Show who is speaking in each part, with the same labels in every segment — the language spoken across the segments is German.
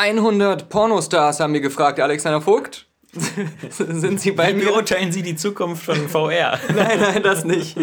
Speaker 1: 100 Pornostars haben wir gefragt, Alexander Vogt. Sind Sie bei
Speaker 2: Wie
Speaker 1: mir?
Speaker 2: beurteilen Sie die Zukunft von VR?
Speaker 1: Nein, nein, das nicht.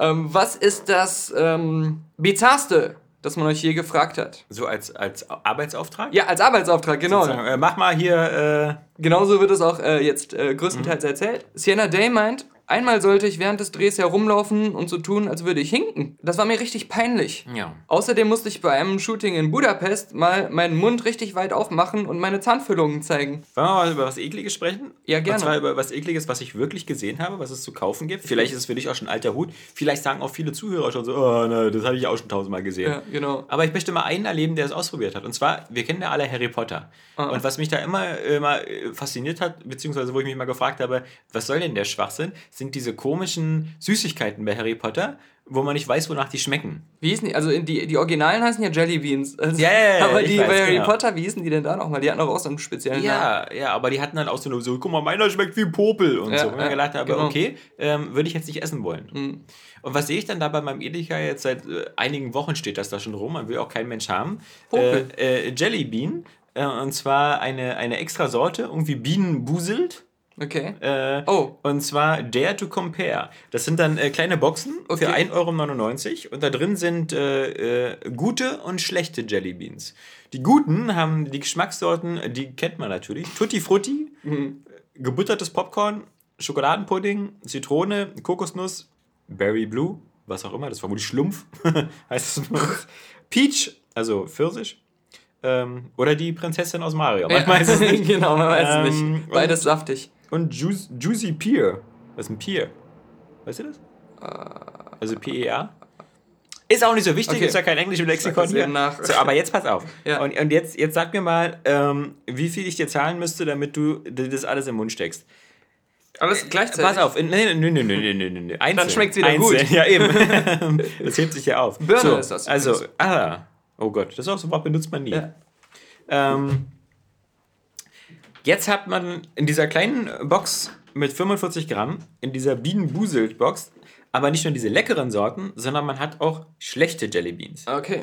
Speaker 1: ähm, was ist das ähm, Bizarrste, das man euch je gefragt hat?
Speaker 2: so als, als Arbeitsauftrag?
Speaker 1: Ja, als Arbeitsauftrag, genau.
Speaker 2: Äh, mach mal hier. Äh,
Speaker 1: Genauso wird es auch äh, jetzt äh, größtenteils erzählt. Sienna Day meint, einmal sollte ich während des Drehs herumlaufen und so tun, als würde ich hinken. Das war mir richtig peinlich.
Speaker 2: ja.
Speaker 1: Außerdem musste ich bei einem Shooting in Budapest mal meinen Mund richtig weit aufmachen und meine Zahnfüllungen zeigen.
Speaker 2: Wollen wir mal über was Ekliges sprechen?
Speaker 1: Ja, gerne.
Speaker 2: Und zwar über was Ekliges, was ich wirklich gesehen habe, was es zu kaufen gibt. Vielleicht ist es für dich auch schon alter Hut. Vielleicht sagen auch viele Zuhörer schon so, oh, ne, das habe ich auch schon tausendmal gesehen.
Speaker 1: Ja, genau.
Speaker 2: Aber ich möchte mal einen erleben, der es ausprobiert hat. Und zwar, wir kennen ja alle Harry Potter.
Speaker 1: Ah.
Speaker 2: Und was mich da immer, immer äh, fasziniert hat, beziehungsweise wo ich mich mal gefragt habe, was soll denn der Schwachsinn, sind diese komischen Süßigkeiten bei Harry Potter, wo man nicht weiß, wonach die schmecken.
Speaker 1: Wie hießen die? Also die, die Originalen heißen ja Jelly Beans. Also,
Speaker 2: Ja, ja, ja,
Speaker 1: aber die
Speaker 2: weiß,
Speaker 1: bei Harry
Speaker 2: genau.
Speaker 1: Potter, wie hießen die denn da nochmal? Die hatten auch so einen speziellen Namen.
Speaker 2: Ja, ja, aber die hatten dann auch so, eine- so guck mal, meiner schmeckt wie Popel und
Speaker 1: Ja,
Speaker 2: so. Und
Speaker 1: ja,
Speaker 2: ich gedacht habe,
Speaker 1: genau.
Speaker 2: okay, ähm, würde ich jetzt nicht essen wollen.
Speaker 1: Mhm.
Speaker 2: Und was sehe ich dann da bei meinem Edeka jetzt seit äh, einigen Wochen steht das da schon rum, man will auch kein Mensch haben.
Speaker 1: Popel.
Speaker 2: Äh, äh, Jelly Bean, äh, und zwar eine, eine extra Sorte, irgendwie Bienenbuselt.
Speaker 1: Okay.
Speaker 2: Äh,
Speaker 1: Oh.
Speaker 2: Und zwar Dare to Compare. Das sind dann äh, kleine Boxen
Speaker 1: Okay.
Speaker 2: für 1,99 Euro und da drin sind äh, äh, gute und schlechte Jelly Beans. Die guten haben die Geschmackssorten, die kennt man natürlich. Tutti Frutti,
Speaker 1: Mhm.
Speaker 2: gebuttertes Popcorn, Schokoladenpudding, Zitrone, Kokosnuss, Berry Blue, was auch immer, das ist vermutlich Schlumpf, heißt es. Peach, also Pfirsich. Ähm, oder die Prinzessin aus Mario. Man weiß es nicht.
Speaker 1: genau, man weiß es
Speaker 2: Ähm,
Speaker 1: nicht. Beides saftig.
Speaker 2: Und Juice, Juicy Pear. Was ist ein Pear? Weißt du das? Also P-E-A? Ist auch nicht so wichtig,
Speaker 1: Okay.
Speaker 2: ist ja kein Englisch im Lexikon hier.
Speaker 1: nach.
Speaker 2: So, aber jetzt pass auf.
Speaker 1: Ja.
Speaker 2: Und, und jetzt, jetzt sag mir mal, ähm, wie viel ich dir zahlen müsste, damit du dir das alles im Mund steckst.
Speaker 1: Alles gleichzeitig.
Speaker 2: Pass auf, nee, nee, nee, nee, nee, nee, nee. Einzeln.
Speaker 1: Dann schmeckt's wieder
Speaker 2: Einzeln.
Speaker 1: gut.
Speaker 2: Ja, eben. das hebt sich ja auf.
Speaker 1: Birne
Speaker 2: so,
Speaker 1: ist das
Speaker 2: Also, ah, oh Gott, das ist auch so Wort benutzt man nie.
Speaker 1: Ja.
Speaker 2: Ähm, jetzt hat man in dieser kleinen Box mit 45 Gramm, in dieser Bienenbuselt-Box, aber nicht nur diese leckeren Sorten, sondern man hat auch schlechte Jelly Beans.
Speaker 1: Okay.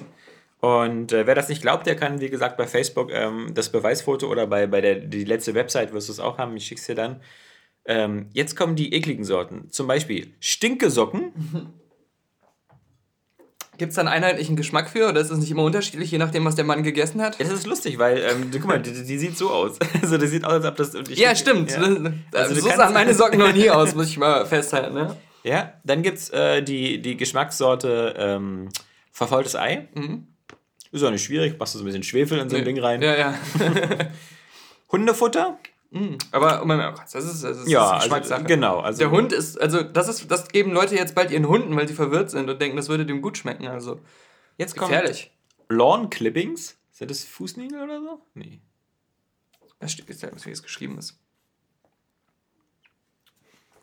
Speaker 2: Und äh, wer das nicht glaubt, der kann, wie gesagt, bei Facebook ähm, das Beweisfoto oder bei, bei der die letzte Website wirst du es auch haben, ich schick's dir dann. Ähm, jetzt kommen die ekligen Sorten. Zum Beispiel Stinkesocken.
Speaker 1: Gibt es da einen einheitlichen Geschmack für oder ist es nicht immer unterschiedlich, je nachdem, was der Mann gegessen hat?
Speaker 2: Das ist lustig, weil, ähm, guck mal, die, die sieht so aus. Also, die sieht aus, als ob das.
Speaker 1: Ja, stimmt.
Speaker 2: Ja.
Speaker 1: Also,
Speaker 2: Also,
Speaker 1: so sahen meine Socken noch nie aus, muss ich mal festhalten. Ne?
Speaker 2: Ja, dann gibt es äh, die, die Geschmackssorte ähm, verfaultes Ei. Ist auch nicht schwierig, machst du so ein bisschen Schwefel in so ein Ding rein.
Speaker 1: Ja, ja.
Speaker 2: Hundefutter?
Speaker 1: Aber oh mein Gott, das ist, das ist,
Speaker 2: Ja,
Speaker 1: ist
Speaker 2: also,
Speaker 1: Geschmackssache.
Speaker 2: genau. Also,
Speaker 1: Der Hund ist, also das ist, das geben Leute jetzt bald ihren Hunden, weil sie verwirrt sind und denken, das würde dem gut schmecken. Also
Speaker 2: jetzt kommt
Speaker 1: gefährlich.
Speaker 2: Lawn Clippings. Sind das Fußnägel oder so? Nee.
Speaker 1: Das steht jetzt wie es geschrieben ist.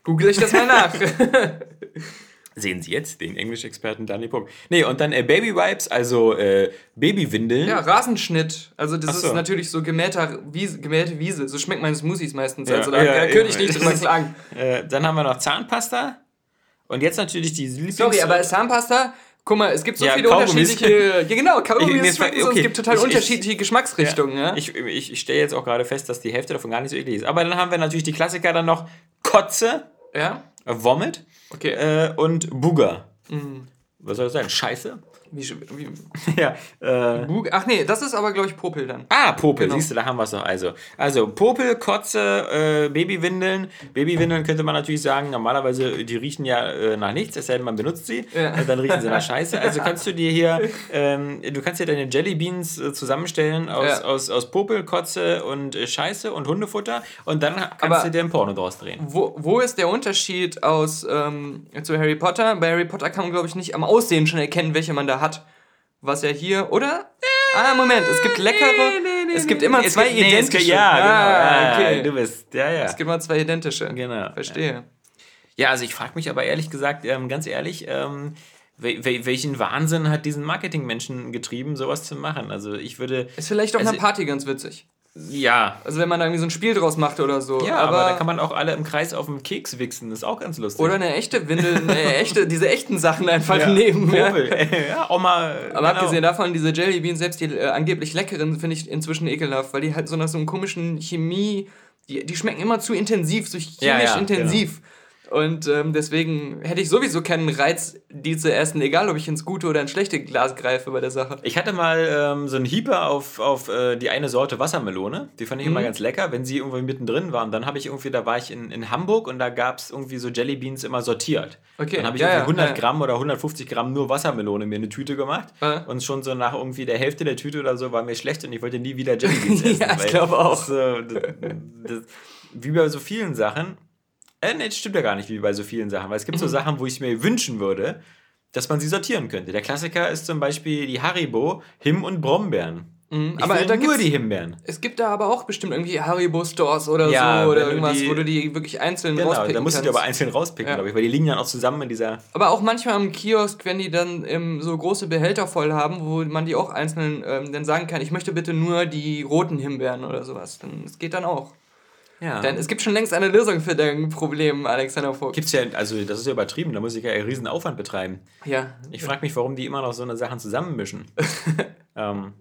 Speaker 1: Google ich das mal nach.
Speaker 2: Sehen Sie jetzt den Englischexperten Dani Puck. Nee, und dann äh, Baby Wipes, also äh, Babywindeln.
Speaker 1: ja, Rasenschnitt. Also das
Speaker 2: so.
Speaker 1: ist natürlich so gemähter Wiese, gemähte Wiese. So schmeckt meine Smoothies meistens.
Speaker 2: Ja,
Speaker 1: also da
Speaker 2: ja,
Speaker 1: ja, könnte ich nicht drüber klagen.
Speaker 2: Äh, dann haben wir noch Zahnpasta. Und jetzt natürlich die Lieblings...
Speaker 1: Sorry, aber Zahnpasta, guck mal, es gibt so
Speaker 2: Ja,
Speaker 1: viele
Speaker 2: Kaugummis.
Speaker 1: unterschiedliche. Ja, genau,
Speaker 2: Ich-
Speaker 1: Kaugummis schmecken so,
Speaker 2: okay,
Speaker 1: es gibt total
Speaker 2: ich- ich-
Speaker 1: unterschiedliche Geschmacksrichtungen. Ja,
Speaker 2: Ich, ich, ich stelle jetzt auch gerade fest, dass die Hälfte davon gar nicht so eklig ist. Aber dann haben wir natürlich die Klassiker dann noch Kotze,
Speaker 1: ja?
Speaker 2: Vomit
Speaker 1: okay.
Speaker 2: äh, und Booger. Was soll das sein? Scheiße?
Speaker 1: Wie, wie,
Speaker 2: ja. Äh,
Speaker 1: ach nee, das ist aber, glaube ich, Popel dann.
Speaker 2: ah, Popel,
Speaker 1: Genau.
Speaker 2: siehst du, da haben wir es doch. Also, also Popel, Kotze, äh, Babywindeln. Babywindeln könnte man natürlich sagen, normalerweise, die riechen ja äh, nach nichts, es sei denn, man benutzt sie.
Speaker 1: Ja.
Speaker 2: Dann riechen sie nach Scheiße. Also kannst du dir hier, ähm, du kannst dir deine Jellybeans äh, zusammenstellen aus,
Speaker 1: Ja.
Speaker 2: aus, aus Popel, Kotze und äh, Scheiße und Hundefutter und dann kannst
Speaker 1: Aber-
Speaker 2: du dir ein Porno draus drehen.
Speaker 1: Wo, wo ist der Unterschied aus ähm, zu Harry Potter? Bei Harry Potter kann man, glaube ich, nicht am Aussehen schon erkennen, welche man da hat. Was ja hier, oder? Ah, Moment, es gibt leckere. es gibt immer zwei
Speaker 2: gibt- nee,
Speaker 1: identische.
Speaker 2: gibt- ja, genau.
Speaker 1: Ah,
Speaker 2: Ah,
Speaker 1: okay.
Speaker 2: Du bist, ja, ja.
Speaker 1: Es gibt immer zwei identische.
Speaker 2: Genau.
Speaker 1: Verstehe.
Speaker 2: Ja, also ich frage mich aber ehrlich gesagt, ähm, ganz ehrlich, ähm, wel wel welchen Wahnsinn hat diesen Marketingmenschen getrieben, sowas zu machen? Also ich würde.
Speaker 1: Ist vielleicht auf
Speaker 2: Also-
Speaker 1: einer Party ganz witzig.
Speaker 2: Ja.
Speaker 1: Also wenn man da irgendwie so ein Spiel draus macht oder so.
Speaker 2: Ja, aber, aber da kann man auch alle im Kreis auf dem Keks wichsen. Das ist auch ganz lustig.
Speaker 1: Oder eine echte Windel, eine echte, diese echten Sachen einfach
Speaker 2: ja,
Speaker 1: nehmen. Ja.
Speaker 2: Popel. ja, Oma.
Speaker 1: Aber genau. abgesehen davon, diese Jellybeans, selbst die äh, angeblich leckeren, finde ich inzwischen ekelhaft, weil die halt so nach so einem komischen Chemie, die, die schmecken immer zu intensiv, so chemisch ja, ja, intensiv. Genau. Und ähm, deswegen hätte ich sowieso keinen Reiz, die zu essen, egal ob ich ins gute oder ins schlechte Glas greife bei der Sache.
Speaker 2: Ich hatte mal ähm, so einen Hieber auf, auf äh, die eine Sorte Wassermelone. Die fand ich mhm. immer ganz lecker, wenn sie irgendwo mittendrin war. Und dann habe ich irgendwie, da war ich in, in Hamburg und da gab es irgendwie so Jellybeans immer sortiert. Okay. Dann habe ich ja, irgendwie 100 ja, Gramm oder 150 Gramm nur Wassermelone mir eine Tüte gemacht. Ja. Und schon so nach irgendwie der Hälfte der Tüte oder so war mir schlecht und ich wollte nie wieder Jellybeans essen. ja, ich glaube auch. Das, das, das, wie bei so vielen Sachen äh, nee, das stimmt ja gar nicht, wie bei so vielen Sachen. Weil es gibt mhm. so Sachen, wo ich mir wünschen würde, dass man sie sortieren könnte. Der Klassiker ist zum Beispiel die Haribo Him- und Brombeeren. Mhm, aber
Speaker 1: da nur die Himbeeren. Es gibt da aber auch bestimmt irgendwie Haribo-Stores oder ja, so oder irgendwas, die, wo du die wirklich einzeln
Speaker 2: genau, rauspicken da musst kannst. du die aber einzeln rauspicken, ja. glaube ich, weil die liegen dann auch zusammen in dieser...
Speaker 1: Aber auch manchmal im Kiosk, wenn die dann ähm, so große Behälter voll haben, wo man die auch einzeln ähm, dann sagen kann, ich möchte bitte nur die roten Himbeeren oder sowas. Dann, das geht dann auch. Ja. Denn es gibt schon längst eine Lösung für dein Problem, Alexander Vogt.
Speaker 2: Gibt's ja, also das ist ja übertrieben, da muss ich ja einen riesen Aufwand betreiben. Ja. Ich frage mich, warum die immer noch so eine Sachen zusammenmischen. ähm.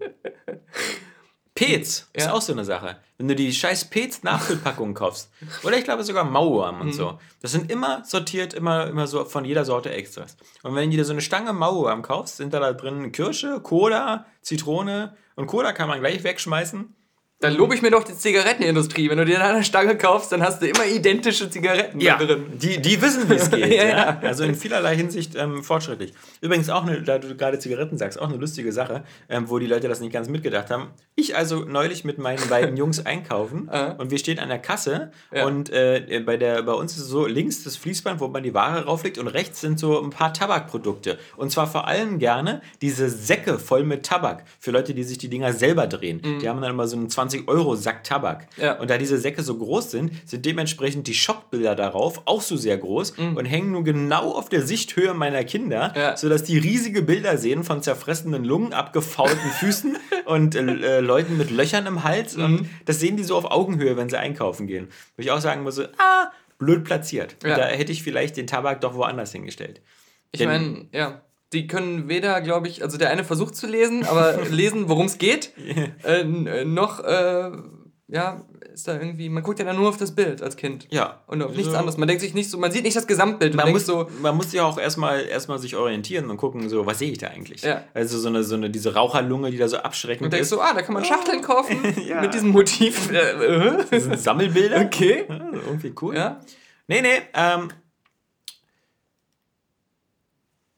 Speaker 2: Pez ja. ist auch so eine Sache. Wenn du die scheiß Pez Nachfüllpackungen kaufst, oder ich glaube sogar Mauerm und mhm. so, das sind immer sortiert, immer, immer so von jeder Sorte Extras. Und wenn du dir so eine Stange Mauerm kaufst, sind da, da drin Kirsche, Cola, Zitrone und Cola kann man gleich wegschmeißen.
Speaker 1: Dann lobe ich mir doch die Zigarettenindustrie. Wenn du dir eine Stange kaufst, dann hast du immer identische Zigaretten
Speaker 2: ja, drin. Die, die wissen, wie es geht. ja, ja. Also in vielerlei Hinsicht ähm, fortschrittlich. Übrigens auch, eine, da du gerade Zigaretten sagst, auch eine lustige Sache, ähm, wo die Leute das nicht ganz mitgedacht haben. Ich also neulich mit meinen beiden Jungs einkaufen und wir stehen an der Kasse und äh, bei, der, bei uns ist es so links das Fließband, wo man die Ware rauflegt und rechts sind so ein paar Tabakprodukte. Und zwar vor allem gerne diese Säcke voll mit Tabak. Für Leute, die sich die Dinger selber drehen. Mhm. Die haben dann immer so einen 20 20 Euro Sack Tabak. Ja. Und da diese Säcke so groß sind, sind dementsprechend die Schockbilder darauf auch so sehr groß mhm. und hängen nur genau auf der Sichthöhe meiner Kinder, ja. sodass die riesige Bilder sehen von zerfressenen Lungen, abgefaulten Füßen und äh, äh, Leuten mit Löchern im Hals. Mhm. Und das sehen die so auf Augenhöhe, wenn sie einkaufen gehen. Wo ich auch sagen muss, ah, blöd platziert. Ja. Da hätte ich vielleicht den Tabak doch woanders hingestellt.
Speaker 1: Ich meine, ja die können weder, glaube ich, also der eine versucht zu lesen, aber lesen, worum es geht, äh, äh, noch, äh, ja, ist da irgendwie, man guckt ja dann nur auf das Bild als Kind. Ja. Und auf nichts anderes. Man denkt sich nicht so, man sieht nicht das Gesamtbild.
Speaker 2: Man, man muss, so, man muss ja auch erstmal, erstmal sich orientieren und gucken, so, was sehe ich da eigentlich? Ja. Also so eine, so eine, diese Raucherlunge, die da so abschreckend
Speaker 1: und ist. Und denkst so, ah, da kann man Schachteln kaufen ja. mit diesem Motiv.
Speaker 2: Das sind Sammelbilder. Okay. Ja, irgendwie cool. Ja. Nee, nee, ähm,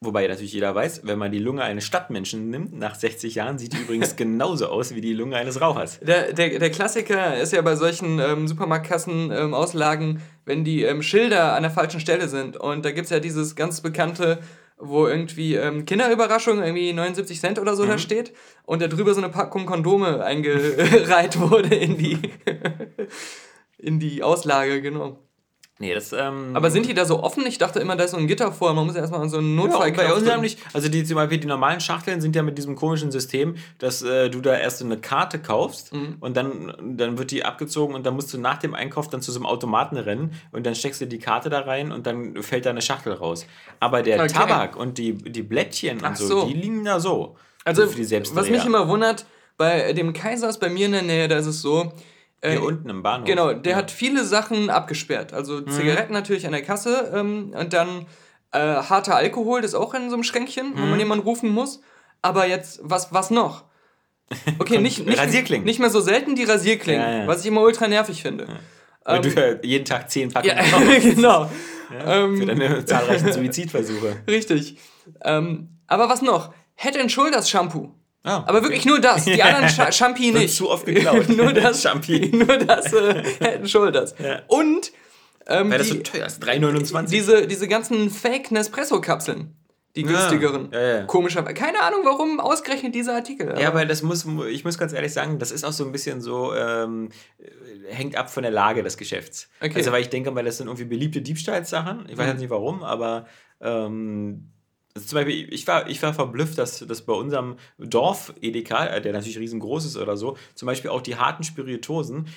Speaker 2: Wobei natürlich jeder weiß, wenn man die Lunge eines Stadtmenschen nimmt, nach 60 Jahren sieht die übrigens genauso aus wie die Lunge eines Rauchers.
Speaker 1: Der, der, der Klassiker ist ja bei solchen ähm, Supermarktkassen-Auslagen, ähm, wenn die ähm, Schilder an der falschen Stelle sind. Und da gibt es ja dieses ganz bekannte, wo irgendwie ähm, Kinderüberraschung, irgendwie 79 Cent oder so mhm. da steht. Und da drüber so eine Packung Kondome eingereiht wurde in die, in die Auslage, genau. Nee, das, ähm, Aber sind die da so offen? Ich dachte immer, da ist so ein Gitter vor. Man muss ja erstmal so einen Notfall
Speaker 2: ja, bei uns haben nicht. Also die, zum Beispiel die normalen Schachteln sind ja mit diesem komischen System, dass äh, du da erst eine Karte kaufst mhm. und dann, dann wird die abgezogen und dann musst du nach dem Einkauf dann zu so einem Automaten rennen und dann steckst du die Karte da rein und dann fällt da eine Schachtel raus. Aber der okay. Tabak und die, die Blättchen Ach und so, so, die liegen da so.
Speaker 1: Also, was mich immer wundert, bei dem Kaisers bei mir in der Nähe, da ist es so, hier äh, unten im Bahnhof. Genau, der ja. hat viele Sachen abgesperrt. Also mhm. Zigaretten natürlich an der Kasse ähm, und dann äh, harter Alkohol, das ist auch in so einem Schränkchen, mhm. wo man mhm. jemanden rufen muss. Aber jetzt, was, was noch? Okay, nicht, nicht, nicht mehr so selten die Rasierklingen, ja, ja. was ich immer ultra nervig finde.
Speaker 2: Weil ähm, du ja jeden Tag zehn Packungen ja, genau. Ähm, für deine zahlreichen Suizidversuche.
Speaker 1: Richtig. Ähm, aber was noch? Head and Shoulders Shampoo. Ah, Aber wirklich nur das. Die anderen Sch Champi nicht. zu oft geklaut. nur das. Champi. Nur das äh, Head and Shoulders. Ja. Und. Ähm, Weil das die, so teuer ist. 3,29. Diese, diese ganzen Fake Nespresso-Kapseln. Die günstigeren. Ja, ja, Komischerweise. Keine Ahnung, warum ausgerechnet dieser Artikel.
Speaker 2: Ja, weil das muss, ich muss ganz ehrlich sagen, das ist auch so ein bisschen so, ähm, hängt ab von der Lage des Geschäfts. Okay. Also, weil ich denke, weil das sind irgendwie beliebte Diebstahlsachen. Ich weiß mhm. jetzt nicht warum, aber ähm, zum Beispiel, ich war, ich war verblüfft, dass, dass bei unserem Dorf Edeka, äh, der natürlich riesengroß ist oder so, zum Beispiel auch die harten Spiritosen, äh,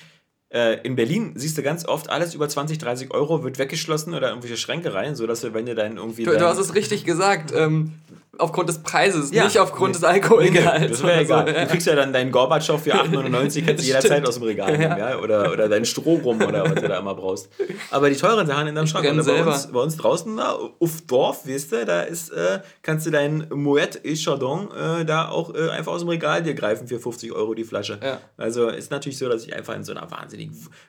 Speaker 2: in Berlin siehst du ganz oft, alles über 20, 30 Euro wird weggeschlossen oder irgendwelche Schränke rein, sodass du, wenn du dann irgendwie.
Speaker 1: Du, du hast es richtig gesagt. Ähm, aufgrund des Preises, ja. nicht aufgrund nee. des Alkoholgehalts.
Speaker 2: Das wäre egal. So, ja. Du kriegst ja dann deinen Gorbatschow für 8,99, kannst du jederzeit aus dem Regal nehmen, ja. Oder, oder deinen Strohrum oder was du da immer brauchst. Aber die teuren Sachen in deinem Schrank. Und bei uns, bei uns draußen da, auf Dorf, weißt du, da ist, äh, kannst du deinen Moet et Chardon äh, da auch äh, einfach aus dem Regal dir greifen für 50 Euro die Flasche. Also ist natürlich so, dass ich einfach in so einer wahnsinnigen,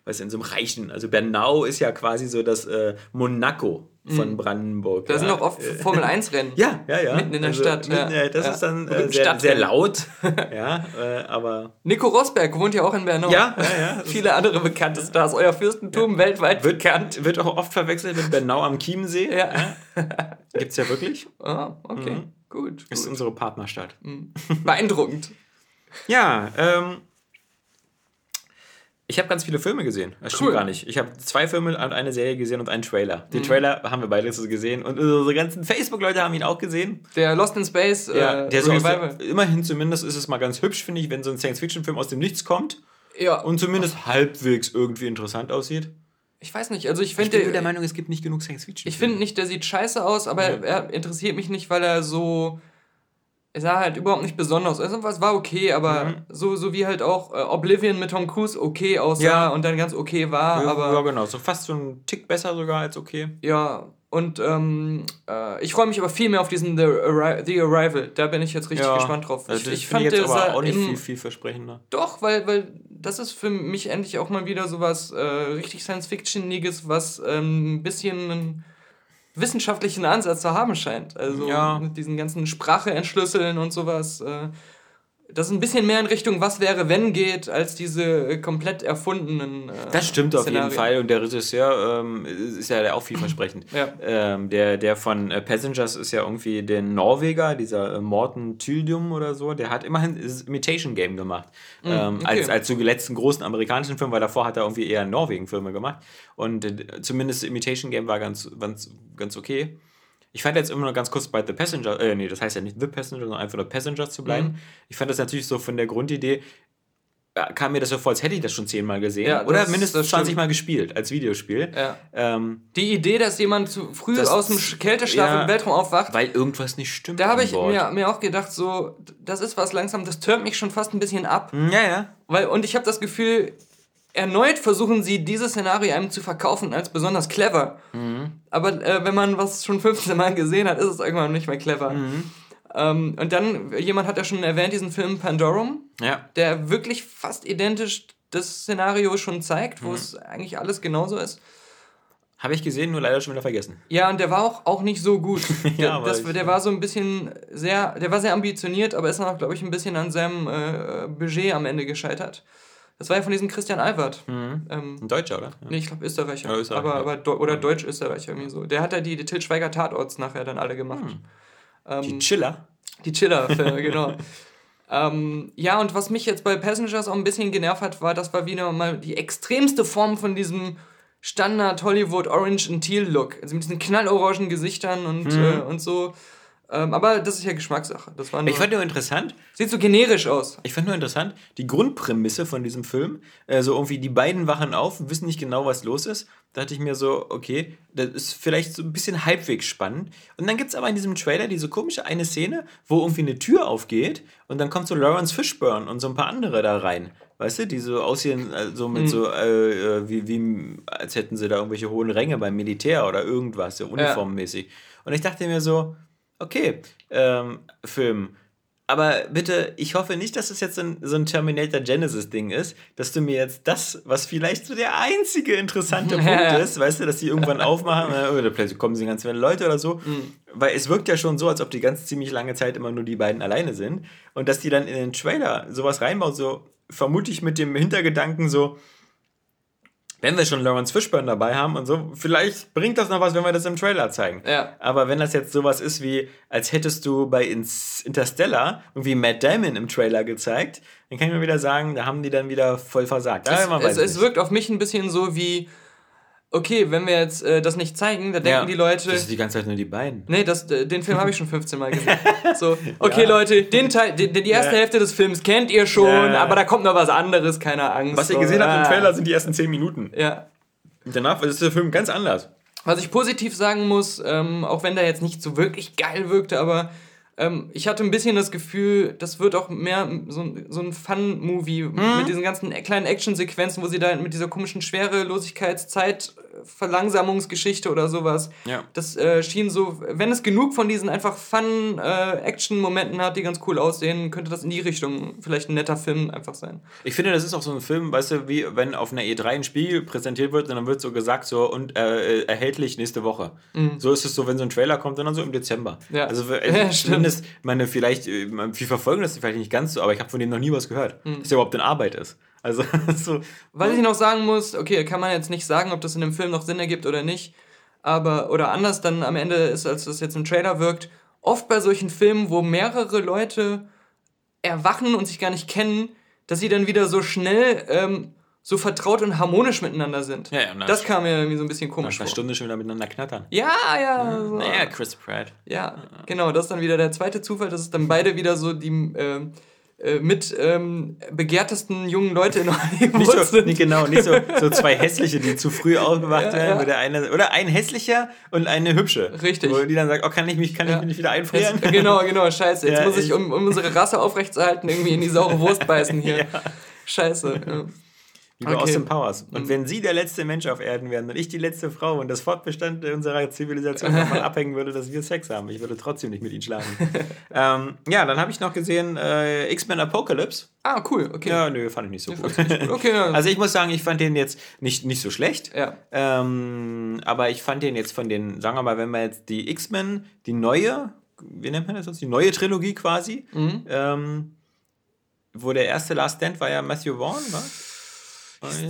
Speaker 2: weißt du, in so einem reichen, also Bernau ist ja quasi so das äh, Monaco von mhm. Brandenburg.
Speaker 1: Da ja. sind auch oft Formel 1 Rennen.
Speaker 2: ja, ja, ja.
Speaker 1: Mitten in der also, Stadt.
Speaker 2: Mitten, ja. Das ja. ist dann äh, sehr, sehr, laut. ja, äh, aber.
Speaker 1: Nico Rosberg wohnt ja auch in Bernau.
Speaker 2: Ja, ja, ja.
Speaker 1: Viele andere bekannte Stars. Euer Fürstentum weltweit
Speaker 2: wird, bekannt. Wird auch oft verwechselt mit Bernau am Chiemsee. Ja. Gibt's ja wirklich.
Speaker 1: Oh, okay. Mhm. Gut.
Speaker 2: Ist
Speaker 1: gut.
Speaker 2: unsere Partnerstadt.
Speaker 1: Mhm. Beeindruckend.
Speaker 2: ja, ähm, ich habe ganz viele Filme gesehen. Das stimmt cool. gar nicht. Ich habe zwei Filme und eine Serie gesehen und einen Trailer. Den mhm. Trailer haben wir beide gesehen und unsere ganzen Facebook-Leute haben ihn auch gesehen.
Speaker 1: Der Lost in Space.
Speaker 2: Ja, äh, der so der, immerhin zumindest ist es mal ganz hübsch, finde ich, wenn so ein Science-Fiction-Film aus dem Nichts kommt.
Speaker 1: Ja.
Speaker 2: Und zumindest halbwegs irgendwie interessant aussieht.
Speaker 1: Ich weiß nicht, also ich finde.
Speaker 2: Ich bin der Meinung, es gibt nicht genug Science-Fiction.
Speaker 1: Ich finde nicht, der sieht scheiße aus, aber ja. er interessiert mich nicht, weil er so es sah halt überhaupt nicht besonders. Also es war okay, aber mhm. so, so wie halt auch äh, Oblivion mit Tom Cruise okay aussah ja. und dann ganz okay war.
Speaker 2: Ja,
Speaker 1: aber,
Speaker 2: ja, genau. So fast so ein Tick besser sogar als okay.
Speaker 1: Ja, und ähm, äh, ich freue mich aber viel mehr auf diesen The, Arri The Arrival. Da bin ich jetzt richtig ja. gespannt drauf.
Speaker 2: Also ich, ich fand jetzt aber auch nicht viel, viel versprechender.
Speaker 1: Doch, weil, weil das ist für mich endlich auch mal wieder sowas äh, richtig Science-Fiction-iges, was ähm, ein bisschen wissenschaftlichen Ansatz zu haben scheint. Also ja. mit diesen ganzen Sprache entschlüsseln und sowas. Äh, das ist ein bisschen mehr in Richtung Was wäre, wenn geht, als diese äh, komplett erfundenen. Äh,
Speaker 2: das stimmt auf jeden Fall. Und der Regisseur ähm, ist ja auch vielversprechend.
Speaker 1: ja.
Speaker 2: Ähm, der, der von äh, Passengers ist ja irgendwie der Norweger, dieser äh, Morten Tyldum oder so. Der hat immerhin das Imitation Game gemacht. Mhm, ähm, okay. als, als so letzten großen amerikanischen Film, weil davor hat er irgendwie eher Norwegen-Filme gemacht. Und äh, zumindest Imitation Game war ganz, ganz, ganz okay. Ich fand jetzt immer noch ganz kurz bei The Passenger, äh, nee, das heißt ja nicht The Passenger, sondern einfach nur Passengers zu bleiben. Mhm. Ich fand das natürlich so von der Grundidee, kam mir das so vor, als hätte ich das schon zehnmal gesehen. Ja, oder mindestens 20 Mal gespielt als Videospiel.
Speaker 1: Ja.
Speaker 2: Ähm,
Speaker 1: die Idee, dass jemand zu früh das, aus dem Kälteschlaf ja, im Weltraum aufwacht.
Speaker 2: Weil irgendwas nicht stimmt.
Speaker 1: Da habe ich mir, mir auch gedacht, so, das ist was langsam, das türmt mich schon fast ein bisschen ab.
Speaker 2: Ja, ja.
Speaker 1: Weil, und ich habe das Gefühl, erneut versuchen sie, dieses Szenario einem zu verkaufen als besonders clever.
Speaker 2: Mhm.
Speaker 1: Aber äh, wenn man was schon 15 Mal gesehen hat, ist es irgendwann nicht mehr clever.
Speaker 2: Mhm.
Speaker 1: Ähm, und dann, jemand hat ja schon erwähnt, diesen Film Pandorum,
Speaker 2: ja.
Speaker 1: der wirklich fast identisch das Szenario schon zeigt, wo mhm. es eigentlich alles genauso ist.
Speaker 2: Habe ich gesehen, nur leider schon wieder vergessen.
Speaker 1: Ja, und der war auch, auch nicht so gut.
Speaker 2: ja,
Speaker 1: der, das, der war so ein bisschen sehr, der war sehr ambitioniert, aber ist noch, glaube ich, ein bisschen an seinem äh, Budget am Ende gescheitert. Das war ja von diesem Christian Albert.
Speaker 2: Mhm. Ähm, Ein Deutscher, oder?
Speaker 1: Nee, ich glaube Österreicher.
Speaker 2: Ja, Österreicher.
Speaker 1: Aber, aber, oder Deutsch-Österreicher irgendwie so. Der hat ja die, die Til Schweiger Tatorts nachher dann alle gemacht. Mhm.
Speaker 2: Ähm, die Chiller?
Speaker 1: Die Chiller-Filme, genau. Ähm, ja, und was mich jetzt bei Passengers auch ein bisschen genervt hat, war, das war wieder mal die extremste Form von diesem Standard Hollywood Orange and Teal Look. Also mit diesen knallorangen Gesichtern und, mhm. äh, und so. Ähm, aber das ist ja Geschmackssache. Das war
Speaker 2: ich fand nur interessant.
Speaker 1: Sieht so generisch aus.
Speaker 2: Ich fand nur interessant, die Grundprämisse von diesem Film, äh, so irgendwie die beiden wachen auf, wissen nicht genau, was los ist. Da dachte ich mir so, okay, das ist vielleicht so ein bisschen halbwegs spannend. Und dann gibt es aber in diesem Trailer diese komische eine Szene, wo irgendwie eine Tür aufgeht und dann kommt so Lawrence Fishburne und so ein paar andere da rein. Weißt du, die so aussehen, äh, so mit mhm. so, äh, äh, wie, wie, als hätten sie da irgendwelche hohen Ränge beim Militär oder irgendwas, so uniformmäßig. Ja. Und ich dachte mir so, okay, ähm, Film. Aber bitte, ich hoffe nicht, dass es jetzt so ein, so ein Terminator Genesis-Ding ist, dass du mir jetzt das, was vielleicht so der einzige interessante Punkt ist, weißt du, dass die irgendwann aufmachen, oder plötzlich kommen sie ganz viele Leute oder so, mhm. weil es wirkt ja schon so, als ob die ganz ziemlich lange Zeit immer nur die beiden alleine sind und dass die dann in den Trailer sowas reinbauen, so vermute ich mit dem Hintergedanken so, wenn wir schon Lawrence Fishburne dabei haben und so, vielleicht bringt das noch was, wenn wir das im Trailer zeigen.
Speaker 1: Ja.
Speaker 2: Aber wenn das jetzt sowas ist wie, als hättest du bei Interstellar irgendwie Matt Damon im Trailer gezeigt, dann kann ich mir wieder sagen, da haben die dann wieder voll versagt.
Speaker 1: Es, es, es wirkt auf mich ein bisschen so wie okay, wenn wir jetzt äh, das nicht zeigen, dann denken
Speaker 2: Ja,
Speaker 1: die Leute.
Speaker 2: Das ist die ganze Zeit nur die beiden.
Speaker 1: Nee, das, äh, den Film habe ich schon 15 Mal gesehen. So, okay, Leute, den Teil, die, die erste
Speaker 2: Ja.
Speaker 1: Hälfte des Films kennt ihr schon,
Speaker 2: Ja.
Speaker 1: aber da kommt noch was anderes, keine Angst.
Speaker 2: Was ihr
Speaker 1: So,
Speaker 2: gesehen habt im
Speaker 1: ah.
Speaker 2: Trailer sind die ersten 10 Minuten.
Speaker 1: Ja.
Speaker 2: Danach ist der Film ganz anders.
Speaker 1: Was ich positiv sagen muss, ähm, auch wenn der jetzt nicht so wirklich geil wirkte, aber ähm, ich hatte ein bisschen das Gefühl, das wird auch mehr so, ein- so ein Fun-Movie
Speaker 2: Mhm.
Speaker 1: mit diesen ganzen kleinen Action-Sequenzen, wo sie da mit dieser komischen Schwerelosigkeitszeit, Verlangsamungsgeschichte oder sowas.
Speaker 2: Ja.
Speaker 1: Das äh, schien so, wenn es genug von diesen einfach Fun-Action-Momenten hat, die ganz cool aussehen, könnte das in die Richtung vielleicht ein netter Film einfach sein.
Speaker 2: Ich finde, das ist auch so ein Film, weißt du, wie wenn auf einer E3 ein Spiel präsentiert wird und dann wird so gesagt, so und äh, äh, erhältlich nächste Woche. So ist es so, wenn so ein Trailer kommt, dann so im Dezember.
Speaker 1: Mhm. Ja.
Speaker 2: Also äh,
Speaker 1: Ja,
Speaker 2: zumindest, meine, vielleicht, äh, wir verfolgen das vielleicht nicht ganz so, aber ich habe von denen noch nie was gehört,
Speaker 1: Mhm.
Speaker 2: dass der überhaupt in Arbeit ist. Also so.
Speaker 1: Was ich noch sagen muss, okay, kann man jetzt nicht sagen, ob das in dem Film noch Sinn ergibt oder nicht, aber, oder anders dann am Ende ist, als das jetzt im Trailer wirkt, oft bei solchen Filmen, wo mehrere Leute erwachen und sich gar nicht kennen, dass sie dann wieder so schnell ähm, so vertraut und harmonisch miteinander sind.
Speaker 2: Ja, ja,
Speaker 1: das kam mir irgendwie so ein bisschen komisch vor.
Speaker 2: Stunde schon wieder miteinander knattern.
Speaker 1: Ja, ja. So.
Speaker 2: Naja, Chris Pratt.
Speaker 1: Ja, genau, das ist dann wieder der zweite Zufall, dass es dann beide wieder so die äh, mit ähm, begehrtesten jungen Leute in Hollywood
Speaker 2: Nicht so,
Speaker 1: sind.
Speaker 2: nicht genau, nicht so, so zwei hässliche, die zu früh aufgewacht
Speaker 1: Ja,
Speaker 2: werden,
Speaker 1: ja.
Speaker 2: wo der eine, oder ein hässlicher und eine hübsche.
Speaker 1: Richtig.
Speaker 2: Wo die dann sagt, oh, kann ich mich, kann ich
Speaker 1: Ja.
Speaker 2: mich nicht wieder einfrieren?
Speaker 1: Jetzt, genau, genau, scheiße. Jetzt muss ich,
Speaker 2: ich-
Speaker 1: um, um unsere Rasse aufrechtzuerhalten, irgendwie in die saure Wurst beißen hier. Scheiße. Ja.
Speaker 2: Liebe
Speaker 1: Okay.
Speaker 2: Austin Powers.
Speaker 1: Mhm.
Speaker 2: Und wenn Sie der letzte Mensch auf Erden wären und ich die letzte Frau und das Fortbestand unserer Zivilisation davon abhängen würde, dass wir Sex haben, ich würde trotzdem nicht mit Ihnen schlafen. ähm, ja, dann habe ich noch gesehen äh, X-Men Apocalypse.
Speaker 1: Ah, cool, okay.
Speaker 2: Ja, nö, fand ich nicht so
Speaker 1: Ich
Speaker 2: gut.
Speaker 1: nicht gut. Okay, ja.
Speaker 2: Also ich muss sagen, ich fand den jetzt nicht, nicht so schlecht.
Speaker 1: Ja.
Speaker 2: Ähm, aber ich fand den jetzt von den, sagen wir mal, wenn man jetzt die X-Men, die neue, wie nennt man das sonst? Die neue Trilogie quasi,
Speaker 1: Mhm.
Speaker 2: ähm, wo der erste Last Stand war ja Matthew Vaughn, was?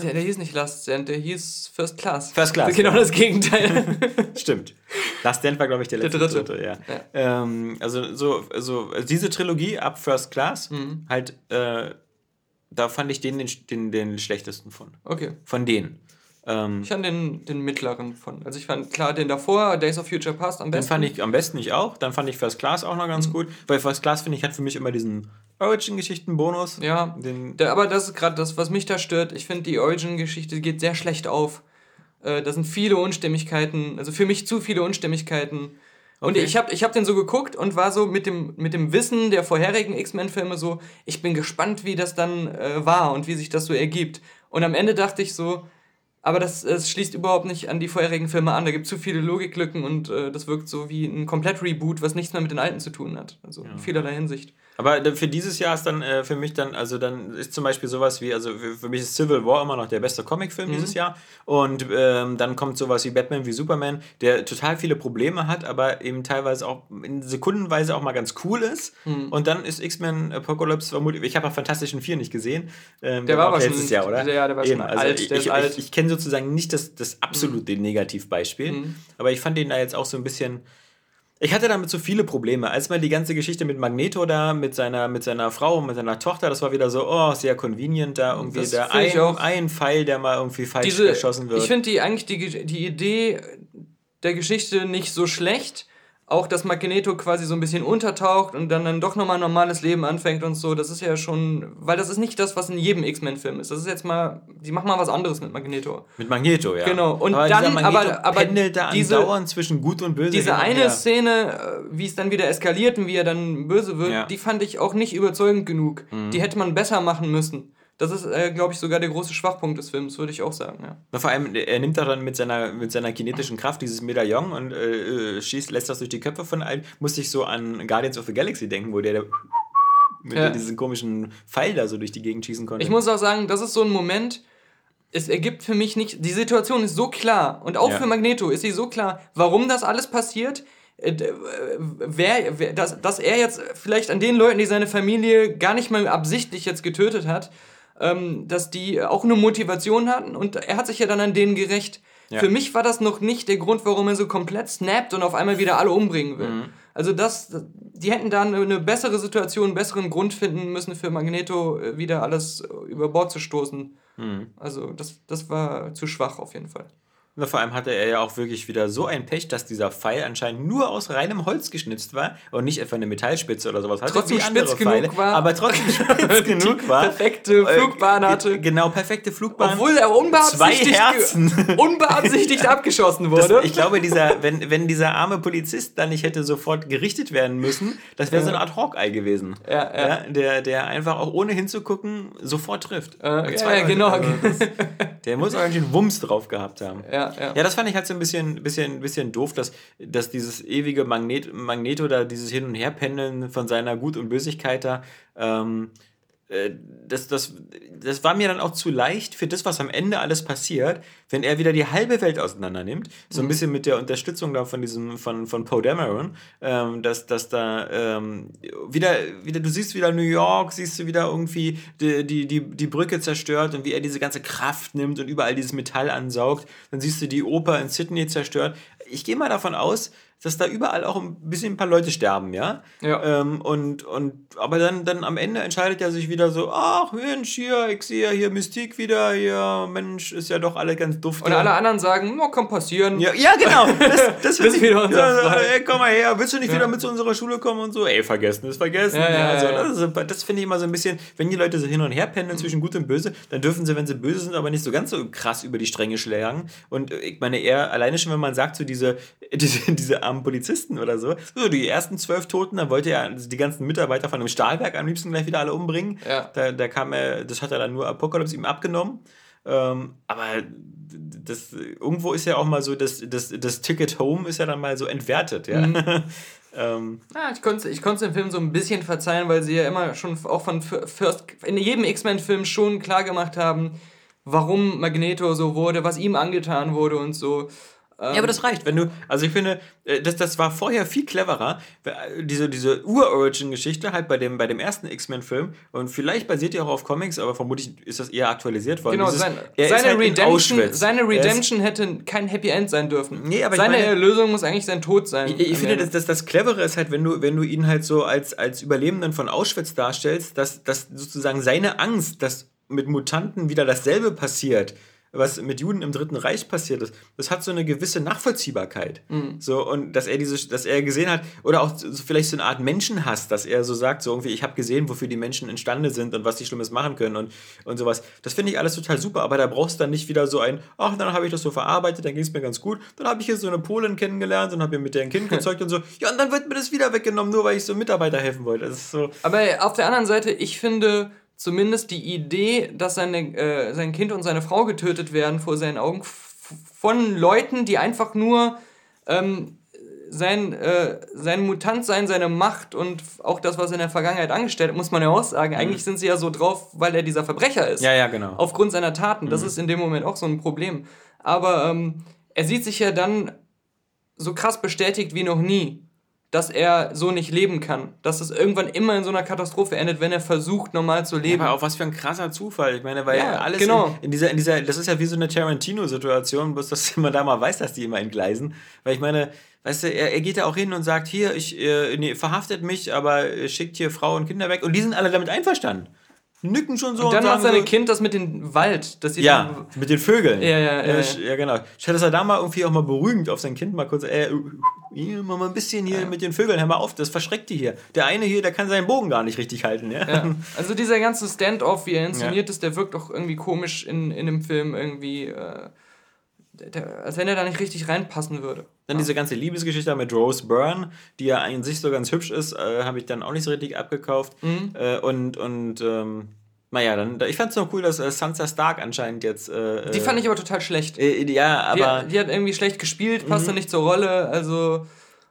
Speaker 1: Der, der hieß nicht Last Stand, der hieß First Class.
Speaker 2: First Class,
Speaker 1: Genau
Speaker 2: ja.
Speaker 1: das Gegenteil.
Speaker 2: Stimmt. Last Stand war, glaube ich, der
Speaker 1: Der
Speaker 2: letzte.
Speaker 1: dritte.
Speaker 2: ja. Ähm, also, so, also diese Trilogie ab First Class,
Speaker 1: Mhm.
Speaker 2: halt, äh, da fand ich den, den, den, den schlechtesten von.
Speaker 1: Okay.
Speaker 2: Von denen. Ähm,
Speaker 1: Ich fand den, den mittleren von. Also ich fand klar den davor, Days of Future Past am
Speaker 2: Den
Speaker 1: besten.
Speaker 2: fand ich am besten ich auch. Dann fand ich First Class auch noch ganz
Speaker 1: Mhm.
Speaker 2: gut. Weil First Class, finde ich, hat für mich immer diesen Origin-Geschichten-Bonus.
Speaker 1: Ja.
Speaker 2: Den,
Speaker 1: Da, aber das ist gerade das, was mich da stört. Ich finde, die Origin-Geschichte geht sehr schlecht auf. Äh, da sind viele Unstimmigkeiten, also für mich zu viele Unstimmigkeiten. Und
Speaker 2: Okay.
Speaker 1: ich habe ich hab den so geguckt und war so mit dem, mit dem Wissen der vorherigen X-Men-Filme so, ich bin gespannt, wie das dann äh, war und wie sich das so ergibt. Und am Ende dachte ich so, aber das, das schließt überhaupt nicht an die vorherigen Filme an. Da gibt es zu viele Logiklücken und äh, das wirkt so wie ein Komplett-Reboot, was nichts mehr mit den alten zu tun hat. Also in vielerlei Hinsicht.
Speaker 2: Aber für dieses Jahr ist dann äh, für mich dann, also dann ist zum Beispiel sowas wie, also für, für mich ist Civil War immer noch der beste Comicfilm
Speaker 1: Mhm.
Speaker 2: dieses Jahr. Und ähm, dann kommt sowas wie Batman wie Superman, der total viele Probleme hat, aber eben teilweise auch in Sekundenweise auch mal ganz cool ist.
Speaker 1: Mhm.
Speaker 2: Und dann ist X-Men Apocalypse vermutlich, ich habe auch Fantastischen Vier nicht gesehen. Ähm,
Speaker 1: Der war
Speaker 2: auch
Speaker 1: aber
Speaker 2: letztes
Speaker 1: schon-
Speaker 2: Jahr, oder?
Speaker 1: der- ja, der war schon
Speaker 2: also
Speaker 1: alt,
Speaker 2: Ich,
Speaker 1: der
Speaker 2: ich, ich, ich kenne sozusagen nicht das, das absolute Negativbeispiel,
Speaker 1: Mhm.
Speaker 2: aber ich fand den da jetzt auch so ein bisschen. Ich hatte damit so viele Probleme. Als mal die ganze Geschichte mit Magneto da, mit seiner, mit seiner Frau, mit seiner Tochter, das war wieder so, oh, sehr convenient da irgendwie.
Speaker 1: Das
Speaker 2: Der ein, ein Pfeil, der mal irgendwie falsch
Speaker 1: Diese,
Speaker 2: erschossen wird.
Speaker 1: Ich finde die eigentlich die, die Idee der Geschichte nicht so schlecht. Auch, dass Magneto quasi so ein bisschen untertaucht und dann, dann doch nochmal ein normales Leben anfängt und so. Das ist ja schon. Weil das ist nicht das, was in jedem X-Men-Film ist. Das ist jetzt mal. Die machen mal was anderes mit Magneto.
Speaker 2: mit Magneto, ja.
Speaker 1: Genau. Und
Speaker 2: aber
Speaker 1: dann- aber- aber
Speaker 2: pendelt da
Speaker 1: diese-
Speaker 2: andauernd zwischen gut und böse.
Speaker 1: Diese eine. Szene, äh, wie es dann wieder eskaliert und wie er dann böse wird,
Speaker 2: Ja.
Speaker 1: die fand ich auch nicht überzeugend genug. Die hätte man besser machen müssen. Das ist, äh, glaube ich, sogar der große Schwachpunkt des Films, würde ich auch sagen. Ja.
Speaker 2: Na, vor allem, er nimmt da dann mit seiner, mit seiner kinetischen Kraft dieses Medaillon und äh, äh, schießt, lässt das durch die Köpfe von allen. Musste ich so an Guardians of the Galaxy denken, wo der, der mit
Speaker 1: Ja.
Speaker 2: diesem komischen Pfeil da so durch die Gegend schießen konnte.
Speaker 1: Ich muss auch sagen, das ist so ein Moment, es ergibt für mich nicht, die Situation ist so klar und auch
Speaker 2: Ja.
Speaker 1: für Magneto ist sie so klar, warum das alles passiert, äh, äh, wer, wer dass, dass er jetzt vielleicht an den Leuten, die seine Familie gar nicht mal absichtlich jetzt getötet hat, ähm, dass die auch eine Motivation hatten und er hat sich ja dann an denen gerecht.
Speaker 2: Ja.
Speaker 1: Für mich war das noch nicht der Grund, warum er so komplett snappt und auf einmal wieder alle umbringen will.
Speaker 2: Mhm.
Speaker 1: Also das, die hätten da eine, bessere Situation, einen besseren Grund finden müssen für Magneto äh, wieder alles über Bord zu stoßen.
Speaker 2: Mhm.
Speaker 1: Also das, das war zu schwach auf jeden Fall.
Speaker 2: Na, vor allem hatte er ja auch wirklich wieder so ein Pech, dass dieser Pfeil anscheinend nur aus reinem Holz geschnitzt war und nicht etwa eine Metallspitze oder sowas hatte.
Speaker 1: Trotzdem spitz genug
Speaker 2: Pfeile,
Speaker 1: war.
Speaker 2: Aber trotzdem spitz genug war.
Speaker 1: perfekte Flugbahn
Speaker 2: Äh,
Speaker 1: hatte.
Speaker 2: Genau, perfekte Flugbahn.
Speaker 1: Obwohl er unbeabsichtigt,
Speaker 2: Zwei Herzen.
Speaker 1: unbeabsichtigt abgeschossen
Speaker 2: Das,
Speaker 1: wurde.
Speaker 2: ich glaube, dieser, wenn, wenn dieser arme Polizist da nicht hätte sofort gerichtet werden müssen, das wäre so eine Art Hawkeye gewesen.
Speaker 1: Ja, ja.
Speaker 2: der, der einfach auch ohne hinzugucken sofort trifft.
Speaker 1: Äh, ja, ja, genau.
Speaker 2: Also das, der muss auch einen Wumms drauf gehabt haben.
Speaker 1: ja, ja.
Speaker 2: Ja, das fand ich halt so ein bisschen, bisschen, bisschen doof, dass, dass dieses ewige Magnet, Magneto da, dieses Hin- und Herpendeln von seiner Gut- und Bösigkeit da, ähm, äh, das, das, das war mir dann auch zu leicht für das, was am Ende alles passiert, wenn er wieder die halbe Welt auseinander nimmt. So ein bisschen mit der Unterstützung da von diesem, von, von Poe Dameron, ähm, dass, dass da ähm, wieder, wieder, du siehst wieder New York, siehst du wieder irgendwie die, die, die, die Brücke zerstört und wie er diese ganze Kraft nimmt und überall dieses Metall ansaugt. Dann siehst du die Oper in Sydney zerstört. Ich gehe mal davon aus, dass da überall auch ein bisschen ein paar Leute sterben, ja?
Speaker 1: Ja.
Speaker 2: Ähm, und, und, aber dann, dann am Ende entscheidet er sich wieder so, ach Mensch, hier, ich sehe ja hier Mystik wieder, hier, Mensch, ist ja doch alle ganz dufte.
Speaker 1: Und alle anderen sagen, no, kann passieren.
Speaker 2: ja, ja, genau. Das, das ich,
Speaker 1: wieder unser
Speaker 2: ja, ey, komm mal her, willst du nicht wieder mit zu unserer Schule kommen und so? Ey, vergessen ist vergessen.
Speaker 1: Ja, ja,
Speaker 2: also,
Speaker 1: ja, ja.
Speaker 2: Das, das finde ich immer so ein bisschen, wenn die Leute so hin und her pendeln zwischen gut und böse, dann dürfen sie, wenn sie böse sind, aber nicht so ganz so krass über die Stränge schlagen. Und äh, ich meine, eher alleine schon, wenn man sagt, so diese, diese, diese armen Polizisten oder so, so die ersten zwölf Toten, dann wollte er die ganzen Mitarbeiter von einem Stahlwerk am liebsten gleich wieder alle umbringen.
Speaker 1: Ja.
Speaker 2: Da, da kam er, das hat er dann nur Apocalypse ihm abgenommen. Ähm, aber das, irgendwo ist ja auch mal so, das, das, das Ticket Home ist ja dann mal so entwertet, ja. ähm,
Speaker 1: Ja, ich konnte ich konnte dem Film so ein bisschen verzeihen, weil sie ja immer schon auch von First, in jedem X-Men-Film schon klar gemacht haben, warum Magneto so wurde, was ihm angetan wurde und so.
Speaker 2: Ja, aber das reicht. Wenn du, also ich finde, äh, das, das war vorher viel cleverer, äh, diese, diese Ur-Origin-Geschichte halt bei dem, bei dem ersten X-Men-Film und vielleicht basiert die auch auf Comics, aber vermutlich ist das eher aktualisiert worden.
Speaker 1: Genau,
Speaker 2: Dieses-
Speaker 1: sein, seine,
Speaker 2: halt
Speaker 1: Redemption, seine
Speaker 2: ist-
Speaker 1: Redemption hätte kein Happy End sein dürfen.
Speaker 2: Nee, aber
Speaker 1: seine
Speaker 2: meine-
Speaker 1: Erlösung muss eigentlich sein Tod sein.
Speaker 2: Ich, ich finde, dass das, das Clevere ist halt, wenn du, wenn du ihn halt so als, als Überlebenden von Auschwitz darstellst, dass, dass sozusagen seine Angst, dass mit Mutanten wieder dasselbe passiert, was mit Juden im Dritten Reich passiert ist, das hat so eine gewisse Nachvollziehbarkeit. So, und dass er diese, dass er gesehen hat, oder auch vielleicht so eine Art Menschenhass, dass er so sagt, so irgendwie, ich habe gesehen, wofür die Menschen imstande sind und was die Schlimmes machen können und, und sowas. Das finde ich alles total super, aber da brauchst du dann nicht wieder so ein, ach, dann habe ich das so verarbeitet, dann ging es mir ganz gut, dann habe ich hier so eine Polin kennengelernt und habe mir mit der ein Kind gezeugt und so, ja, und dann wird mir das wieder weggenommen, nur weil ich so Mitarbeiter helfen wollte. Das ist so,
Speaker 1: Aber auf der anderen Seite, ich finde zumindest die Idee, dass seine, äh, sein Kind und seine Frau getötet werden vor seinen Augen von Leuten, die einfach nur ähm, sein, äh, sein Mutantsein, seine Macht und auch das, was er in der Vergangenheit angestellt hat, muss man ja auch sagen. Eigentlich sind sie ja so drauf, weil er dieser Verbrecher ist.
Speaker 2: Mhm. ja, ja, genau.
Speaker 1: Aufgrund seiner Taten. Das ist in dem Moment auch so ein Problem. Aber ähm, er sieht sich ja dann so krass bestätigt wie noch nie, dass er so nicht leben kann. Dass es irgendwann immer in so einer Katastrophe endet, wenn er versucht, normal zu leben.
Speaker 2: Aber auch was für ein krasser Zufall. Ich meine, weil
Speaker 1: Ja,
Speaker 2: alles
Speaker 1: genau.
Speaker 2: in, in, dieser, in dieser, das ist ja wie so eine Tarantino-Situation, bloß dass man da mal weiß, dass die immer entgleisen. Weil ich meine, weißt du, er, er geht da auch hin und sagt, hier, ich, äh, nee, verhaftet mich, aber äh, schickt hier Frau und Kinder weg. Und die sind alle damit einverstanden. Nücken schon so
Speaker 1: und dann
Speaker 2: sagen
Speaker 1: macht seine
Speaker 2: so,
Speaker 1: Kind das mit dem Wald. Das sieht
Speaker 2: Ja, mit den Vögeln.
Speaker 1: Ja, ja, ja,
Speaker 2: ja. Ja, genau. Ich hätte es da mal irgendwie auch mal beruhigend auf sein Kind mal kurz, äh, hier, mach mal ein bisschen hier mit den Vögeln, hör mal auf, das verschreckt die hier. Der eine hier, der kann seinen Bogen gar nicht richtig halten, ja.
Speaker 1: Ja. Also dieser ganze Standoff, wie er inszeniert ist, der wirkt auch irgendwie komisch in, in dem Film irgendwie, äh, der, als wenn er da nicht richtig reinpassen würde.
Speaker 2: Dann diese ganze Liebesgeschichte mit Rose Byrne, die ja an sich so ganz hübsch ist, äh, habe ich dann auch nicht so richtig abgekauft.
Speaker 1: Mhm.
Speaker 2: Äh, und, und, ähm, naja, dann, ich fand es noch cool, dass äh, Sansa Stark anscheinend jetzt. Äh,
Speaker 1: Die fand ich aber total schlecht.
Speaker 2: Äh, ja, aber.
Speaker 1: die, die hat irgendwie schlecht gespielt, passte nicht zur Rolle, also.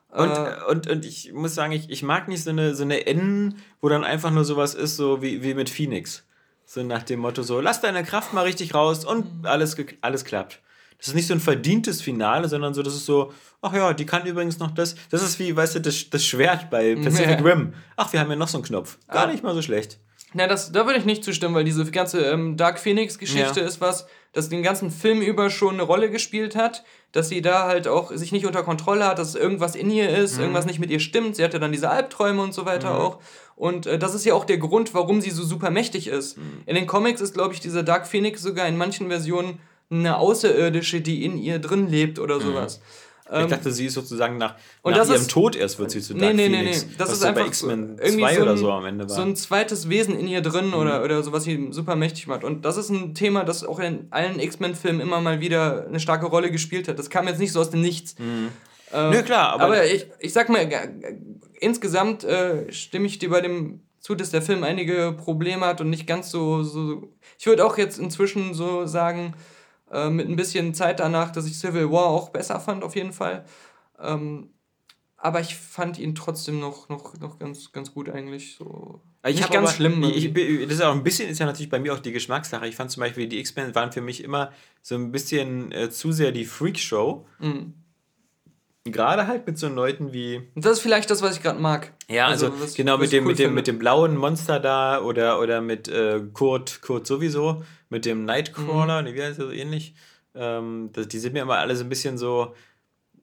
Speaker 2: Und,
Speaker 1: äh,
Speaker 2: und, und ich muss sagen, ich, ich mag nicht so eine, so eine Enden, wo dann einfach nur sowas ist, so wie, wie mit Phoenix. So nach dem Motto so, lass deine Kraft mal richtig raus und alles, ge- alles klappt. Das ist nicht so ein verdientes Finale, sondern so, das ist so, ach ja, die kann übrigens noch das. Das ist wie, weißt du, das, das Schwert bei Pacific. Rim. Ach, wir haben ja noch so einen Knopf. Gar
Speaker 1: Ah.
Speaker 2: nicht mal so schlecht.
Speaker 1: Na, das, da würde ich nicht zustimmen, weil diese ganze ähm, Dark Phoenix-Geschichte
Speaker 2: Ja.
Speaker 1: ist was, das den ganzen Film über schon eine Rolle gespielt hat, dass sie da halt auch sich nicht unter Kontrolle hat, dass irgendwas in ihr ist, irgendwas nicht mit ihr stimmt. Sie hatte dann diese Albträume und so weiter auch. Und äh, das ist ja auch der Grund, warum sie so super mächtig ist. In den Comics ist, glaube ich, dieser Dark Phoenix sogar in manchen Versionen eine Außerirdische, die in ihr drin lebt oder sowas.
Speaker 2: Ich dachte, sie ist sozusagen nach,
Speaker 1: Ähm, und
Speaker 2: nach
Speaker 1: das
Speaker 2: ihrem
Speaker 1: ist-
Speaker 2: Tod erst wird sie zu
Speaker 1: Nee,
Speaker 2: Dark
Speaker 1: nee, nee,
Speaker 2: Phoenix.
Speaker 1: nee. Das
Speaker 2: was
Speaker 1: ist
Speaker 2: so
Speaker 1: einfach
Speaker 2: bei X-Men
Speaker 1: irgendwie
Speaker 2: 2
Speaker 1: so ein,
Speaker 2: oder so am Ende war.
Speaker 1: so ein zweites Wesen in ihr drin
Speaker 2: Mhm.
Speaker 1: oder, oder so, was sie super mächtig macht. Und das ist ein Thema, das auch in allen X-Men-Filmen immer mal wieder eine starke Rolle gespielt hat. Das kam jetzt nicht so aus dem Nichts. Äh,
Speaker 2: Nö, klar, aber-
Speaker 1: aber ich, ich sag mal, insgesamt äh, stimme ich dir bei dem zu, dass der Film einige Probleme hat und nicht ganz so. so ich würde auch jetzt inzwischen so sagen, äh, mit ein bisschen Zeit danach, dass ich Civil War auch besser fand, auf jeden Fall. Ähm, aber ich fand ihn trotzdem noch, noch, noch ganz, ganz gut eigentlich. So.
Speaker 2: Ich
Speaker 1: nicht ganz
Speaker 2: aber,
Speaker 1: schlimm.
Speaker 2: Ich, ich, das ist auch ein bisschen, ist ja natürlich bei mir auch die Geschmackssache. Ich fand zum Beispiel, die X-Men waren für mich immer so ein bisschen äh, zu sehr die Freakshow.
Speaker 1: Mhm.
Speaker 2: Gerade halt mit so Leuten wie.
Speaker 1: Das ist vielleicht das, was ich gerade mag.
Speaker 2: Ja, also,
Speaker 1: was-
Speaker 2: genau mit dem,
Speaker 1: cool
Speaker 2: mit, dem,
Speaker 1: finde.
Speaker 2: mit dem blauen Monster da oder, oder mit äh, Kurt, Kurt sowieso, mit dem Nightcrawler,
Speaker 1: Mhm.
Speaker 2: wie heißt der so ähnlich. Ähm, das, die sind mir immer alle so ein bisschen so.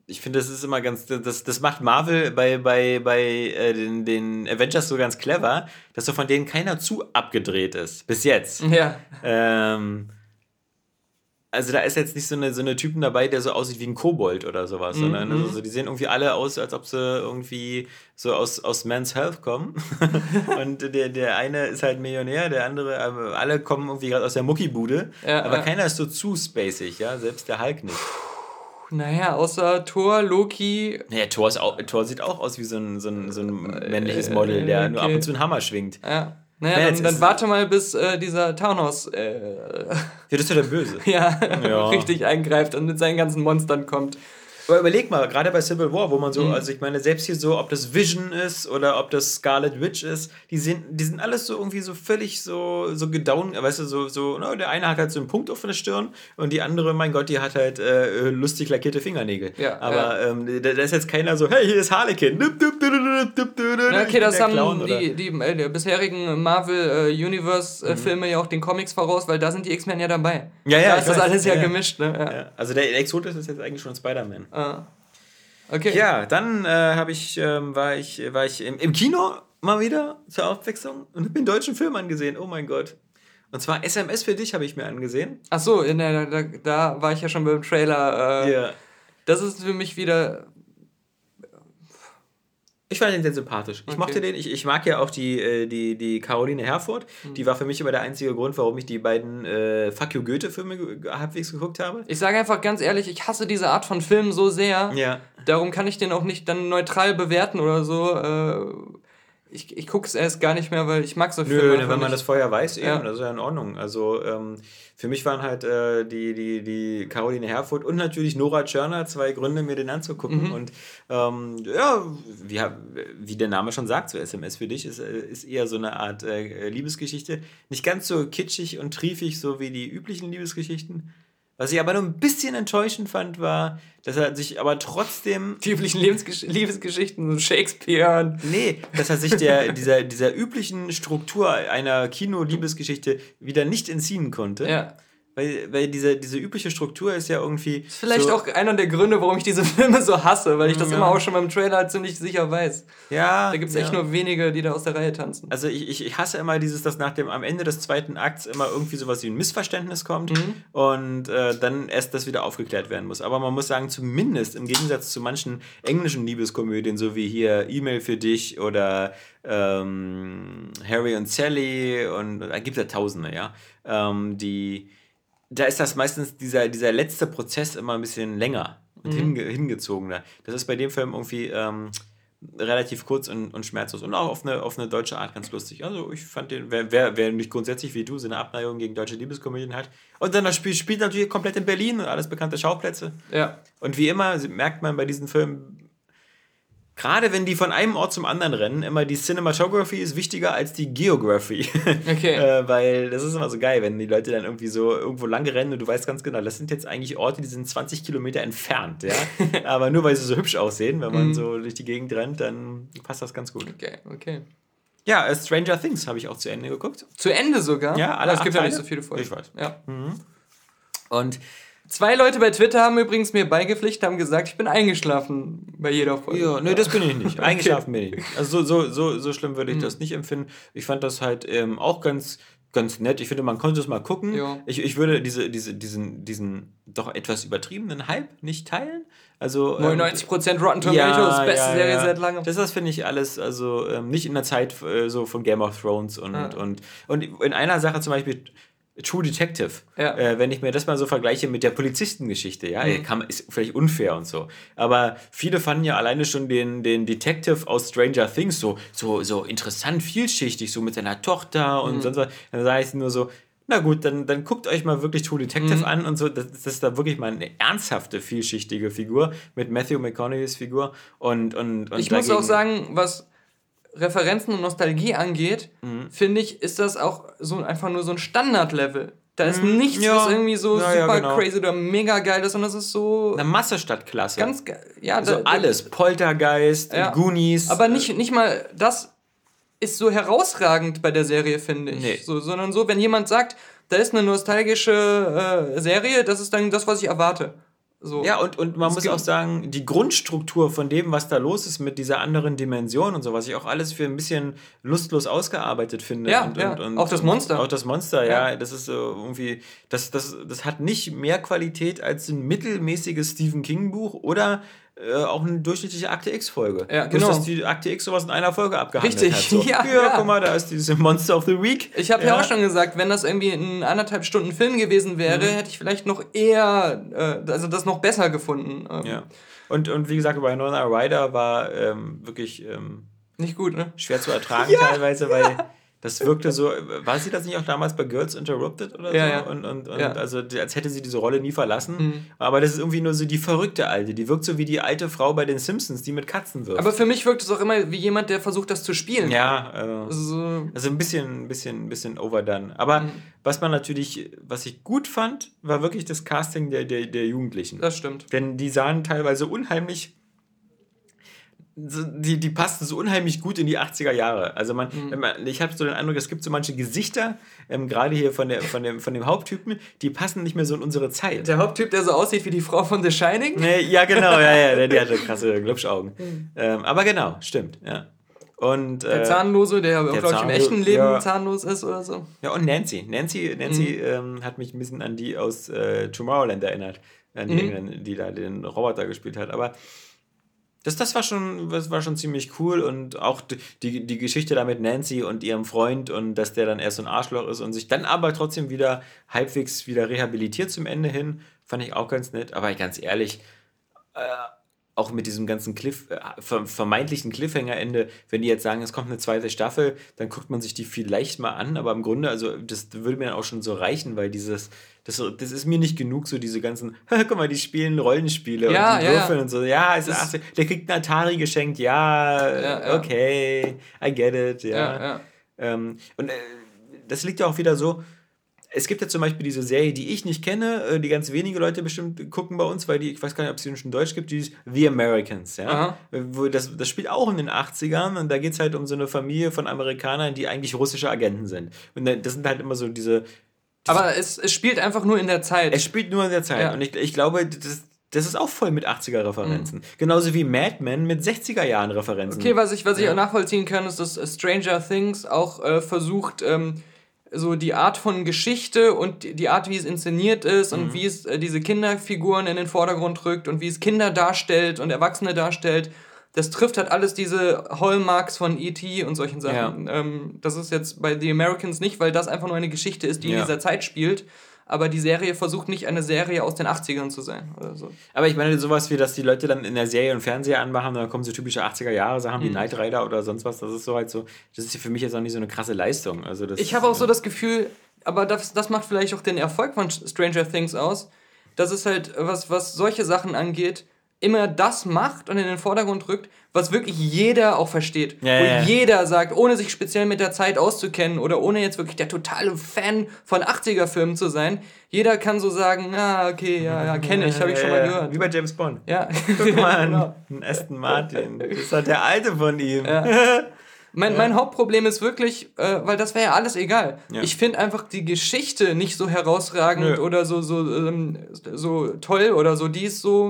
Speaker 2: Ich finde, das ist immer ganz. Das, das macht Marvel bei, bei, bei äh, den, den Avengers so ganz clever, dass so von denen keiner zu abgedreht ist. Bis jetzt.
Speaker 1: Ja.
Speaker 2: Ähm, also da ist jetzt nicht so eine, so eine Typen dabei, der so aussieht wie ein Kobold oder sowas,
Speaker 1: Mhm.
Speaker 2: sondern also, so, die sehen irgendwie alle aus, als ob sie irgendwie so aus, aus Man's Health kommen. und der, der eine ist halt Millionär, der andere, aber alle kommen irgendwie gerade aus der Muckibude.
Speaker 1: Ja,
Speaker 2: aber
Speaker 1: ja.
Speaker 2: keiner ist so zu spacig, ja, selbst der Hulk nicht.
Speaker 1: Naja, außer Thor, Loki.
Speaker 2: Naja, Thor, ist auch, Thor sieht auch aus wie so ein, so ein, so ein männliches Model, der nur ab
Speaker 1: okay.
Speaker 2: und zu einen Hammer schwingt.
Speaker 1: Ja.
Speaker 2: Ja,
Speaker 1: Naja, dann, dann warte mal, bis äh, dieser Thanos äh,
Speaker 2: Ja, das ist ja der Böse.
Speaker 1: ja,
Speaker 2: Ja.
Speaker 1: richtig eingreift und mit seinen ganzen Monstern kommt.
Speaker 2: Aber überleg mal, gerade bei Civil War, wo man
Speaker 1: Mhm.
Speaker 2: so, also ich meine, selbst hier so, ob das Vision ist oder ob das Scarlet Witch ist, die sind, die sind alles so irgendwie so völlig so, so gedown, weißt du, so, so, na, der eine hat halt so einen Punkt auf der Stirn und die andere, mein Gott, die hat halt äh, lustig lackierte Fingernägel.
Speaker 1: Ja,
Speaker 2: Aber Ähm, da, da ist jetzt keiner so, hey, hier ist Harlequin.
Speaker 1: Ja, okay, das haben
Speaker 2: Clown, oder?
Speaker 1: die, die äh, die bisherigen Marvel äh, Universe
Speaker 2: Mhm.
Speaker 1: äh, Filme ja auch den Comics voraus, weil da sind die X-Men ja dabei.
Speaker 2: Ja, ja,
Speaker 1: Da ist das alles ja,
Speaker 2: Ja, ja.
Speaker 1: gemischt, ne? Ja.
Speaker 2: Ja, also der Exotus ist jetzt eigentlich schon Spider-Man.
Speaker 1: Ah. Okay.
Speaker 2: Ja, dann äh, habe ich, ähm, war ich, war ich im, im Kino mal wieder zur Abwechslung und habe mir einen deutschen Film angesehen. Oh mein Gott. Und zwar SMS für dich habe ich mir angesehen.
Speaker 1: Ach so, in der, da, da war ich ja schon beim Trailer. Äh,
Speaker 2: Ja.
Speaker 1: Das ist für mich wieder.
Speaker 2: Ich fand den sehr sympathisch. Ich
Speaker 1: Okay.
Speaker 2: mochte den. Ich, ich mag ja auch die, äh, die, die Caroline Herfurth.
Speaker 1: Mhm.
Speaker 2: Die war für mich immer der einzige Grund, warum ich die beiden äh, Fuck You Goethe-Filme halbwegs geguckt habe.
Speaker 1: Ich sage einfach ganz ehrlich, ich hasse diese Art von Film so sehr.
Speaker 2: Ja.
Speaker 1: Darum kann ich den auch nicht dann neutral bewerten oder so. Äh, ich ich gucke es erst gar nicht mehr, weil ich mag so Filme.
Speaker 2: Nö, wenn man das vorher weiß, eben,
Speaker 1: Ja.
Speaker 2: das ist ja in Ordnung. Also ähm, für mich waren halt äh, die, die, die Caroline Herfurth und natürlich Nora Tschörner zwei Gründe, mir den anzugucken.
Speaker 1: Mhm.
Speaker 2: Und ähm, ja, wie, wie der Name schon sagt, so SMS für dich ist, äh, ist eher so eine Art äh, Liebesgeschichte. Nicht ganz so kitschig und triefig, so wie die üblichen Liebesgeschichten. Was ich aber nur ein bisschen enttäuschend fand, war, dass er sich aber trotzdem
Speaker 1: Die üblichen Lebensgesch Liebesgeschichten, Shakespeare.
Speaker 2: Nee, dass er sich der, dieser, dieser üblichen Struktur einer Kino-Liebesgeschichte wieder nicht entziehen konnte.
Speaker 1: Ja.
Speaker 2: Weil, weil diese, diese übliche Struktur ist ja irgendwie.
Speaker 1: Ist vielleicht
Speaker 2: so,
Speaker 1: auch einer der Gründe, warum ich diese Filme so hasse, weil ich das
Speaker 2: Ja.
Speaker 1: immer auch schon beim Trailer ziemlich sicher weiß.
Speaker 2: Ja.
Speaker 1: Da gibt es
Speaker 2: ja.
Speaker 1: echt nur wenige, die da aus der Reihe tanzen.
Speaker 2: Also ich, ich, ich hasse immer dieses, dass nach dem am Ende des zweiten Akts immer irgendwie sowas wie ein Missverständnis kommt
Speaker 1: Mhm.
Speaker 2: und äh, dann erst das wieder aufgeklärt werden muss. Aber man muss sagen, zumindest im Gegensatz zu manchen englischen Liebeskomödien, so wie hier E-Mail für dich oder ähm, Harry und Sally und da gibt es ja Tausende, ja. Ähm, die, da ist das meistens dieser, dieser letzte Prozess immer ein bisschen länger und hinge hingezogener. Das ist bei dem Film irgendwie ähm, relativ kurz und, und schmerzlos und auch auf eine, auf eine deutsche Art ganz lustig. Also ich fand den, wer, wer, wer nicht grundsätzlich wie du so eine Abneigung gegen deutsche Liebeskomödien hat. Und dann das Spiel spielt natürlich komplett in Berlin und alles bekannte Schauplätze.
Speaker 1: Ja.
Speaker 2: Und wie immer merkt man bei diesen Filmen, gerade wenn die von einem Ort zum anderen rennen, immer die Cinematography ist wichtiger als die Geography.
Speaker 1: Okay.
Speaker 2: äh, weil das ist immer so geil, wenn die Leute dann irgendwie so irgendwo lang rennen und du weißt ganz genau, das sind jetzt eigentlich Orte, die sind 20 Kilometer entfernt, ja. Aber nur weil sie so hübsch aussehen, wenn man
Speaker 1: Mhm.
Speaker 2: so durch die Gegend rennt, dann passt das ganz gut.
Speaker 1: Okay, okay.
Speaker 2: Ja, äh, Stranger Things habe ich auch zu Ende geguckt.
Speaker 1: Zu Ende sogar?
Speaker 2: Ja, alle
Speaker 1: es gibt ja nicht so viele Folgen.
Speaker 2: Ich weiß.
Speaker 1: Ja.
Speaker 2: Und
Speaker 1: Zwei Leute bei Twitter haben übrigens mir beigepflichtet, haben gesagt, ich bin eingeschlafen bei jeder Folge.
Speaker 2: Ja, nee, das bin ich nicht. Eingeschlafen bin ich nicht. Also so, so, so, so schlimm würde ich das nicht empfinden. Ich fand das halt ähm, auch ganz, ganz nett. Ich finde, man konnte es mal gucken.
Speaker 1: Ja.
Speaker 2: Ich, ich würde diese, diese, diesen, diesen doch etwas übertriebenen Hype nicht teilen. Also, ähm,
Speaker 1: 99% Rotten Tomatoes, beste Serie seit langem.
Speaker 2: Das, das finde ich alles, also ähm, nicht in der Zeit äh, so von Game of Thrones und, und, und in einer Sache zum Beispiel True Detective,
Speaker 1: Ja.
Speaker 2: äh, wenn ich mir das mal so vergleiche mit der Polizistengeschichte, ja,
Speaker 1: Mhm.
Speaker 2: kann, ist vielleicht unfair und so. Aber viele fanden ja alleine schon den, den Detective aus Stranger Things so, so, so interessant, vielschichtig, so mit seiner Tochter und
Speaker 1: Mhm.
Speaker 2: sonst was. Dann sage ich nur so, na gut, dann, dann guckt euch mal wirklich True Detective
Speaker 1: Mhm.
Speaker 2: an und so. Das, das ist da wirklich mal eine ernsthafte, vielschichtige Figur mit Matthew McConaughey's Figur. Und, und, und
Speaker 1: Ich muss auch sagen, was Referenzen und Nostalgie angeht,
Speaker 2: Mhm.
Speaker 1: finde ich, ist das auch so einfach nur so ein Standardlevel. Da ist nichts,
Speaker 2: Mhm. ja.
Speaker 1: was irgendwie so
Speaker 2: Ja, ja,
Speaker 1: super
Speaker 2: genau.
Speaker 1: crazy oder mega geil ist, sondern das ist so
Speaker 2: Eine Masse statt Klasse.
Speaker 1: ganz geil. Ja,
Speaker 2: also
Speaker 1: da-
Speaker 2: alles. Poltergeist,
Speaker 1: Ja.
Speaker 2: Goonies.
Speaker 1: Aber nicht, nicht mal das ist so herausragend bei der Serie, finde ich.
Speaker 2: Nee.
Speaker 1: So, sondern so, wenn jemand sagt, da ist eine nostalgische äh, Serie, das ist dann das, was ich erwarte. So.
Speaker 2: Ja, und, und man
Speaker 1: Es
Speaker 2: muss auch sagen, die Grundstruktur von dem, was da los ist mit dieser anderen Dimension und so, was ich auch alles für ein bisschen lustlos ausgearbeitet finde.
Speaker 1: Ja,
Speaker 2: und,
Speaker 1: ja.
Speaker 2: Und, und,
Speaker 1: Auch das Monster.
Speaker 2: Auch das Monster, ja.
Speaker 1: Ja.
Speaker 2: Das ist so irgendwie, das, das, das hat nicht mehr Qualität als ein mittelmäßiges Stephen King-Buch oder äh, auch eine durchschnittliche Akte X-Folge.
Speaker 1: Ja, genau.
Speaker 2: dass die Akte X sowas in einer Folge abgehandelt
Speaker 1: Richtig,
Speaker 2: hat. So.
Speaker 1: ja,
Speaker 2: ja,
Speaker 1: ja.
Speaker 2: guck mal, da ist diese Monster of the Week.
Speaker 1: Ich habe ja. auch schon gesagt, wenn das irgendwie ein anderthalb Stunden Film gewesen wäre,
Speaker 2: Mhm.
Speaker 1: hätte ich vielleicht noch eher, äh, also das noch besser gefunden. Ähm,
Speaker 2: Ja. Und, und wie gesagt, bei Nona Rider war ähm, wirklich ähm,
Speaker 1: Nicht gut, ne?
Speaker 2: schwer zu ertragen teilweise, weil das wirkte so, war sie das nicht auch damals bei Girls Interrupted oder
Speaker 1: Ja,
Speaker 2: so?
Speaker 1: ja.
Speaker 2: Und, und, und
Speaker 1: Ja.
Speaker 2: also als hätte sie diese Rolle nie verlassen.
Speaker 1: Mhm.
Speaker 2: Aber das ist irgendwie nur so die verrückte Alte, die wirkt so wie die alte Frau bei den Simpsons, die mit Katzen wirft.
Speaker 1: Aber für mich wirkt es auch immer wie jemand, der versucht, das zu spielen.
Speaker 2: ja, äh,
Speaker 1: So,
Speaker 2: also ein bisschen, ein bisschen, ein bisschen overdone. Aber
Speaker 1: Mhm.
Speaker 2: was man natürlich, was ich gut fand, war wirklich das Casting der, der, der Jugendlichen.
Speaker 1: das stimmt.
Speaker 2: Denn die sahen teilweise unheimlich. Die, die passten so unheimlich gut in die 80er Jahre. Also man,
Speaker 1: Mhm.
Speaker 2: man ich habe so den Eindruck, es gibt so manche Gesichter, ähm, gerade hier von, der, von, dem, von dem Haupttypen, die passen nicht mehr so in unsere Zeit.
Speaker 1: Der Haupttyp, der so aussieht wie die Frau von The Shining.
Speaker 2: Nee, ja, genau, ja, ja, der, der hatte krasse Glubschaugen.
Speaker 1: Mhm.
Speaker 2: Ähm, aber genau, stimmt, ja. Und,
Speaker 1: Der
Speaker 2: äh,
Speaker 1: Zahnlose, der, glaube ich, im echten Leben
Speaker 2: ja.
Speaker 1: zahnlos ist oder so.
Speaker 2: Ja, und Nancy. Nancy, Nancy
Speaker 1: Mhm.
Speaker 2: ähm, hat mich ein bisschen an die aus äh, Tomorrowland erinnert, an die
Speaker 1: Mhm.
Speaker 2: Die da den Roboter gespielt hat. Aber das, das, war schon, das war schon ziemlich cool und auch die- die, Geschichte da mit Nancy und ihrem Freund und dass der dann erst so ein Arschloch ist und sich dann aber trotzdem wieder halbwegs wieder rehabilitiert zum Ende hin, fand ich auch ganz nett. Aber ganz ehrlich, äh, auch mit diesem ganzen Cliff, äh, ver- vermeintlichen Cliffhanger-Ende, wenn die jetzt sagen, es kommt eine zweite Staffel, dann guckt man sich die vielleicht mal an, aber im Grunde, also das würde mir dann auch schon so reichen, weil dieses, das, das ist mir nicht genug, so diese ganzen, guck mal, die spielen Rollenspiele
Speaker 1: Ja,
Speaker 2: und die
Speaker 1: ja,
Speaker 2: würfeln
Speaker 1: ja.
Speaker 2: und so, ja, es ist
Speaker 1: Das-
Speaker 2: 80, der kriegt einen Atari geschenkt, ja, okay, I get it, ja. Ähm, und äh, das liegt ja auch wieder so. Es gibt ja zum Beispiel diese Serie, die ich nicht kenne, äh, die ganz wenige Leute bestimmt gucken bei uns, weil die, ich weiß gar nicht, ob sie schon in Deutsch gibt, die ist The Americans, ja.
Speaker 1: Aha.
Speaker 2: Wo das, das spielt auch in den 80ern und da geht es halt um so eine Familie von Amerikanern, die eigentlich russische Agenten sind. Und das sind halt immer so diese.
Speaker 1: Aber es, es spielt einfach nur in der Zeit.
Speaker 2: Es spielt nur in der Zeit.
Speaker 1: Ja.
Speaker 2: Und ich, ich glaube, das, das ist auch voll mit 80er-Referenzen. Genauso wie Mad Men mit 60er-Jahren-Referenzen.
Speaker 1: Okay, was ich, was ich
Speaker 2: Ja.
Speaker 1: auch nachvollziehen kann, ist, dass äh, Stranger Things auch äh, versucht, ähm, so die Art von Geschichte und die- die Art, wie es inszeniert ist
Speaker 2: Mhm.
Speaker 1: und wie es äh, diese Kinderfiguren in den Vordergrund rückt und wie es Kinder darstellt und Erwachsene darstellt. Das trifft halt alles diese Hallmarks von E.T. und solchen Sachen. Ähm, das ist jetzt bei The Americans nicht, weil das einfach nur eine Geschichte ist, die in
Speaker 2: Ja.
Speaker 1: dieser Zeit spielt. Aber die Serie versucht nicht eine Serie aus den 80ern zu sein. Oder so.
Speaker 2: Aber ich meine, sowas wie, dass die Leute dann in der Serie und Fernseher anmachen, dann kommen so typische 80er-Jahre-Sachen
Speaker 1: Mhm.
Speaker 2: wie Knight Rider oder sonst was. Das ist so halt so, das ist für mich jetzt auch nicht so eine krasse Leistung. Also das,
Speaker 1: Ich habe auch so das Gefühl, aber das, das macht vielleicht auch den Erfolg von Stranger Things aus, dass es halt, was, was solche Sachen angeht, immer das macht und in den Vordergrund rückt, was wirklich jeder auch versteht.
Speaker 2: Ja,
Speaker 1: Wo
Speaker 2: ja,
Speaker 1: jeder sagt, ohne sich speziell mit der Zeit auszukennen oder ohne jetzt wirklich der totale Fan von 80er-Filmen zu sein, jeder kann so sagen, ah, okay, ja, ja, kenne ich, habe ich schon mal gehört.
Speaker 2: Wie bei James Bond.
Speaker 1: Ja,
Speaker 2: Guck mal,
Speaker 1: genau.
Speaker 2: ein Aston Martin. Das ist halt der alte von ihm.
Speaker 1: Ja. Mein, mein Hauptproblem ist wirklich, äh, weil das wäre ja alles egal.
Speaker 2: Ja.
Speaker 1: Ich finde einfach die Geschichte nicht so herausragend
Speaker 2: Nö.
Speaker 1: oder so, so, ähm, so toll oder so. Die ist so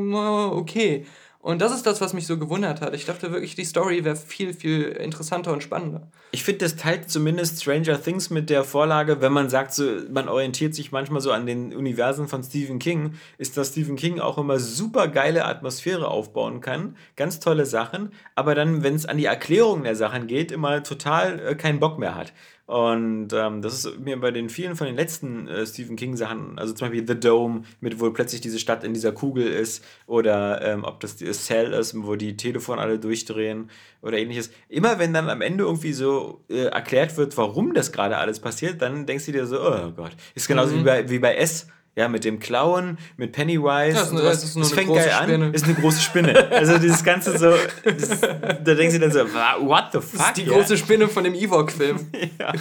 Speaker 1: okay. Und das ist das, was mich so gewundert hat. Ich dachte wirklich, die Story wäre viel, viel interessanter und spannender.
Speaker 2: Ich finde, das teilt zumindest Stranger Things mit der Vorlage, wenn man sagt, so, man orientiert sich manchmal so an den Universen von Stephen King, ist, dass Stephen King auch immer super geile Atmosphäre aufbauen kann, ganz tolle Sachen, aber dann, wenn es an die Erklärung der Sachen geht, immer total äh, keinen Bock mehr hat. Und ähm, das ist mir bei den vielen von den letzten äh, Stephen King-Sachen, also zum Beispiel The Dome, mit wo plötzlich diese Stadt in dieser Kugel ist, oder ähm, ob das die Cell ist, wo die Telefone alle durchdrehen oder ähnliches. Immer wenn dann am Ende irgendwie so äh, erklärt wird, warum das gerade alles passiert, dann denkst du dir so, oh Gott. Ist genauso
Speaker 1: Mhm.
Speaker 2: wie, bei, wie bei S. Ja, mit dem Klauen, mit Pennywise.
Speaker 1: Ja, das ist
Speaker 2: und
Speaker 1: eine-
Speaker 2: sowas.
Speaker 1: das ist
Speaker 2: das fängt
Speaker 1: große
Speaker 2: geil
Speaker 1: Spinne.
Speaker 2: an, ist eine große Spinne. Also dieses Ganze so, das, da denkst du dann so, "Wa- what the fuck?
Speaker 1: Das ist die
Speaker 2: ja?
Speaker 1: große Spinne von dem Ewok-Film.
Speaker 2: ja.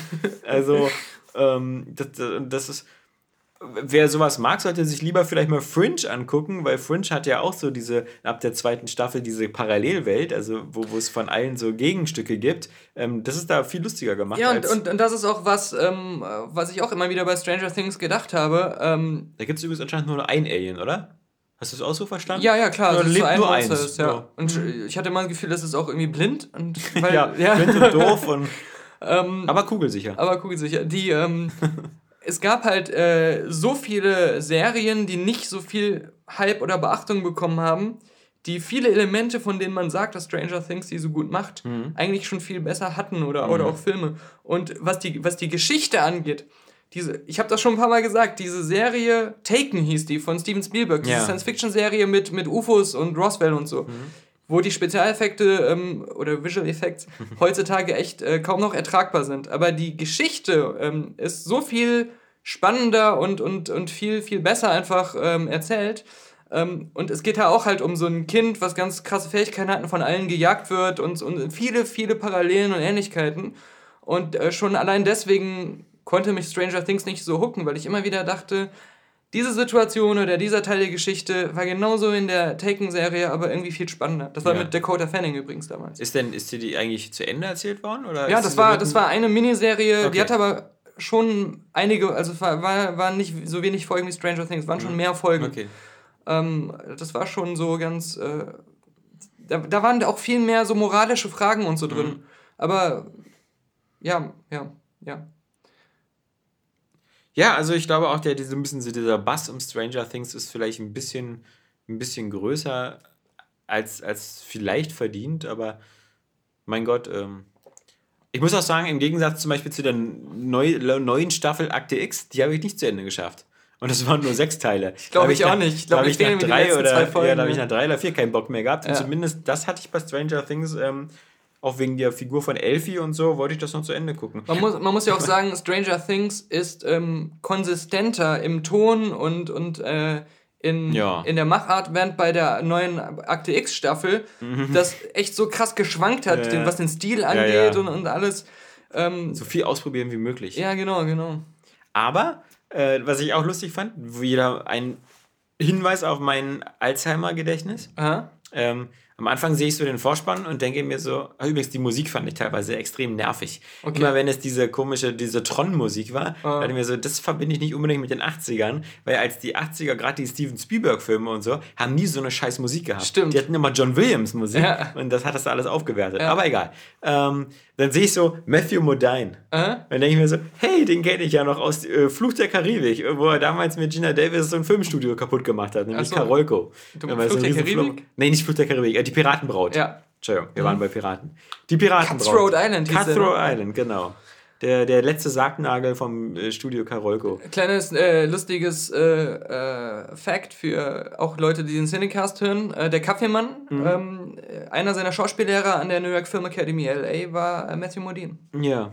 Speaker 2: Also, ähm, das, das ist. Wer sowas mag, sollte sich lieber vielleicht mal Fringe angucken, weil Fringe hat ja auch so diese, ab der zweiten Staffel, diese Parallelwelt, also wo, wo es von allen so Gegenstücke gibt. Ähm, das ist da viel lustiger gemacht.
Speaker 1: Ja, und, und, und das ist auch was, ähm, was ich auch immer wieder bei Stranger Things gedacht habe. Ähm,
Speaker 2: da gibt es übrigens anscheinend nur ein Alien, oder? Hast du es auch so verstanden?
Speaker 1: ja, ja, klar,
Speaker 2: Ja,
Speaker 1: ist
Speaker 2: lebt nur eins,
Speaker 1: ist, ja.
Speaker 2: ja.
Speaker 1: Und ich hatte immer das Gefühl, das ist auch irgendwie blind. Und, weil,
Speaker 2: Ja, blind und doof und.
Speaker 1: Ähm,
Speaker 2: aber kugelsicher.
Speaker 1: aber kugelsicher. Die, ähm, es gab halt äh, so viele Serien, die nicht so viel Hype oder Beachtung bekommen haben, die viele Elemente, von denen man sagt, dass Stranger Things die so gut macht, eigentlich schon viel besser hatten oder, oder auch Filme. Und was die, was die Geschichte angeht, diese, ich habe das schon ein paar Mal gesagt, diese Serie Taken hieß die von Steven Spielberg, diese
Speaker 2: Ja.
Speaker 1: Science-Fiction-Serie mit, mit UFOs und Roswell und so, wo die Spezialeffekte ähm, oder Visual Effects heutzutage echt äh, kaum noch ertragbar sind. Aber die Geschichte ähm, ist so viel spannender und, und, und viel, viel besser einfach ähm, erzählt. Ähm, und es geht da auch halt um so ein Kind, was ganz krasse Fähigkeiten hat und von allen gejagt wird und, und viele, viele Parallelen und Ähnlichkeiten. Und äh, schon allein deswegen konnte mich Stranger Things nicht so hooken, weil ich immer wieder dachte, diese Situation oder dieser Teil der Geschichte war genauso in der Taken-Serie, aber irgendwie viel spannender. Das war
Speaker 2: Ja.
Speaker 1: mit Dakota Fanning übrigens damals.
Speaker 2: Ist denn, ist die eigentlich zu Ende erzählt worden? Oder
Speaker 1: Ja, das war, das war eine Miniserie,
Speaker 2: Okay.
Speaker 1: die hatte aber schon einige, also war, war, waren nicht so wenig Folgen wie Stranger Things, waren schon mehr Folgen.
Speaker 2: Okay.
Speaker 1: Ähm, das war schon so ganz. Äh, da, da waren auch viel mehr so moralische Fragen und so drin.
Speaker 2: Mhm.
Speaker 1: Aber ja, ja, ja.
Speaker 2: Ja, also ich glaube auch, der, diese, ein bisschen, so dieser Bass um Stranger Things ist vielleicht ein bisschen, ein bisschen größer als, als vielleicht verdient, aber mein Gott, ähm, ich muss auch sagen, im Gegensatz zum Beispiel zu der neu, neuen Staffel Akte X, die habe ich nicht zu Ende geschafft. Und es waren nur sechs Teile. Ich
Speaker 1: glaub, ich auch nicht. Ich glaub,
Speaker 2: da habe
Speaker 1: mir
Speaker 2: ich
Speaker 1: fehlen
Speaker 2: nach drei oder
Speaker 1: Folgen,
Speaker 2: ja, da habe ich nach drei oder vier keinen Bock mehr gehabt. Und
Speaker 1: Ja.
Speaker 2: zumindest das hatte ich bei Stranger Things, ähm, auch wegen der Figur von Elfie und so, wollte ich das noch zu Ende gucken.
Speaker 1: Man muss, man muss ja auch sagen, Stranger Things ist ähm, konsistenter im Ton und, und äh, in,
Speaker 2: Ja.
Speaker 1: in der Machart, während bei der neuen Akte X-Staffel das echt so krass geschwankt hat,
Speaker 2: Mhm. Ja,
Speaker 1: den, was den Stil angeht
Speaker 2: ja.
Speaker 1: Und, und alles. Ähm,
Speaker 2: So viel ausprobieren wie möglich.
Speaker 1: ja, genau, genau.
Speaker 2: Aber, äh, was ich auch lustig fand, wieder ein Hinweis auf mein Alzheimer-Gedächtnis.
Speaker 1: Aha.
Speaker 2: Ähm, am Anfang sehe ich so den Vorspann und denke mir so, ah, übrigens, die Musik fand ich teilweise extrem nervig.
Speaker 1: Okay.
Speaker 2: Immer wenn es diese komische, diese Tron-Musik war,
Speaker 1: Ah.
Speaker 2: dachte ich mir so, das verbinde ich nicht unbedingt mit den 80ern, weil als die 80er, gerade die Steven Spielberg-Filme und so, haben nie so eine scheiß Musik gehabt.
Speaker 1: Stimmt.
Speaker 2: Die hatten immer John Williams-Musik
Speaker 1: Ja.
Speaker 2: und das hat das alles aufgewertet.
Speaker 1: Ja.
Speaker 2: Aber egal. Ähm, dann sehe ich so Matthew Modine.
Speaker 1: Aha.
Speaker 2: Dann denke ich mir so, hey, den kenne ich ja noch aus äh, Fluch der Karibik, wo er damals mit Gina Davis so ein Filmstudio kaputt gemacht hat, nämlich
Speaker 1: so.
Speaker 2: Karolko.
Speaker 1: Du-
Speaker 2: so
Speaker 1: Fluch der. Karibik?
Speaker 2: Nee, nicht Fluch der Karibik, äh, die Piratenbraut.
Speaker 1: Ja. Mhm.
Speaker 2: Entschuldigung, wir waren bei Piraten. Die Piratenbraut.
Speaker 1: Cutthroat Island der,
Speaker 2: Cutthroat
Speaker 1: ne?
Speaker 2: Island, genau. Der, der letzte Sargnagel vom äh, Studio Karolko.
Speaker 1: Kleines äh, lustiges äh, äh, Fact für auch Leute, die den Cinecast hören. Äh, der Kaffeemann,
Speaker 2: Mhm.
Speaker 1: ähm, äh, einer seiner Schauspiellehrer an der New York Film Academy LA war äh, Matthew Modine.
Speaker 2: Ja.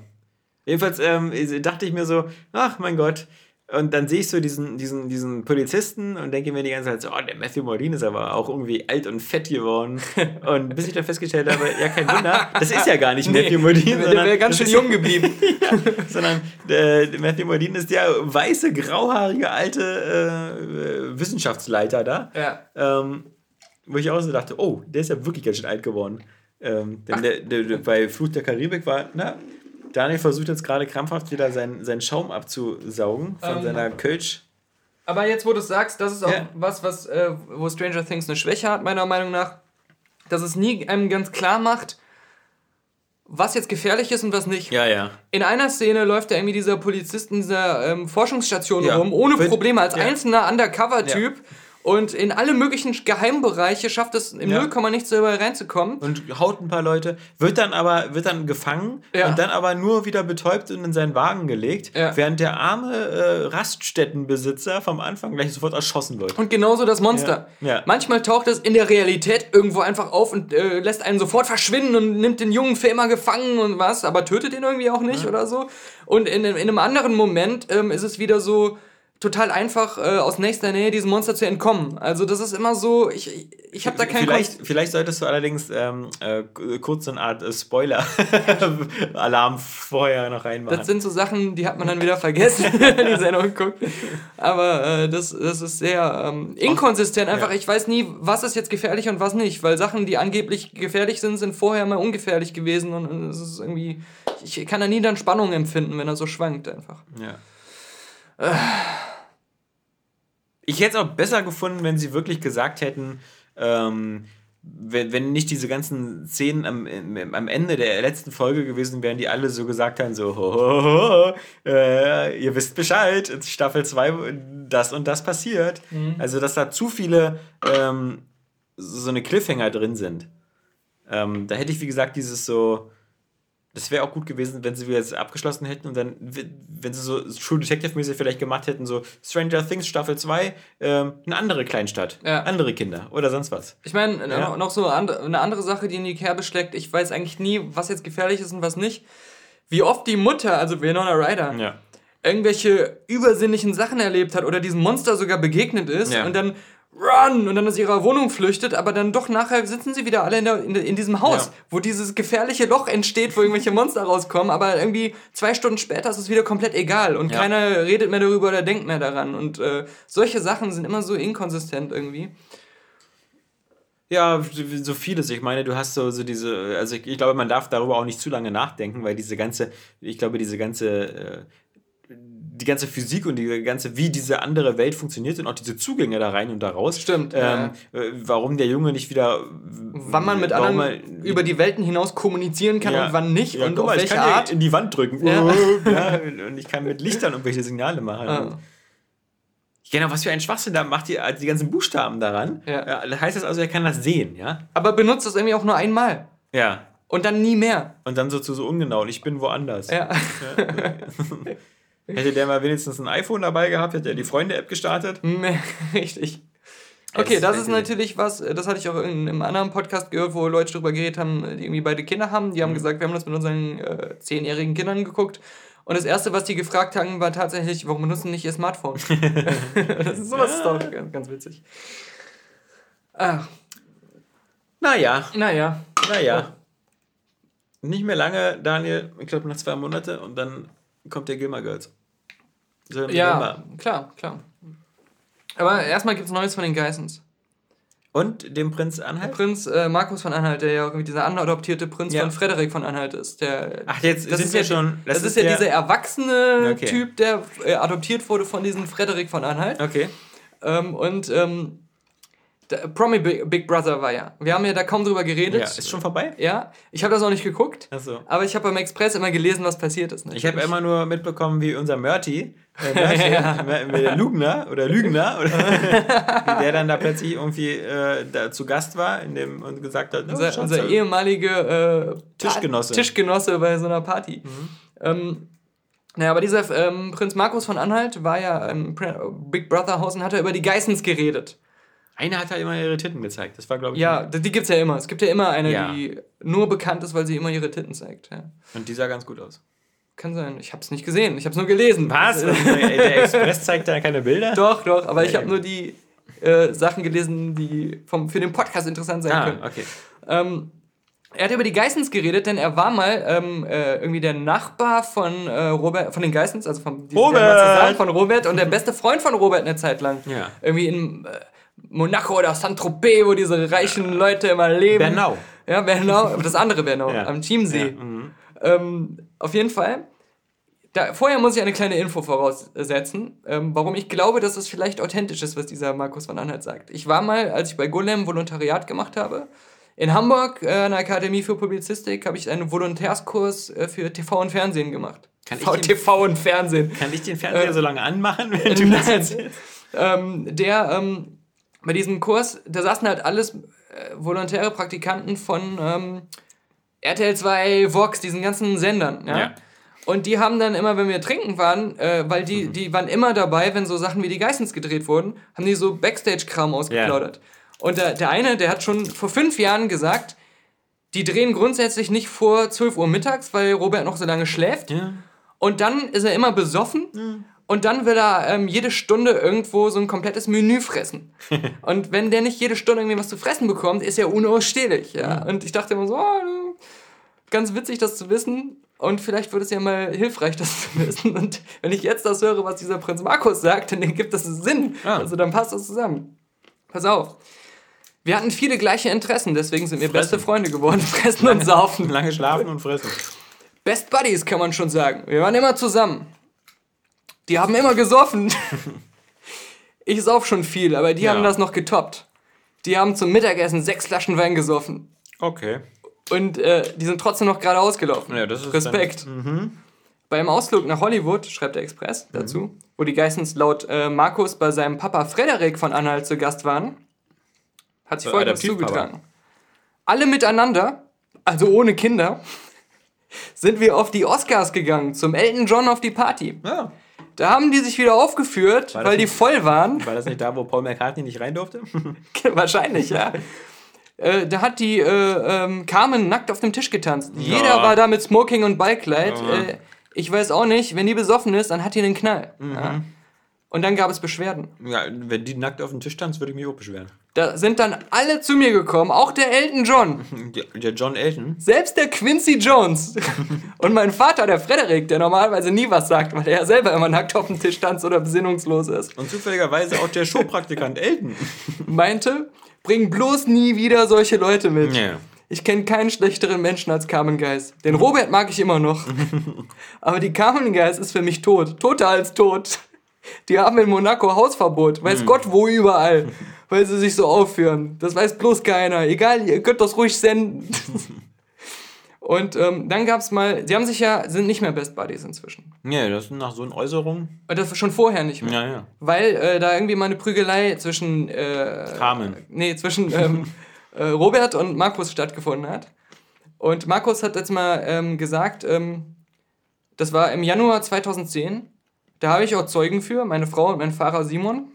Speaker 2: Jedenfalls ähm, dachte ich mir so, ach mein Gott. Und dann sehe ich so diesen, diesen, diesen Polizisten und denke mir die ganze Zeit so, oh, der Matthew Modine ist aber auch irgendwie alt und fett geworden. und bis ich dann festgestellt habe, ja, kein Wunder, das ist ja gar nicht Matthew Modine.
Speaker 1: der wäre ganz schön jung geblieben.
Speaker 2: sondern der, Matthew Modine ist der weiße, grauhaarige, alte äh, Wissenschaftsleiter da.
Speaker 1: ja.
Speaker 2: Ähm, wo ich auch so dachte, oh, der ist ja wirklich ganz schön alt geworden. Ähm, denn der, der, der, bei Flut der Karibik war, na, Daniel versucht jetzt gerade krampfhaft wieder seinen, seinen Schaum abzusaugen von
Speaker 1: Ähm.
Speaker 2: seiner Kölsch.
Speaker 1: Aber jetzt, wo du es sagst, das ist auch
Speaker 2: Ja.
Speaker 1: was, was äh, wo Stranger Things eine Schwäche hat, meiner Meinung nach. dass es nie einem ganz klar macht, was jetzt gefährlich ist und was nicht.
Speaker 2: Ja, ja.
Speaker 1: In einer Szene läuft da irgendwie dieser Polizist in dieser ähm, Forschungsstation
Speaker 2: Ja.
Speaker 1: rum, ohne Probleme, als
Speaker 2: ja.
Speaker 1: einzelner Undercover-Typ. Und in alle möglichen Geheimbereiche schafft es im
Speaker 2: Ja.
Speaker 1: Nicht überall reinzukommen.
Speaker 2: Und haut ein paar Leute, wird dann aber, wird dann gefangen
Speaker 1: Ja.
Speaker 2: und dann aber nur wieder betäubt und in seinen Wagen gelegt,
Speaker 1: Ja.
Speaker 2: während der arme äh, Raststättenbesitzer vom Anfang gleich sofort erschossen wird.
Speaker 1: Und genauso das Monster.
Speaker 2: Ja.
Speaker 1: Manchmal taucht es in der Realität irgendwo einfach auf und äh, lässt einen sofort verschwinden und nimmt den Jungen für immer gefangen und was, aber tötet ihn irgendwie auch nicht oder so. Und in, in einem anderen Moment ähm, ist es wieder so total einfach, äh, aus nächster Nähe diesem Monster zu entkommen. Also das ist immer so, ich, ich, ich habe da keinen
Speaker 2: vielleicht, vielleicht solltest du allerdings ähm, äh, kurz so eine Art äh, Spoiler-Alarm vorher noch reinmachen.
Speaker 1: Das sind so Sachen, die hat man dann wieder vergessen, wenn die Sendung guckt. Aber äh, das, das ist sehr ähm, inkonsistent. Einfach,
Speaker 2: Ja.
Speaker 1: ich weiß nie, was ist jetzt gefährlich und was nicht. Weil Sachen, die angeblich gefährlich sind, sind vorher mal ungefährlich gewesen. Und, und es ist irgendwie. Ich kann da nie dann Spannung empfinden, wenn er so schwankt einfach.
Speaker 2: Ja. Ich hätte es auch besser gefunden, wenn sie wirklich gesagt hätten, ähm, wenn, nicht diese ganzen Szenen am, am Ende der letzten Folge gewesen wären, die alle so gesagt haben, so, ho, ho, ho, äh, ihr wisst Bescheid, in Staffel 2 das und das passiert. Also, dass da zu viele ähm, so eine Cliffhanger drin sind. Ähm, da hätte ich, wie gesagt, dieses so, das wäre auch gut gewesen, wenn sie jetzt abgeschlossen hätten und dann, wenn sie so True Detective-mäßig vielleicht gemacht hätten, so Stranger Things Staffel 2, ähm, eine andere Kleinstadt,
Speaker 1: Ja.
Speaker 2: andere Kinder oder sonst was.
Speaker 1: Ich meine,
Speaker 2: Ja.
Speaker 1: noch, so eine andere Sache, die in die Kerbe schlägt. Ich weiß eigentlich nie, was jetzt gefährlich ist und was nicht. Wie oft die Mutter, also Winona Ryder,
Speaker 2: Ja.
Speaker 1: irgendwelche übersinnlichen Sachen erlebt hat oder diesem Monster sogar begegnet ist
Speaker 2: Ja.
Speaker 1: und dann run und dann aus ihrer Wohnung flüchtet, aber dann doch nachher sitzen sie wieder alle in, der, in, in diesem Haus,
Speaker 2: Ja.
Speaker 1: wo dieses gefährliche Loch entsteht, wo irgendwelche Monster rauskommen, aber irgendwie zwei Stunden später ist es wieder komplett egal und
Speaker 2: Ja.
Speaker 1: keiner redet mehr darüber oder denkt mehr daran und äh, solche Sachen sind immer so inkonsistent irgendwie.
Speaker 2: Ja, so vieles. Ich meine, du hast so, so diese, also ich, ich glaube, man darf darüber auch nicht zu lange nachdenken, weil diese ganze, ich glaube, diese ganze, äh, die ganze Physik und die ganze, wie diese andere Welt funktioniert und auch diese Zugänge da rein und da raus.
Speaker 1: Stimmt,
Speaker 2: Ähm, äh, warum der Junge nicht wieder.
Speaker 1: Wann man mit anderen über die Welten hinaus kommunizieren kann
Speaker 2: Ja.
Speaker 1: und wann nicht
Speaker 2: Ja,
Speaker 1: und
Speaker 2: guck
Speaker 1: auf
Speaker 2: mal, ich
Speaker 1: welche
Speaker 2: kann
Speaker 1: Art.
Speaker 2: Ja in die Wand drücken.
Speaker 1: Ja.
Speaker 2: Ja. und ich kann mit Lichtern irgendwelche Signale machen.
Speaker 1: Ah.
Speaker 2: Genau, was für ein Schwachsinn, da macht also die ganzen Buchstaben daran.
Speaker 1: Ja.
Speaker 2: das heißt das also, er kann das sehen, ja?
Speaker 1: Aber benutzt das irgendwie auch nur einmal
Speaker 2: Ja.
Speaker 1: und dann nie mehr.
Speaker 2: Und dann so zu so ungenau, und ich bin woanders.
Speaker 1: Ja.
Speaker 2: Hätte der mal wenigstens ein iPhone dabei gehabt, hätte er die Freunde-App gestartet.
Speaker 1: Richtig.
Speaker 2: Ja,
Speaker 1: Okay,
Speaker 2: das ist
Speaker 1: natürlich was, äh, das hatte ich auch in einem anderen Podcast gehört, wo Leute darüber geredet haben, die irgendwie beide Kinder haben. Die haben
Speaker 2: Mhm.
Speaker 1: gesagt, wir haben das mit unseren äh, zehnjährigen Kindern geguckt. Und das Erste, was die gefragt haben, war tatsächlich, warum benutzen nicht ihr Smartphone? das ist sowas ist doch ganz, ganz witzig. Ach,
Speaker 2: Naja,
Speaker 1: naja.
Speaker 2: naja. Nicht mehr lange, Daniel. Ich glaube, noch zwei Monate und dann kommt der Gilmer Girls. So
Speaker 1: Ja, klar, klar. Aber erstmal gibt es Neues von den Geissens.
Speaker 2: Und dem Prinz Anhalt?
Speaker 1: Prinz äh, Markus von Anhalt, der ja irgendwie dieser anadoptierte Prinz
Speaker 2: Ja.
Speaker 1: von Frederik von Anhalt ist. Der,
Speaker 2: Ach, jetzt
Speaker 1: das
Speaker 2: sind
Speaker 1: ist
Speaker 2: wir
Speaker 1: ja
Speaker 2: schon.
Speaker 1: Das, ist, ja
Speaker 2: der-
Speaker 1: dieser erwachsene
Speaker 2: Okay.
Speaker 1: Typ, der äh, adoptiert wurde von diesem Frederik von Anhalt.
Speaker 2: Okay.
Speaker 1: Ähm, und ähm, der Promi Big, Big Brother war ja. Wir haben ja da kaum drüber geredet.
Speaker 2: Ja, ist schon vorbei?
Speaker 1: Ja, ich habe das auch nicht geguckt.
Speaker 2: Achso.
Speaker 1: Aber ich habe beim Express immer gelesen, was passiert ist.
Speaker 2: Ich habe
Speaker 1: natürlich.
Speaker 2: immer nur mitbekommen, wie unser Mörti, äh,
Speaker 1: Ja.
Speaker 2: der Lugner oder Lügner, oder, wie der dann da plötzlich irgendwie äh, da zu Gast war in dem, und gesagt hat, oh,
Speaker 1: unser, unser ehemaliger äh,
Speaker 2: Tischgenosse. Mhm.
Speaker 1: Tischgenosse bei so einer Party. Ähm, naja, aber dieser ähm, Prinz Markus von Anhalt war ja im Big Brother Haus und hat er über die Geissens geredet.
Speaker 2: Einer hat halt immer ihre Titten gezeigt. Das war, glaube ich.
Speaker 1: Ja, die die gibt's ja immer. Es gibt ja immer eine,
Speaker 2: Ja.
Speaker 1: die nur bekannt ist, weil sie immer ihre Titten zeigt. Ja.
Speaker 2: Und die sah ganz gut aus.
Speaker 1: Kann sein. Ich hab's nicht gesehen. Ich hab's nur gelesen.
Speaker 2: Was?
Speaker 1: Das-
Speaker 2: der Express zeigt da keine Bilder?
Speaker 1: doch, doch. Aber ich
Speaker 2: Ja,
Speaker 1: habe
Speaker 2: ja.
Speaker 1: nur die äh, Sachen gelesen, die vom, für den Podcast interessant sein
Speaker 2: Ah,
Speaker 1: können.
Speaker 2: okay.
Speaker 1: Ähm, er hat über die Geissens geredet, denn er war mal ähm, äh, irgendwie der Nachbar von äh, Robert, von den Geissens, also von,
Speaker 2: Robert!
Speaker 1: zusammen, von Robert und der beste Freund von Robert eine Zeit lang.
Speaker 2: Ja.
Speaker 1: Irgendwie in äh, Monaco oder Saint-Tropez, wo diese reichen Leute immer leben.
Speaker 2: Bernau.
Speaker 1: Ja, Bernau, das andere Bernau,
Speaker 2: Ja.
Speaker 1: am Chiemsee.
Speaker 2: Ja, mhm.
Speaker 1: Ähm, auf jeden Fall. Da, vorher muss ich eine kleine Info voraussetzen, ähm, warum ich glaube, dass es vielleicht authentisch ist, was dieser Markus von Anhalt sagt. Ich war mal, als ich bei Golem Volontariat gemacht habe, In Hamburg, äh, an der Akademie für Publizistik, habe ich einen Volontärskurs äh, für TV und Fernsehen gemacht.
Speaker 2: Kann ich
Speaker 1: V-
Speaker 2: den-
Speaker 1: TV und Fernsehen.
Speaker 2: Kann ich den Fernseher
Speaker 1: Äh,
Speaker 2: so lange anmachen, wenn du das erzählst?
Speaker 1: ähm, der ähm, bei diesem Kurs, da saßen halt alles äh, volontäre Praktikanten von ähm, RTL 2, Vox, diesen ganzen Sendern. Ja?
Speaker 2: Ja.
Speaker 1: Und die haben dann immer, wenn wir trinken waren, äh, weil die, die waren immer dabei, wenn so Sachen wie die Geissens gedreht wurden, haben die so Backstage-Kram ausgeplaudert. Und der, der eine, der hat schon vor fünf Jahren gesagt, die drehen grundsätzlich nicht vor 12 Uhr mittags, weil Robert noch so lange schläft.
Speaker 2: Ja.
Speaker 1: Und dann ist er immer besoffen. Und dann will er ähm, jede Stunde irgendwo so ein komplettes Menü fressen. und wenn der nicht jede Stunde irgendwie was zu fressen bekommt, ist er unausstehlich. Ja? Und ich dachte immer so, oh, ganz witzig, das zu wissen. Und vielleicht wird es ja mal hilfreich, das zu wissen. Und wenn ich jetzt das höre, was dieser Prinz Markus sagt, dann gibt das Sinn.
Speaker 2: Ah.
Speaker 1: Also dann passt das zusammen. Pass auf. Wir hatten viele gleiche Interessen, deswegen sind wir beste Freunde geworden. Fressen und saufen.
Speaker 2: Lange schlafen und fressen.
Speaker 1: Best Buddies, kann man schon sagen. Wir waren immer zusammen. Die haben immer gesoffen. ich sauf schon viel, aber die
Speaker 2: Ja.
Speaker 1: haben das noch getoppt. Die haben zum Mittagessen sechs Flaschen Wein gesoffen.
Speaker 2: Okay.
Speaker 1: Und äh, die sind trotzdem noch gerade ausgelaufen.
Speaker 2: Ja, das ist
Speaker 1: Respekt. Beim Ausflug nach Hollywood, schreibt der Express dazu, wo die Geissens laut äh, Markus bei seinem Papa Frederik von Anhalt zu Gast waren, hat sich
Speaker 2: Äh,
Speaker 1: folgendes zugetragen. Alle miteinander, also ohne Kinder, sind wir auf die Oscars gegangen, zum Elton John auf die Party.
Speaker 2: Ja.
Speaker 1: Da haben die sich wieder aufgeführt, weil die
Speaker 2: nicht-
Speaker 1: voll waren.
Speaker 2: War das nicht da, wo Paul McCartney nicht rein durfte?
Speaker 1: Wahrscheinlich, ja. Äh, da hat die äh, ähm, Carmen nackt auf dem Tisch getanzt. Jeder war da mit Smoking und Ballkleid.
Speaker 2: Ja.
Speaker 1: Äh, ich weiß auch nicht, wenn die besoffen ist, dann hat die einen Knall.
Speaker 2: Mhm.
Speaker 1: Ja. Und dann gab es Beschwerden.
Speaker 2: ja, wenn die nackt auf dem Tisch tanzt, würde ich mich auch beschweren.
Speaker 1: Da sind dann alle zu mir gekommen, auch der Elton John,
Speaker 2: Der, der John Elton.
Speaker 1: selbst der Quincy Jones und mein Vater, der Frederik, der normalerweise nie was sagt, weil er ja selber immer nackt auf dem Tisch tanzt oder besinnungslos ist,
Speaker 2: Und zufälligerweise auch der Showpraktikant Elton.
Speaker 1: meinte, bring bloß nie wieder solche Leute mit.
Speaker 2: Ja.
Speaker 1: Ich kenne keinen schlechteren Menschen als Carmen Geis. Den Robert mag ich immer noch. Aber die Carmen Geis ist für mich tot. Toter als tot. Die haben in Monaco Hausverbot. Weiß
Speaker 2: Hm.
Speaker 1: Gott wo überall. Weil sie sich so aufführen. Das weiß bloß keiner. Egal, ihr könnt das ruhig senden. Und ähm, dann gab's mal, sie haben sich ja, sind nicht mehr Best Buddies inzwischen.
Speaker 2: Ja, das sind nach so einer Äußerung.
Speaker 1: Und das war schon vorher nicht mehr.
Speaker 2: Ja, ja.
Speaker 1: Weil äh, da irgendwie mal eine Prügelei zwischen äh,
Speaker 2: Carmen.
Speaker 1: Nee, zwischen ähm, äh, Robert und Markus stattgefunden hat. Und Markus hat jetzt mal ähm, gesagt, ähm, das war im Januar 2010. Da habe ich auch Zeugen für, meine Frau und mein Fahrer Simon.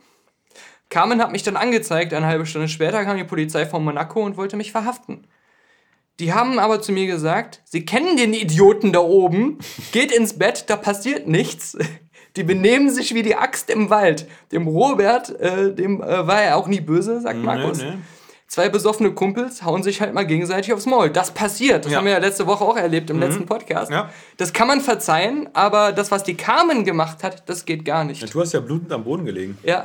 Speaker 1: Carmen hat mich dann angezeigt, eine halbe Stunde später kam die Polizei von Monaco und wollte mich verhaften. Die haben aber zu mir gesagt, sie kennen den Idioten da oben, geht ins Bett, da passiert nichts. Die benehmen sich wie die Axt im Wald. Dem Robert, äh, dem äh, war er auch nie böse, sagt Markus.
Speaker 2: Nee, nee.
Speaker 1: Zwei besoffene Kumpels hauen sich halt mal gegenseitig aufs Maul. Das passiert. Das
Speaker 2: Ja.
Speaker 1: haben wir ja letzte Woche auch erlebt im letzten Podcast.
Speaker 2: Ja.
Speaker 1: Das kann man verzeihen, aber das, was die Carmen gemacht hat, das geht gar nicht.
Speaker 2: Ja, Du hast ja blutend am Boden gelegen.
Speaker 1: Ja.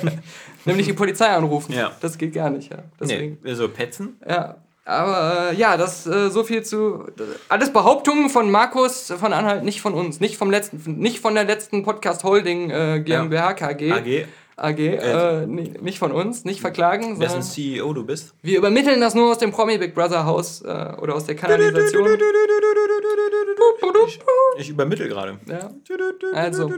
Speaker 1: Nämlich die Polizei anrufen.
Speaker 2: Ja.
Speaker 1: Das geht gar nicht, ja. Deswegen.
Speaker 2: Nee, so Petzen?
Speaker 1: Ja. Aber äh, ja, das äh, so viel zu. Alles Behauptungen von Markus von Anhalt, nicht von uns, nicht vom letzten, nicht von der letzten Podcast Holding äh, GmbH KG.
Speaker 2: AG.
Speaker 1: AG, äh, ni- nicht von uns, nicht verklagen,
Speaker 2: Wessen CEO du bist?
Speaker 1: wir übermitteln das nur aus dem Promi Big Brother Haus äh, oder aus der Kanalisation.
Speaker 2: Ich, ich übermittel gerade.
Speaker 1: Ja. Also.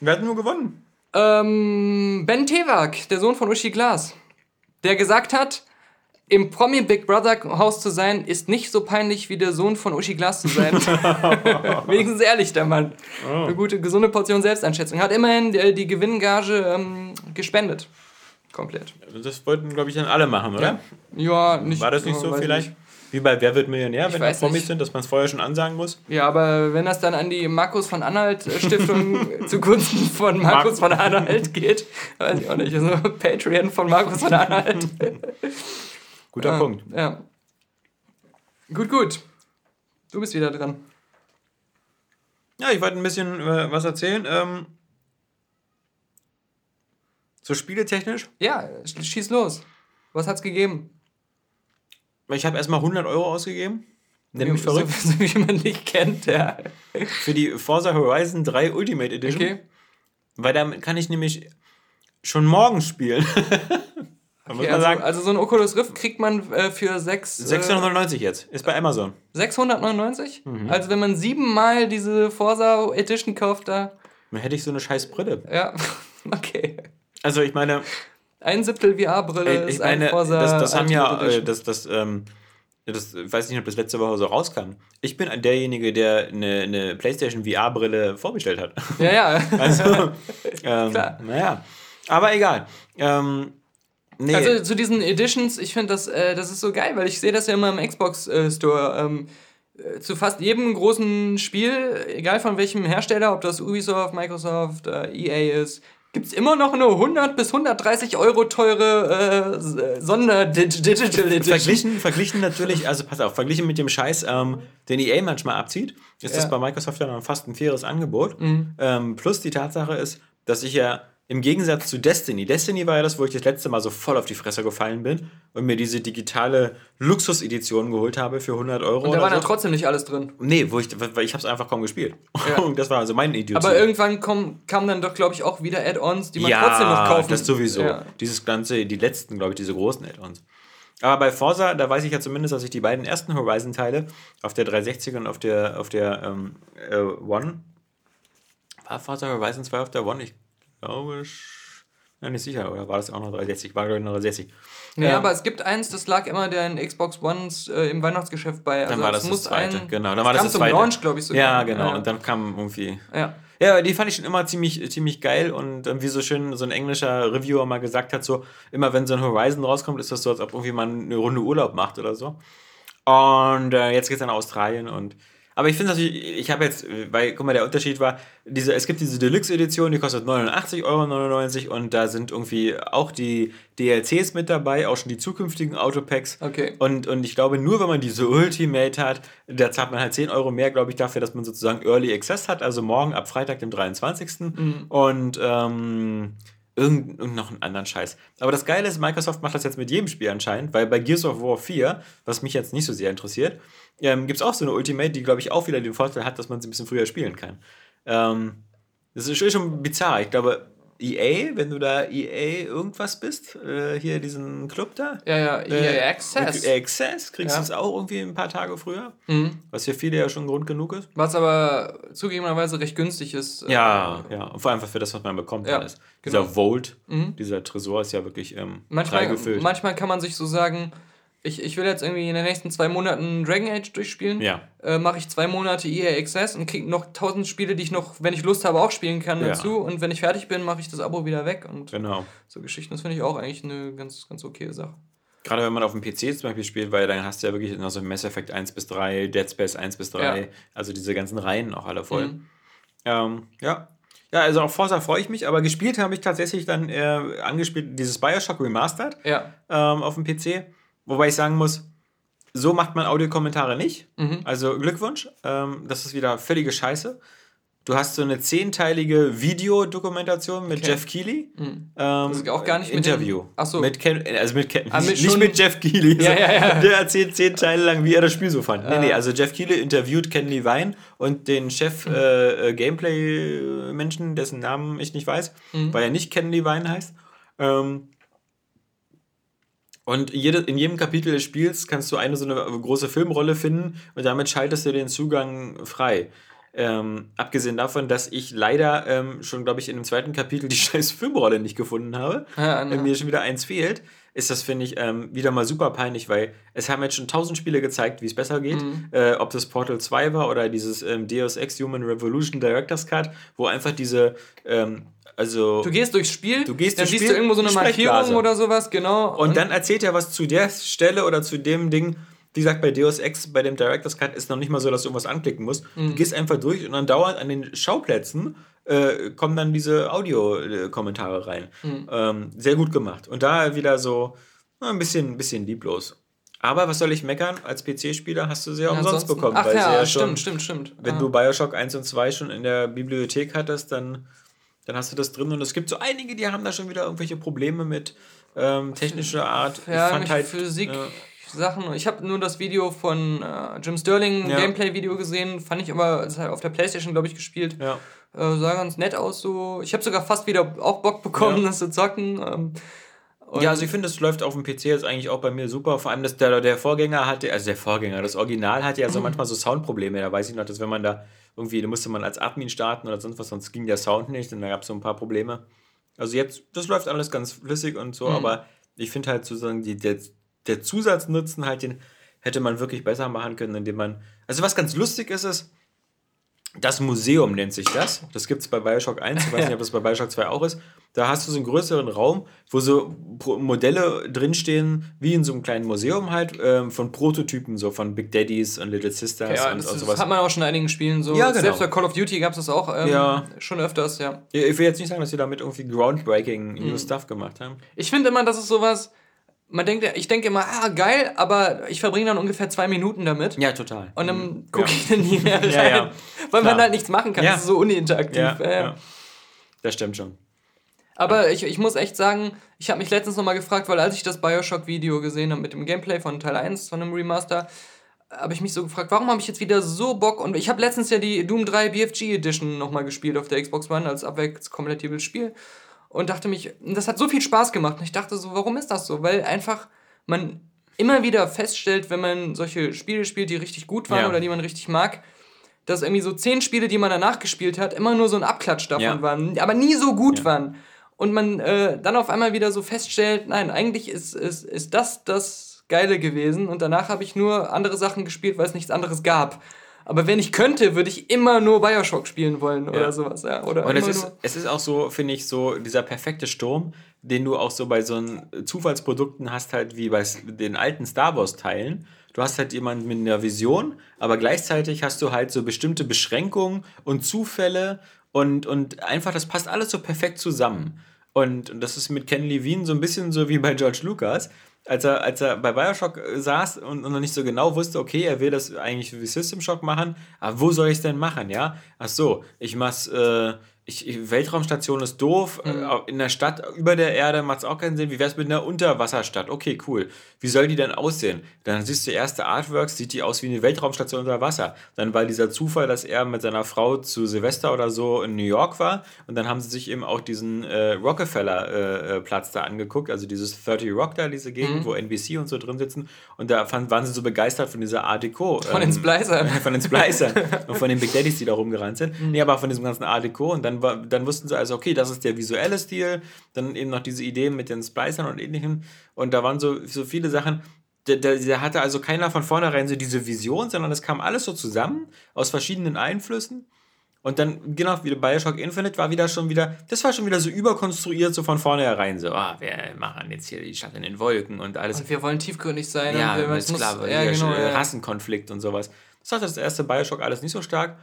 Speaker 2: Wir hatten nur gewonnen.
Speaker 1: Ähm, ben Tewak, der Sohn von Uschi Glas, der gesagt hat, im Promi Big Brother Haus zu sein, ist nicht so peinlich wie der Sohn von Uschi Glas zu sein. Wenigstens ehrlich, der Mann. Eine gute, gesunde Portion Selbsteinschätzung. Hat immerhin äh, die Gewinngage ähm, gespendet. Komplett.
Speaker 2: Das wollten, glaube ich, dann alle machen, oder?
Speaker 1: Ja, nicht.
Speaker 2: War das nicht so vielleicht?
Speaker 1: nicht.
Speaker 2: Wie bei Wer wird Millionär, wenn da Promis
Speaker 1: nicht.
Speaker 2: sind, dass man es vorher schon ansagen muss?
Speaker 1: Ja, aber wenn das dann an die Markus von Anhalt äh, Stiftung zugunsten von Markus von Anhalt geht, weiß ich auch nicht. Also Patreon von Markus von Anhalt.
Speaker 2: Guter
Speaker 1: Ah,
Speaker 2: Punkt.
Speaker 1: Ja. Gut, gut. Du bist wieder dran.
Speaker 2: Ja, ich wollte ein bisschen äh, was erzählen. Ähm, so spieletechnisch.
Speaker 1: Ja, sch- schieß los. Was hat's gegeben?
Speaker 2: Ich habe erstmal 100 Euro ausgegeben. Nenn mich verrückt.
Speaker 1: So, wie man dich kennt, ja.
Speaker 2: Für die Forza Horizon 3 Ultimate Edition.
Speaker 1: Okay.
Speaker 2: Weil damit kann ich nämlich schon morgen spielen.
Speaker 1: Okay, also, also so ein Oculus Rift kriegt man äh, für 6,
Speaker 2: 699 jetzt. Ist bei Amazon.
Speaker 1: 699?
Speaker 2: Mhm.
Speaker 1: Also wenn man siebenmal diese Forza Edition kauft, da.
Speaker 2: Dann hätte ich so eine scheiß Brille.
Speaker 1: Ja, okay.
Speaker 2: Also ich meine,
Speaker 1: Ein Siebtel VR-Brille ist ein
Speaker 2: meine,
Speaker 1: Forza
Speaker 2: das, das haben ja, äh,
Speaker 1: Edition.
Speaker 2: das, das, ähm, das, ich weiß nicht, ob das letzte Woche so rauskam. Ich bin derjenige, der eine, eine PlayStation VR-Brille vorbestellt hat.
Speaker 1: Ja, ja.
Speaker 2: Also, ähm,
Speaker 1: Klar.
Speaker 2: naja. Aber egal. Ähm, nee.
Speaker 1: Also zu diesen Editions, ich finde das, äh, das ist so geil, weil ich sehe das ja immer im Xbox äh, Store. Ähm, äh, zu fast jedem großen Spiel, egal von welchem Hersteller, ob das Ubisoft, Microsoft, äh, EA ist, gibt es immer noch eine 100 bis 130 Euro teure äh, Sonder-Digital Edition.
Speaker 2: Verglichen, verglichen natürlich, also pass auf, verglichen mit dem Scheiß, ähm, den EA manchmal abzieht, ist das
Speaker 1: Ja.
Speaker 2: bei Microsoft ja noch fast ein faires Angebot.
Speaker 1: Mhm.
Speaker 2: Ähm, plus die Tatsache ist, dass ich ja im Gegensatz zu Destiny, Destiny war ja das, wo ich das letzte Mal so voll auf die Fresse gefallen bin und mir diese digitale Luxus-Edition geholt habe für 100 Euro.
Speaker 1: Und da war
Speaker 2: so.
Speaker 1: dann trotzdem nicht alles drin.
Speaker 2: Nee, wo ich, weil ich habe es einfach kaum gespielt.
Speaker 1: Ja.
Speaker 2: Und das war also mein Idiot.
Speaker 1: Aber irgendwann kamen dann doch, glaube ich, auch wieder Add-ons, die man trotzdem noch kaufen
Speaker 2: das sowieso.
Speaker 1: Ja.
Speaker 2: Dieses ganze, die letzten, glaube ich, diese großen Add-ons. Aber bei Forza, da weiß ich ja zumindest, dass ich die beiden ersten Horizon-Teile auf der 360 und auf der, auf der ähm, äh, One. War Forza Horizon 2 auf der One? Ich glaube. sch- Ja, nicht sicher, oder war das auch noch 360? War, glaube ich, noch 360.
Speaker 1: Nee,
Speaker 2: Ja.
Speaker 1: aber es gibt eins, das lag immer den Xbox Ones äh, im Weihnachtsgeschäft bei. Also
Speaker 2: Dann war das das
Speaker 1: muss
Speaker 2: zweite.
Speaker 1: ein-
Speaker 2: genau, dann
Speaker 1: es
Speaker 2: war das
Speaker 1: kam
Speaker 2: das
Speaker 1: zum
Speaker 2: zweite.
Speaker 1: Launch, glaube ich, sogar.
Speaker 2: Ja, genau.
Speaker 1: Ja.
Speaker 2: Und dann kam irgendwie.
Speaker 1: Ja.
Speaker 2: Ja, die fand ich schon immer ziemlich, ziemlich geil und ähm, wie so schön so ein englischer Reviewer mal gesagt hat, so immer wenn so ein Horizon rauskommt, ist das so, als ob irgendwie man eine Runde Urlaub macht oder so. Und äh, jetzt geht's dann nach Australien und aber ich finde natürlich, ich habe jetzt, weil, guck mal, der Unterschied war, diese, es gibt diese Deluxe-Edition, die kostet 89,99 Euro und da sind irgendwie auch die DLCs mit dabei, auch schon die zukünftigen Autopacks.
Speaker 1: Okay.
Speaker 2: Und, und ich glaube, nur wenn man diese Ultimate hat, da zahlt man halt 10 Euro mehr, glaube ich, dafür, dass man sozusagen Early Access hat, also morgen ab Freitag, dem 23.
Speaker 1: Mhm.
Speaker 2: Und ähm, irgend, noch einen anderen Scheiß. Aber das Geile ist, Microsoft macht das jetzt mit jedem Spiel anscheinend, weil bei Gears of War 4, was mich jetzt nicht so sehr interessiert, ähm, gibt es auch so eine Ultimate, die, glaube ich, auch wieder den Vorteil hat, dass man sie ein bisschen früher spielen kann. Ähm, das ist schon bizarr. Ich glaube, EA, wenn du da EA irgendwas bist, äh, hier diesen Club da,
Speaker 1: Ja, ja,
Speaker 2: äh,
Speaker 1: EA Access.
Speaker 2: Access, kriegst
Speaker 1: Ja.
Speaker 2: du es auch irgendwie ein paar Tage früher,
Speaker 1: Mhm.
Speaker 2: was für viele ja schon Grund genug ist.
Speaker 1: Was aber zugegebenerweise recht günstig ist. äh,
Speaker 2: Ja, ja. Und vor allem für das, was man bekommt.
Speaker 1: Ja, genau.
Speaker 2: Dieser Vault,
Speaker 1: Mhm.
Speaker 2: dieser Tresor ist ja wirklich ähm,
Speaker 1: Manchmal,
Speaker 2: gefüllt.
Speaker 1: manchmal kann man sich so sagen, ich, ich will jetzt irgendwie in den nächsten zwei Monaten Dragon Age durchspielen.
Speaker 2: Ja.
Speaker 1: Äh, Mache ich zwei Monate EA Access und kriege noch tausend Spiele, die ich noch, wenn ich Lust habe, auch spielen kann
Speaker 2: Ja.
Speaker 1: dazu. Und wenn ich fertig bin, mache ich das Abo wieder weg. Und
Speaker 2: Genau.
Speaker 1: so Geschichten, das finde ich auch eigentlich eine ganz, ganz okay Sache.
Speaker 2: Gerade wenn man auf dem PC zum Beispiel spielt, weil dann hast du ja wirklich noch so Mass Effect 1 bis 3, Dead Space 1 bis 3,
Speaker 1: Ja.
Speaker 2: also diese ganzen Reihen auch alle voll.
Speaker 1: Mhm.
Speaker 2: Ähm, ja. Ja, also auf Forza freue ich mich, aber gespielt habe ich tatsächlich dann äh, angespielt dieses Bioshock Remastered
Speaker 1: Ja.
Speaker 2: ähm, auf dem PC. Wobei ich sagen muss, so macht man Audiokommentare nicht.
Speaker 1: Mhm.
Speaker 2: Also Glückwunsch, ähm, das ist wieder völlige Scheiße. Du hast so eine zehnteilige Videodokumentation mit
Speaker 1: Okay.
Speaker 2: Jeff Keighley.
Speaker 1: Mhm.
Speaker 2: Ähm,
Speaker 1: Das ist auch gar nicht mit
Speaker 2: Interview.
Speaker 1: Ach so.
Speaker 2: Mit Ken, also mit Ken,
Speaker 1: Ah, mit
Speaker 2: nicht
Speaker 1: schon-
Speaker 2: mit Jeff Keighley.
Speaker 1: Ja, ja, ja.
Speaker 2: Der erzählt zehn Teile lang, wie er das Spiel so fand. Nee,
Speaker 1: Ah.
Speaker 2: nee, also Jeff Keighley interviewt Ken Levine und den Chef
Speaker 1: Mhm.
Speaker 2: äh, äh, Gameplay-Menschen, dessen Namen ich nicht weiß,
Speaker 1: Mhm.
Speaker 2: weil er nicht Ken Levine heißt. Ähm, und jede, in jedem Kapitel des Spiels kannst du eine so eine große Filmrolle finden und damit schaltest du den Zugang frei. Ähm, abgesehen davon, dass ich leider ähm, schon, glaube ich, in dem zweiten Kapitel die scheiß Filmrolle nicht gefunden habe,
Speaker 1: Ja,
Speaker 2: äh, mir schon wieder eins fehlt, ist das, finde ich, ähm, wieder mal super peinlich, weil es haben jetzt schon tausend Spiele gezeigt, wie es besser geht.
Speaker 1: Mhm.
Speaker 2: Äh, ob das Portal 2 war oder dieses ähm, Deus Ex Human Revolution Director's Cut, wo einfach diese, ähm, also
Speaker 1: Du gehst durchs Spiel,
Speaker 2: Du gehst
Speaker 1: dann siehst
Speaker 2: Spiel,
Speaker 1: du irgendwo so eine. Markierung oder sowas, genau.
Speaker 2: Und dann erzählt er was zu der Stelle oder zu dem Ding. Wie gesagt, bei Deus Ex, bei dem Director's Cut ist noch nicht mal so, dass du irgendwas anklicken musst.
Speaker 1: Mhm.
Speaker 2: Du gehst einfach durch und dann dauernd an den Schauplätzen äh, kommen dann diese Audio-Kommentare rein.
Speaker 1: Mhm.
Speaker 2: Ähm, sehr gut gemacht. Und da wieder so na, ein bisschen, ein bisschen lieblos. Aber was soll ich meckern? Als PC-Spieler hast du sie ja umsonst bekommen.
Speaker 1: Ach
Speaker 2: weil sie
Speaker 1: ja,
Speaker 2: ja schon,
Speaker 1: stimmt, stimmt, stimmt.
Speaker 2: Wenn
Speaker 1: Ah.
Speaker 2: du Bioshock 1 und 2 schon in der Bibliothek hattest, dann, dann hast du das drin. Und es gibt so einige, die haben da schon wieder irgendwelche Probleme mit ähm, technischer Art.
Speaker 1: Ja,
Speaker 2: ich fand halt
Speaker 1: Physik.
Speaker 2: äh,
Speaker 1: Sachen. Ich habe nur das Video von äh, Jim Sterling, ein
Speaker 2: Ja.
Speaker 1: Gameplay-Video gesehen. Fand ich aber, das hat auf der Playstation, glaube ich, gespielt.
Speaker 2: ja.
Speaker 1: Äh, sah ganz nett aus so. Ich habe sogar fast wieder auch Bock bekommen,
Speaker 2: Ja.
Speaker 1: das zu zocken. Ähm,
Speaker 2: ja, also ich finde, es läuft auf dem PC jetzt eigentlich auch bei mir super. Vor allem, dass der, der Vorgänger hatte, also der Vorgänger, das Original hatte ja so manchmal so Soundprobleme. Da weiß ich noch, dass wenn man da irgendwie, da musste man als Admin starten oder sonst was, sonst ging der Sound nicht und da gab es so ein paar Probleme. Also jetzt, das läuft alles ganz flüssig und so, mhm. aber ich finde halt sozusagen, die, der, der Zusatznutzen halt, den hätte man wirklich besser machen können, indem man. Also was ganz lustig ist, ist, das Museum nennt sich das. Das gibt es bei Bioshock 1. Ich weiß nicht, ob das bei Bioshock 2 auch ist. Da hast du so einen größeren Raum, wo so Modelle drinstehen, wie in so einem kleinen Museum halt, ähm, von Prototypen, so von Big Daddies und Little Sisters
Speaker 1: ja,
Speaker 2: und,
Speaker 1: und sowas. Das hat man auch schon in einigen Spielen so. Ja, genau. Selbst bei Call of Duty gab es das auch ähm, ja. schon öfters, ja.
Speaker 2: Ich will jetzt nicht sagen, dass sie damit irgendwie groundbreaking mhm. new stuff gemacht haben.
Speaker 1: Ich finde immer, das ist sowas man denkt, ich denke immer, ah, geil, aber ich verbringe dann ungefähr zwei Minuten damit.
Speaker 2: Ja, total.
Speaker 1: Und dann mhm. gucke ja. ich dann nie mehr rein, ja, ja. weil man halt nichts machen kann. Das ist so uninteraktiv. Ja, ja.
Speaker 2: Das stimmt schon.
Speaker 1: Aber ich, ich muss echt sagen, ich habe mich letztens nochmal gefragt, weil als ich das Bioshock-Video gesehen habe mit dem Gameplay von Teil 1 von einem Remaster, habe ich mich so gefragt, warum habe ich jetzt wieder so Bock? Und ich habe letztens ja die Doom 3 BFG Edition nochmal gespielt auf der Xbox One als abwärtskompatibles Spiel und dachte mich, das hat so viel Spaß gemacht. Und ich dachte so, warum ist das so? Weil einfach man immer wieder feststellt, wenn man solche Spiele spielt, die richtig gut waren ja. oder die man richtig mag, dass irgendwie so zehn Spiele, die man danach gespielt hat, immer nur so ein Abklatsch davon ja. waren, aber nie so gut ja. waren. Und man äh, dann auf einmal wieder so feststellt, nein, eigentlich ist, ist, ist das das Geile gewesen und danach habe ich nur andere Sachen gespielt, weil es nichts anderes gab. Aber wenn ich könnte, würde ich immer nur Bioshock spielen wollen oder ja. sowas. Ja. Oder
Speaker 2: und es ist, es ist auch so, finde ich, so dieser perfekte Sturm, den du auch so bei so Zufallsprodukten hast, halt wie bei den alten Star Wars-Teilen. Du hast halt jemanden mit einer Vision, aber gleichzeitig hast du halt so bestimmte Beschränkungen und Zufälle und, und einfach, das passt alles so perfekt zusammen. Und das ist mit Ken Levine so ein bisschen so wie bei George Lucas als er, als er bei Bioshock äh, saß und, noch nicht so genau wusste, okay, er will das eigentlich wie System Shock machen, aber wo soll ich es denn machen, ja? Ach so, ich mach's, äh, ich, Weltraumstation ist doof. Mhm. Äh, in der Stadt über der Erde macht es auch keinen Sinn. Wie wäre es mit einer Unterwasserstadt? Okay, cool. Wie soll die denn aussehen? Dann siehst du erste Artworks, sieht die aus wie eine Weltraumstation unter Wasser. Dann war dieser Zufall, dass er mit seiner Frau zu Silvester oder so in New York war. Und dann haben sie sich eben auch diesen äh, Rockefeller-Platz äh, äh da angeguckt, also dieses 30 Rock da, diese Gegend, mhm. wo NBC und so drin sitzen. Und da fand, waren sie so begeistert von dieser Art Deco.
Speaker 1: Von ähm, den Splicern.
Speaker 2: von den Splicern. und von den Big Daddies, die da rumgerannt sind. Mhm. Nee, aber von diesem ganzen Art Deco. Und dann dann, dann wussten sie also, okay, das ist der visuelle Stil, dann eben noch diese Idee mit den Splicern und ähnlichem. Und da waren so, so viele Sachen. Da, da, da hatte also keiner von vornherein so diese Vision, sondern es kam alles so zusammen aus verschiedenen Einflüssen. Und dann, genau wie Bioshock Infinite, war wieder schon wieder, das war schon wieder so überkonstruiert, so von vornherein, so, ah, wir machen jetzt hier die Stadt in den Wolken und alles. Und
Speaker 1: wir wollen tiefgründig sein.
Speaker 2: Ja,
Speaker 1: und wir,
Speaker 2: ist klar, ja, genau, ja. Rassenkonflikt und sowas. Das hat das erste Bioshock alles nicht so stark.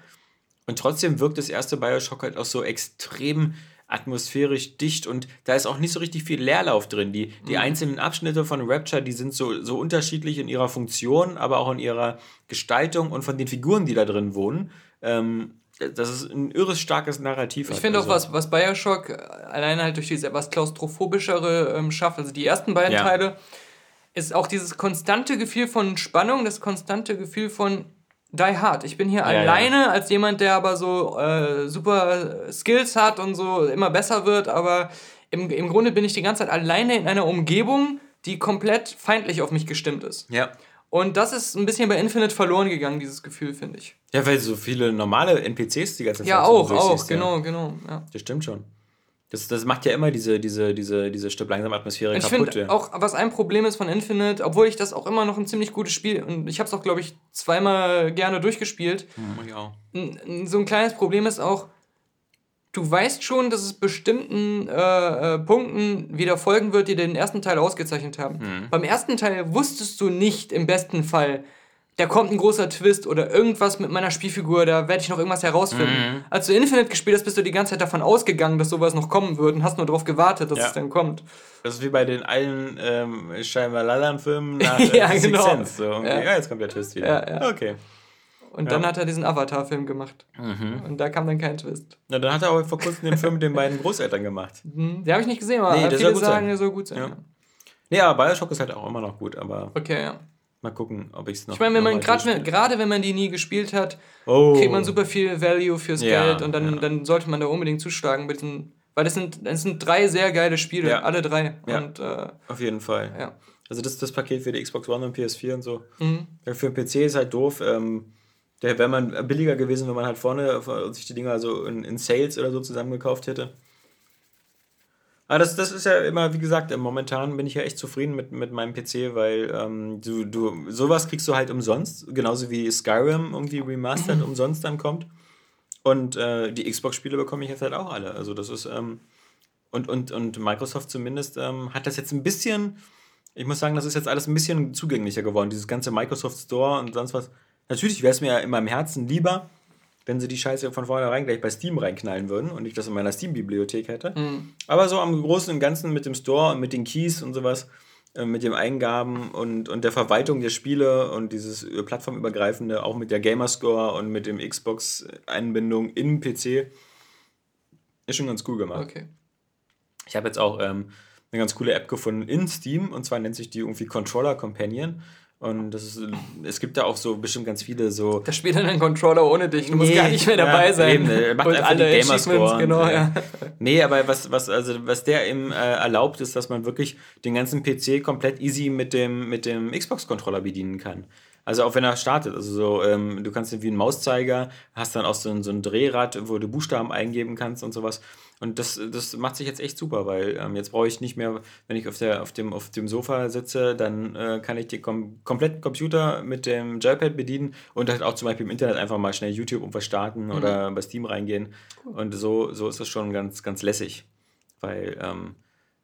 Speaker 2: Und trotzdem wirkt das erste Bioshock halt auch so extrem atmosphärisch dicht und da ist auch nicht so richtig viel Leerlauf drin. Die, die mhm. einzelnen Abschnitte von Rapture, die sind so, so unterschiedlich in ihrer Funktion, aber auch in ihrer Gestaltung und von den Figuren, die da drin wohnen. Ähm, das ist ein irres starkes Narrativ.
Speaker 1: Ich finde also. auch, was, was Bioshock alleine halt durch dieses etwas klaustrophobischere ähm, schafft, also die ersten beiden ja. Teile, ist auch dieses konstante Gefühl von Spannung, das konstante Gefühl von die Hard. Ich bin hier ja, alleine ja. als jemand, der aber so äh, super Skills hat und so immer besser wird, aber im, im Grunde bin ich die ganze Zeit alleine in einer Umgebung, die komplett feindlich auf mich gestimmt ist. Ja. Und das ist ein bisschen bei Infinite verloren gegangen, dieses Gefühl, finde ich.
Speaker 2: Ja, weil so viele normale NPCs die ganze Zeit
Speaker 1: Ja, auch, auch, genau, ja. genau. Ja.
Speaker 2: Das stimmt schon. Das, das macht ja immer diese, diese, diese, diese Stück langsam Atmosphäre
Speaker 1: ich kaputt. Ich auch, was ein Problem ist von Infinite, obwohl ich das auch immer noch ein ziemlich gutes Spiel und ich habe es auch, glaube ich, zweimal gerne durchgespielt. Mhm. So ein kleines Problem ist auch, du weißt schon, dass es bestimmten äh, äh, Punkten wieder folgen wird, die den ersten Teil ausgezeichnet haben. Mhm. Beim ersten Teil wusstest du nicht im besten Fall, da kommt ein großer Twist oder irgendwas mit meiner Spielfigur, da werde ich noch irgendwas herausfinden. Mhm. Als du Infinite gespielt hast, bist du die ganze Zeit davon ausgegangen, dass sowas noch kommen wird und hast nur darauf gewartet, dass ja. es dann kommt.
Speaker 2: Das ist wie bei den allen ähm, Shyamalan-Filmen nach äh, ja, genau. Sense. So. Ja. ja. jetzt kommt der Twist wieder. Ja, ja. Okay.
Speaker 1: Und dann hat er diesen Avatar-Film gemacht. Mhm. Und da kam dann kein Twist.
Speaker 2: Na, dann hat er auch vor kurzem den Film mit den beiden Großeltern gemacht.
Speaker 1: Mhm. Den habe ich nicht gesehen, aber nee, viele sagen, sein. der soll gut sein. Ja.
Speaker 2: Nee, aber Bioshock ist halt auch immer noch gut, aber.
Speaker 1: Okay, ja.
Speaker 2: Mal gucken, ob ich es noch.
Speaker 1: Ich meine, wenn man gerade gerade wenn man die nie gespielt hat, oh. kriegt man super viel Value fürs yeah, Geld und dann, ja. dann sollte man da unbedingt zuschlagen mit diesen, Weil das sind, das sind drei sehr geile Spiele,
Speaker 2: Ja.
Speaker 1: alle drei.
Speaker 2: Ja.
Speaker 1: Und äh,
Speaker 2: Auf jeden Fall.
Speaker 1: ja.
Speaker 2: Also das ist das Paket für die Xbox One und PS4 und so.
Speaker 1: Mhm.
Speaker 2: Ja, Für den PC ist halt doof. Ähm, der wäre man billiger gewesen, wenn man halt vorne sich die Dinger so in, in Sales oder so zusammengekauft hätte. Aber das, das ist ja immer, wie gesagt, momentan bin ich ja echt zufrieden mit, mit meinem PC, weil ähm, du, du sowas kriegst du halt umsonst, genauso wie Skyrim irgendwie remastered umsonst dann kommt. Und äh, die Xbox-Spiele bekomme ich jetzt halt auch alle. Also das ist, ähm, und, und, und Microsoft zumindest ähm, hat das jetzt ein bisschen, ich muss sagen, das ist jetzt alles ein bisschen zugänglicher geworden, dieses ganze Microsoft Store und sonst was. Natürlich wäre es mir ja in meinem Herzen lieber, wenn sie die Scheiße von vornherein gleich bei Steam reinknallen würden und ich das in meiner Steam-Bibliothek hätte. Aber so am Großen und Ganzen mit dem Store und mit den Keys und sowas, äh, mit den Eingaben und, und der Verwaltung der Spiele und dieses äh, plattformübergreifende, auch mit der Gamerscore und mit dem Xbox-Einbindung im PC, ist schon ganz cool gemacht.
Speaker 1: Okay.
Speaker 2: Ich habe jetzt auch ähm, eine ganz coole App gefunden in Steam und zwar nennt sich die irgendwie Controller Companion. Und das ist, es gibt da auch so bestimmt ganz viele so.
Speaker 1: Da spielt dann ein Controller ohne dich. Du musst
Speaker 2: Nee,
Speaker 1: gar nicht mehr dabei
Speaker 2: ja,
Speaker 1: sein.
Speaker 2: eben, er macht
Speaker 1: Und
Speaker 2: einfach
Speaker 1: alle
Speaker 2: die Gamerscore
Speaker 1: genau,
Speaker 2: äh,
Speaker 1: ja.
Speaker 2: Nee, aber was, was, also was der ihm äh, erlaubt, ist, dass man wirklich den ganzen PC komplett easy mit dem, mit dem Xbox-Controller bedienen kann. Also auch wenn er startet. Also so, ähm, du kannst ihn wie ein Mauszeiger, hast dann auch so ein, so ein Drehrad, wo du Buchstaben eingeben kannst und sowas. Und das, das macht sich jetzt echt super, weil ähm, jetzt brauche ich nicht mehr, wenn ich auf, der, auf, dem, auf dem Sofa sitze, dann äh, kann ich den kom kompletten Computer mit dem Joypad bedienen und halt auch zum Beispiel im Internet einfach mal schnell YouTube irgendwas starten oder bei Steam reingehen. Und so, so ist das schon ganz, ganz lässig. Weil ähm,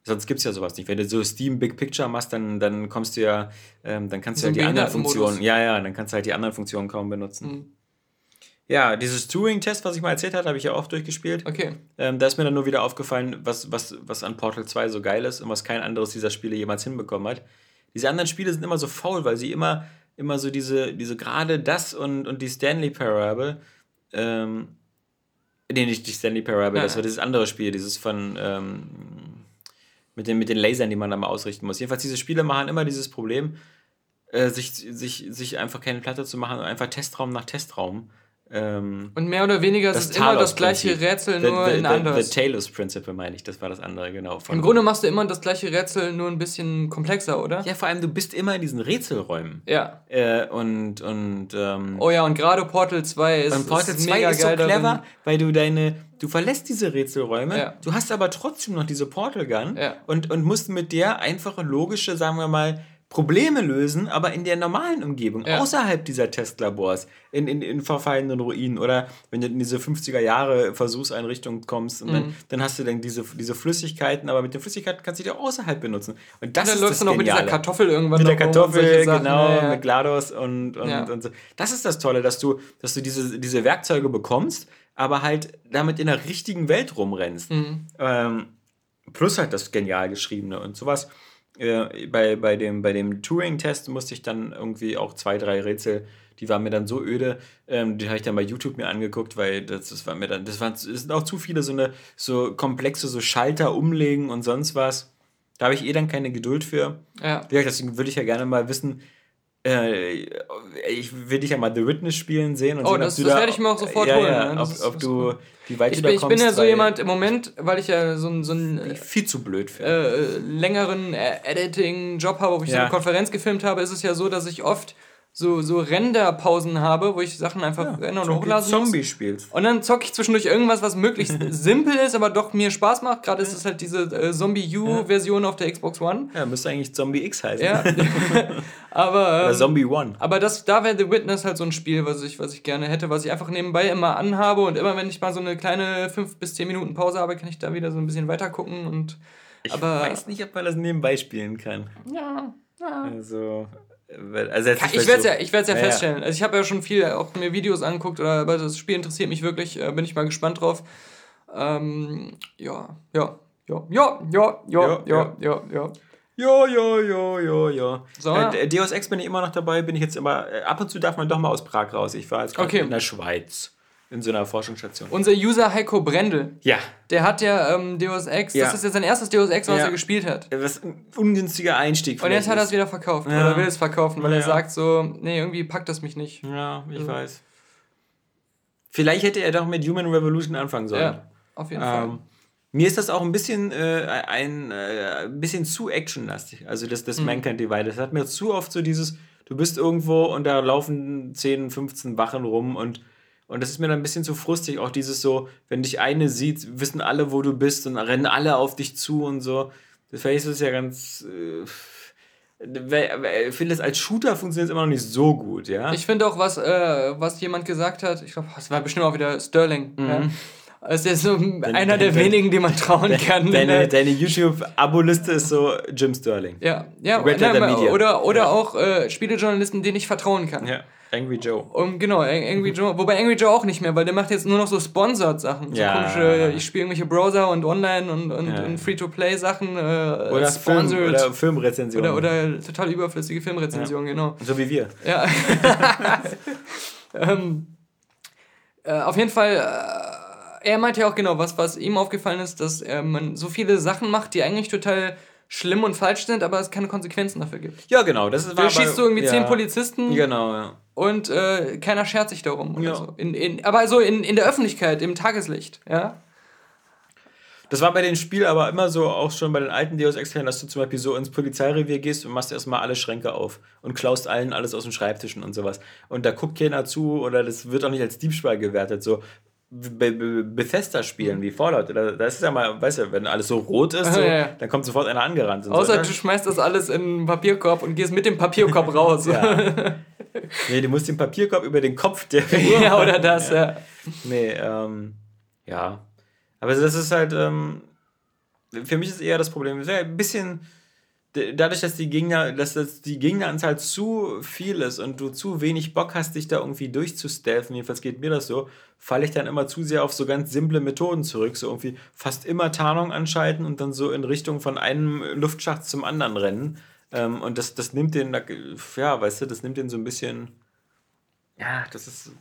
Speaker 2: sonst gibt es ja sowas nicht. Wenn du so Steam Big Picture machst, dann, dann kommst du ja, ähm, dann kannst
Speaker 1: So
Speaker 2: du ja
Speaker 1: ein
Speaker 2: die anderen. Funktionen, ja, ja, dann kannst du halt die anderen Funktionen kaum benutzen.
Speaker 1: Mhm.
Speaker 2: Ja, dieses Turing-Test, was ich mal erzählt habe, habe ich ja auch durchgespielt.
Speaker 1: Okay.
Speaker 2: Ähm, da ist mir dann nur wieder aufgefallen, was, was, was an Portal 2 so geil ist und was kein anderes dieser Spiele jemals hinbekommen hat. Diese anderen Spiele sind immer so faul, weil sie immer, immer so diese, diese gerade das und, und die Stanley Parable, ähm, nee, nicht die Stanley Parable,
Speaker 1: Ja.
Speaker 2: das war dieses andere Spiel, dieses von, ähm, mit den, mit den Lasern, die man da mal ausrichten muss. Jedenfalls, diese Spiele machen immer dieses Problem, äh, sich, sich, sich einfach keine Platte zu machen und einfach Testraum nach Testraum. Ähm,
Speaker 1: Und mehr oder weniger ist es immer das gleiche. Rätsel,
Speaker 2: The-
Speaker 1: nur
Speaker 2: the,
Speaker 1: in
Speaker 2: the,
Speaker 1: anders.
Speaker 2: The Talos Principle meine ich, das war das andere, genau.
Speaker 1: Im Grunde machst du immer das gleiche Rätsel, nur ein bisschen komplexer, oder?
Speaker 2: ja, vor allem, du bist immer in diesen Rätselräumen.
Speaker 1: Ja.
Speaker 2: Äh, und, und, ähm,
Speaker 1: Oh ja, und gerade Portal 2 ist,
Speaker 2: und Portal
Speaker 1: ist
Speaker 2: 2
Speaker 1: mega
Speaker 2: ist so clever,
Speaker 1: darin.
Speaker 2: weil du deine, du verlässt diese Rätselräume,
Speaker 1: Ja.
Speaker 2: du hast aber trotzdem noch diese Portal Gun
Speaker 1: Ja.
Speaker 2: und, und musst mit der einfache, logische, sagen wir mal, Probleme lösen, aber in der normalen Umgebung,
Speaker 1: Ja.
Speaker 2: außerhalb dieser Testlabors, in, in, in verfallenen Ruinen oder wenn du in diese 50er Jahre Versuchseinrichtung kommst und
Speaker 1: Mhm.
Speaker 2: dann, dann hast du dann diese, diese Flüssigkeiten, aber mit den Flüssigkeiten kannst du die auch außerhalb benutzen. Und das
Speaker 1: Und dann
Speaker 2: ist
Speaker 1: läufst
Speaker 2: das
Speaker 1: du noch mit dieser
Speaker 2: Geniale.
Speaker 1: Kartoffel irgendwann
Speaker 2: Mit der Kartoffel,
Speaker 1: Sachen.
Speaker 2: genau,
Speaker 1: Ja, ja.
Speaker 2: mit GLaDOS und, und, und so. Das ist das Tolle, dass du, dass du diese, diese Werkzeuge bekommst, aber halt damit in der richtigen Welt rumrennst.
Speaker 1: Mhm.
Speaker 2: Ähm, plus halt das genial geschriebene und sowas. Äh, bei, bei dem, bei dem Turing-Test musste ich dann irgendwie auch zwei, drei Rätsel, die waren mir dann so öde, ähm, die habe ich dann bei YouTube mir angeguckt, weil das, das war mir dann, das waren es sind auch zu viele so eine so komplexe so Schalter umlegen und sonst was. Da habe ich eh dann keine Geduld für.
Speaker 1: Ja.
Speaker 2: Deswegen würde ich ja gerne mal wissen, äh, ich will dich ja mal The Witness spielen sehen. Und
Speaker 1: Oh,
Speaker 2: sehen, ob
Speaker 1: das-
Speaker 2: du
Speaker 1: das
Speaker 2: da-
Speaker 1: werde ich mir auch sofort
Speaker 2: ja,
Speaker 1: holen,
Speaker 2: Ja,
Speaker 1: ne? Das
Speaker 2: ob, ob
Speaker 1: das
Speaker 2: du, wie weit
Speaker 1: Ich
Speaker 2: du
Speaker 1: bin,
Speaker 2: da
Speaker 1: ich
Speaker 2: kommst.
Speaker 1: bin ja so jemand im Moment, weil ich ja so, einen- so einen
Speaker 2: ich
Speaker 1: äh,
Speaker 2: viel zu blöd finde.
Speaker 1: äh, längeren äh, Editing-Job habe, wo ich so
Speaker 2: Ja.
Speaker 1: eine Konferenz gefilmt habe, ist es ja so, dass ich oft so, so Render-Pausen habe, wo ich Sachen einfach ändern und hochladen muss.
Speaker 2: Zombie spielst.
Speaker 1: Und dann zocke ich zwischendurch irgendwas, was möglichst simpel ist, aber doch mir Spaß macht. Gerade ist es halt diese äh, Zombie-U-Version auf der Xbox One.
Speaker 2: Ja, müsste eigentlich Zombie X heißen.
Speaker 1: Ja. aber,
Speaker 2: Oder
Speaker 1: ähm,
Speaker 2: Zombie One.
Speaker 1: aber das, da wäre The Witness halt so ein Spiel, was ich, was ich gerne hätte, was ich einfach nebenbei immer anhabe und immer, wenn ich mal so eine kleine 5 bis 10 Minuten Pause habe, kann ich da wieder so ein bisschen weiter gucken und.
Speaker 2: Ich
Speaker 1: aber-
Speaker 2: weiß nicht, ob man das nebenbei spielen kann.
Speaker 1: Ja, ja.
Speaker 2: Also, also
Speaker 1: Ich werde es ja, ich werd's ja
Speaker 2: Ja, ja.
Speaker 1: feststellen. Also ich habe ja schon viel auch mir Videos angeguckt, oder, aber das Spiel interessiert mich wirklich, äh, bin ich mal gespannt drauf. Ähm, ja, ja, ja, ja, ja, ja, ja, ja, ja.
Speaker 2: Ja, ja, ja, ja, ja.
Speaker 1: So.
Speaker 2: Äh, Deus Ex bin ich immer noch dabei, bin ich jetzt immer. Äh, ab und zu darf man doch mal aus Prag raus. Ich war jetzt gerade
Speaker 1: Okay.
Speaker 2: in der Schweiz. In so einer Forschungsstation.
Speaker 1: Unser User Heiko Brendel,
Speaker 2: ja.
Speaker 1: der hat ja ähm, Deus Ex,
Speaker 2: Ja.
Speaker 1: das ist jetzt sein erstes Deus Ex, was
Speaker 2: Ja.
Speaker 1: er gespielt hat.
Speaker 2: Was ein ungünstiger Einstieg.
Speaker 1: Und jetzt hat er es wieder verkauft.
Speaker 2: Ja.
Speaker 1: Oder will es verkaufen, weil er
Speaker 2: Ja.
Speaker 1: sagt so, nee, irgendwie packt das mich nicht.
Speaker 2: Ja, ich
Speaker 1: Ja.
Speaker 2: weiß. Vielleicht hätte er doch mit Human Revolution anfangen sollen.
Speaker 1: Ja, auf jeden Fall.
Speaker 2: Ähm, Mir ist das auch ein bisschen äh, ein, äh, ein bisschen zu actionlastig. Also das, das
Speaker 1: Mhm.
Speaker 2: Mankind Divide. Das hat mir zu oft so dieses, du bist irgendwo und da laufen 10, 15 Wachen rum und, und das ist mir dann ein bisschen zu frustig. Auch dieses so, wenn dich eine sieht, wissen alle, wo du bist und rennen alle auf dich zu und so. Das vielleicht ist es ja ganz. Äh, ich finde, das als Shooter funktioniert es immer noch nicht so gut, ja.
Speaker 1: Ich finde auch, was, äh, was jemand gesagt hat, ich glaube, das war bestimmt auch wieder Sterling. Ja. Also der ist so einer der wenigen, dem man trauen kann.
Speaker 2: deine deine YouTube-Abo-Liste ist so Jim Sterling.
Speaker 1: ja, ja,
Speaker 2: Red
Speaker 1: nein,
Speaker 2: Media.
Speaker 1: oder, oder
Speaker 2: Ja.
Speaker 1: auch äh, Spielejournalisten, denen ich vertrauen kann.
Speaker 2: Ja, Angry Joe.
Speaker 1: Um, genau, Ang- Angry Joe. Wobei Angry Joe auch nicht mehr, weil der macht jetzt nur noch so Sponsored-Sachen. So
Speaker 2: Ja.
Speaker 1: komische, ich spiele irgendwelche Browser und Online und, und,
Speaker 2: Ja.
Speaker 1: und Free-to-Play-Sachen. Äh,
Speaker 2: Oder, Film,
Speaker 1: sponsored.
Speaker 2: oder Filmrezensionen.
Speaker 1: oder, oder total überflüssige Filmrezensionen, genau.
Speaker 2: so wie wir.
Speaker 1: Ja. ähm, äh, auf jeden Fall, äh, er meint ja auch genau, was, was ihm aufgefallen ist, dass äh, man so viele Sachen macht, die eigentlich total schlimm und falsch sind, aber es keine Konsequenzen dafür gibt.
Speaker 2: Ja, genau. Das ist
Speaker 1: Da schießt du irgendwie
Speaker 2: ja.
Speaker 1: zehn Polizisten
Speaker 2: Genau, ja.
Speaker 1: und äh, keiner schert sich darum. Oder
Speaker 2: Ja.
Speaker 1: so. in, in, aber so in, in der Öffentlichkeit, im Tageslicht. Ja?
Speaker 2: Das war bei dem Spiel aber immer so, auch schon bei den alten Deus Ex dass du zum Beispiel so ins Polizeirevier gehst und machst erstmal alle Schränke auf und klaust allen alles aus den Schreibtischen und sowas. Und da guckt keiner zu oder das wird auch nicht als Diebstahl gewertet. So bei Be Bethesda-Spielen wie Fallout, da, da ist es ja mal, weißt du, wenn alles so rot ist, so,
Speaker 1: Ja, ja.
Speaker 2: dann kommt sofort einer angerannt.
Speaker 1: Außer
Speaker 2: so, ne?
Speaker 1: du schmeißt das alles in einen Papierkorb und gehst mit dem Papierkorb raus.
Speaker 2: Ja. Nee, du musst den Papierkorb über den Kopf der Figur
Speaker 1: ja, oder das, ja.
Speaker 2: Nee, ähm, ja. Aber das ist halt, ähm, für mich ist eher das Problem, ja ein bisschen, dadurch, dass die Gegner, dass das die Gegneranzahl zu viel ist und du zu wenig Bock hast, dich da irgendwie durchzustealthen, jedenfalls geht mir das so, falle ich dann immer zu sehr auf so ganz simple Methoden zurück, so irgendwie fast immer Tarnung anschalten und dann so in Richtung von einem Luftschacht zum anderen rennen. Ähm, und das, das nimmt den, ja, weißt du, das nimmt den so ein bisschen, ja, das ist